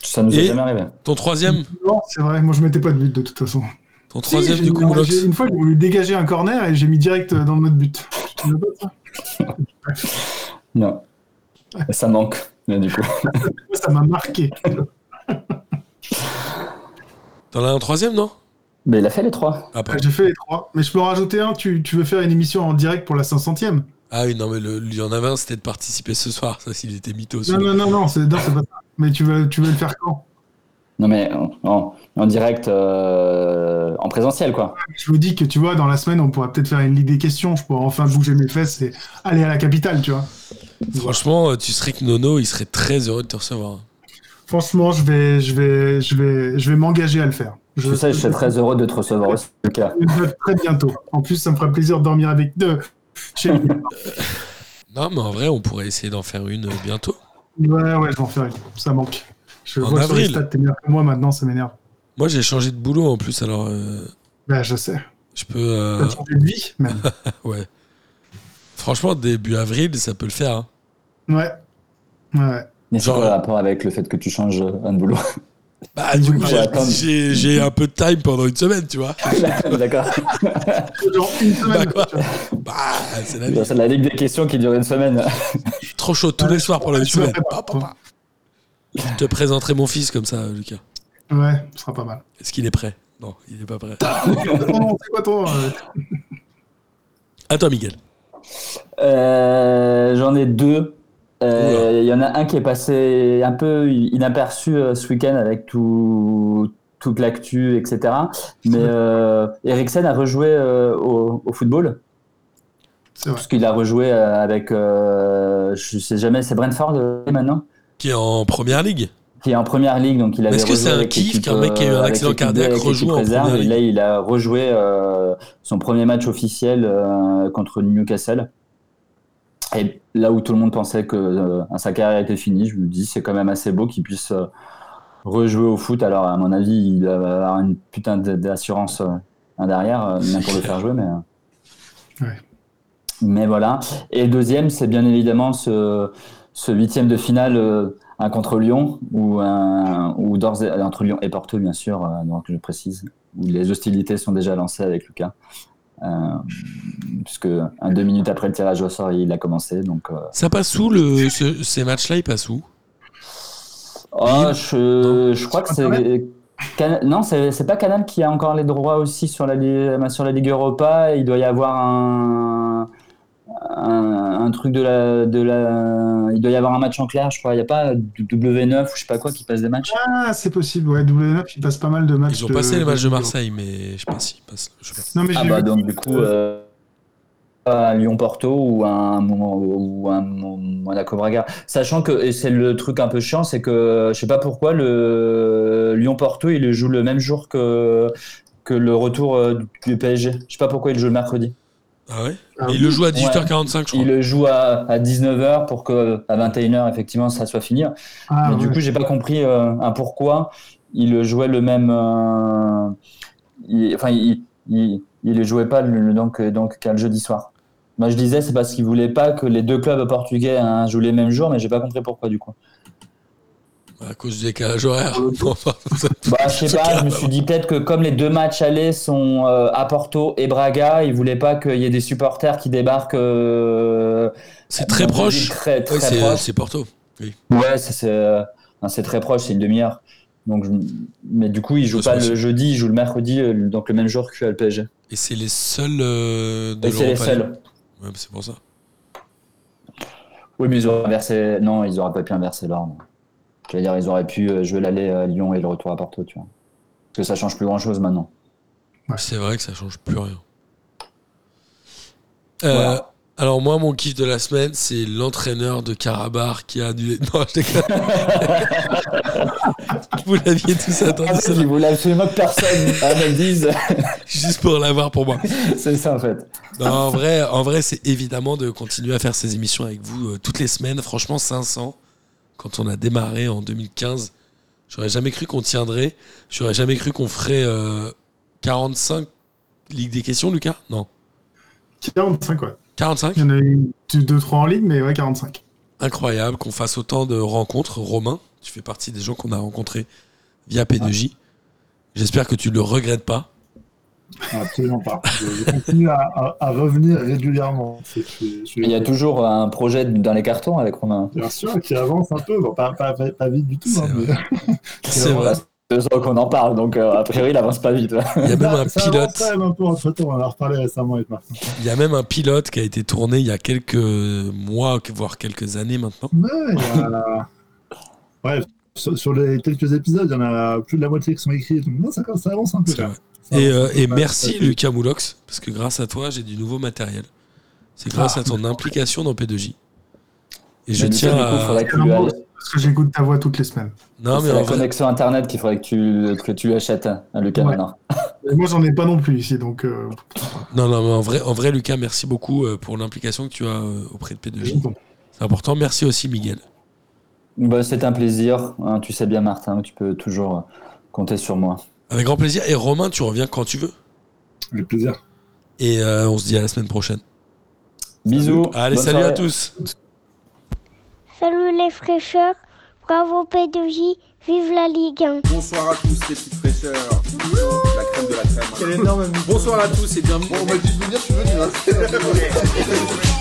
Ça nous Et- est jamais arrivé. Ton troisième Non, c'est vrai, moi je mettais pas de but de toute façon. Ton Si, troisième, du coup, Une fois, j'ai voulu dégager un corner et j'ai mis direct dans le mode but. Tu souviens pas ça Non. Ça manque, mais du coup. Ça m'a marqué. T'en as un troisième, non? Mais il a fait les trois. ah, pardon. J'ai fait les trois. Mais je peux en rajouter un. Tu, tu veux faire une émission en direct pour la 500ème ah oui, non, mais le- il y en avait un, c'était de participer ce soir. Ça, s'il était mytho. Non, non, non, non, c'est non, c'est pas ça. Mais tu veux, tu veux le faire quand? Non, mais en, direct, euh, en présentiel, quoi. Je vous dis que tu vois, dans la semaine, on pourrait peut-être faire une ligue des questions. Je pourrais enfin bouger mes fesses et aller à la capitale, tu vois. Franchement, euh, tu serais que Nono, il serait très heureux de te recevoir. Franchement, je vais, je vais, je vais, je vais m'engager à le faire. Je sais, je serais très heureux de te recevoir aussi, Lucas. Très bientôt. En plus, ça me ferait plaisir de dormir avec deux. Chez lui. Non, mais en vrai, on pourrait essayer d'en faire une euh, bientôt. Ouais, ouais, je vais en faire une. Ça manque. Je En vois sur les avril. stats, t'es meilleur que moi maintenant, ça m'énerve. Moi, j'ai changé de boulot en plus, alors euh, Bah, je sais. je peux. euh, T'as changé de vie, même. ouais. Franchement, début avril, ça peut le faire. hein. Ouais. Ouais. Mais c'est Genre- quoi le rapport avec le fait que tu changes un boulot? Bah, du coup, j'ai- un peu de time pendant une semaine, tu vois. D'accord. Genre une semaine. Bah. Bah, c'est la vie. C'est la Ligue des questions qui dure une semaine. Trop chaud tous les soirs pendant une semaine. fait Pa, peur. Je te présenterai mon fils comme ça, Lucas. Ouais, ce sera pas mal. Est-ce qu'il est prêt? Non, il est pas prêt. Euh, À toi, Miguel. Euh, J'en ai deux. Euh. Il y en a un qui est passé un peu inaperçu euh, ce week-end avec tout, toute l'actu, etc. Mais euh, Eriksen a rejoué euh, au, au football, C'est vrai. parce qu'il a rejoué euh, avec, euh, je sais jamais, c'est Brentford euh, maintenant, Qui est en première ligue qui est en première ligue, donc il avait Est-ce que c'est un kiff qu'un mec qui a eu un euh, accident cardiaque rejoue en première Et là, il a rejoué euh, son premier match officiel euh, contre Newcastle. Et là où tout le monde pensait que euh, sa carrière était finie, je me dis c'est quand même assez beau qu'il puisse euh, rejouer au foot. Alors, à mon avis, il doit avoir une putain d'assurance euh, derrière, euh, même pour le faire jouer. Mais, euh. Ouais. mais voilà. Et deuxième, c'est bien évidemment ce, ce huitième de finale euh, un contre Lyon, ou, un, ou d'ores entre Lyon et Porto, bien sûr, euh, donc je précise, où les hostilités sont déjà lancées avec Lucas. Euh, puisque un, deux minutes après le tirage au sort, il a commencé. Donc, euh, Ça passe où le, ce- ces matchs-là Ils passent où? Oh, Libre je, je crois que c'est. Can- Non, c'est pas Canal qui a encore les droits aussi sur la, sur la Ligue Europa. Il doit y avoir un, un, un truc de la, de la. Il doit y avoir un match en clair, je crois. Il n'y a pas W9 ou je sais pas quoi qui passe des matchs. Ah, c'est possible. Ouais, W9, il passe pas mal de matchs. Ils ont de- passé les matchs de Marseille, mais je sais pas s'ils passent. Je pas. Non, mais Ah bah donc du coup. euh, un Lyon-Porto ou un, ou un Monaco-Braga. Sachant que, et c'est le truc un peu chiant, c'est que je sais pas pourquoi le Lyon-Porto il le joue le même jour que, que le retour euh, du PSG. Je sais pas pourquoi il le joue le mercredi. Ah ouais Ah oui. Il le joue à 18h45, je crois. Il le joue à, à 19h pour que à 21h effectivement ça soit fini. Ah, Mais du ouais. coup, j'ai pas compris euh, un pourquoi il le jouait le même. euh, il- enfin, il, il, il le jouait pas le- donc donc qu'à le jeudi soir. Moi, je disais c'est parce qu'il voulait pas que les deux clubs portugais hein, jouent les mêmes jours, mais j'ai pas compris pourquoi du coup. À cause du décalage horaire. Bah, je sais pas. Je me suis dit peut-être que comme les deux matchs allés sont euh, à Porto et Braga, il voulait pas qu'il y ait des supporters qui débarquent. euh, C'est très proche. Très, très Oui, c'est Porto. Ouais, c'est- c'est euh, c'est très proche, c'est une demi-heure. Donc, je- mais du coup, il joue Ouais, pas le jeudi, il joue le mercredi, donc le même jour que le PSG. Et c'est les seuls de Et c'est les seuls. Ouais, c'est pour ça. Oui, mais ils auraient inversé. Non, ils auraient pas pu inverser l'ordre. Je veux dire, ils auraient pu euh, jouer l'aller à Lyon et le retour à Porto, tu vois. Parce que ça change plus grand-chose maintenant. C'est vrai que ça change plus rien. Euh, Voilà. Alors moi, mon kiff de la semaine, c'est l'entraîneur de Karabakh qui a annulé. Non, je déconne. Vous l'aviez tous attendu, Ah, ça, il voulait absolument que personne ah, me dise. juste pour l'avoir pour moi. c'est ça, en fait. Non, en vrai, en vrai, c'est évidemment de continuer à faire ces émissions avec vous euh, toutes les semaines. Franchement, 500. Quand on a démarré en 2015, j'aurais jamais cru qu'on tiendrait. J'aurais jamais cru qu'on ferait euh, 45 Ligue des questions, Lucas? Non. 45, ouais. 45 Il y en a eu 2-3 en ligne, mais ouais, 45. Incroyable qu'on fasse autant de rencontres. Romain, tu fais partie des gens qu'on a rencontrés via P2J. J'espère que tu ne le regrettes pas. Absolument pas. Je, je continue à, à- à revenir régulièrement. Il y a toujours un projet dans les cartons avec Romain. Bien sûr, qui avance un peu, bon, pas, pas, pas, pas vite du tout. C'est hein, vrai. mais- C'est vrai. Deux ans qu'on en parle, donc euh, a priori, il avance pas vite. Il y a même un Ça- ça avance pilote. quand même un peu entre temps, on en a reparlé récemment avec Martin. Il y a même un pilote qui a été tourné il y a quelques mois, voire quelques années maintenant. Ouais, il y a- ouais, sur, sur les quelques épisodes, il y en a plus de la moitié qui sont écrits. Donc, non, ça, ça avance un peu. Là. Et, euh, et merci. Lucas Moulox, parce que grâce à toi, j'ai du nouveau matériel. C'est grâce Ah. à ton implication dans P2J. Et je tiens à... Parce que j'écoute ta voix toutes les semaines. Non, mais c'est en la vrai, connexion internet qu'il faudrait que tu, que tu lui achètes à Lucas Ouais. maintenant. Moi, j'en ai pas non plus ici, donc. euh, non, non, mais en vrai, en vrai, Lucas, merci beaucoup euh, pour l'implication que tu as auprès de P2J. bon. C'est important. Merci aussi, Miguel. Bah, c'est un plaisir. hein, tu sais bien, Martin, tu peux toujours compter sur moi. Avec grand plaisir. Et Romain, tu reviens quand tu veux. Avec plaisir. Et euh, on se dit à la semaine prochaine. Bisous. Allez, bonne salut à tous. Salut les fraîcheurs, bravo P2J, vive la Ligue 1. Bonsoir à tous les petites fraîcheurs. La crème de la crème. Quel énorme Bonsoir à tous et bienvenue. Bon, on m'a dit de venir, je suis venu. Hein.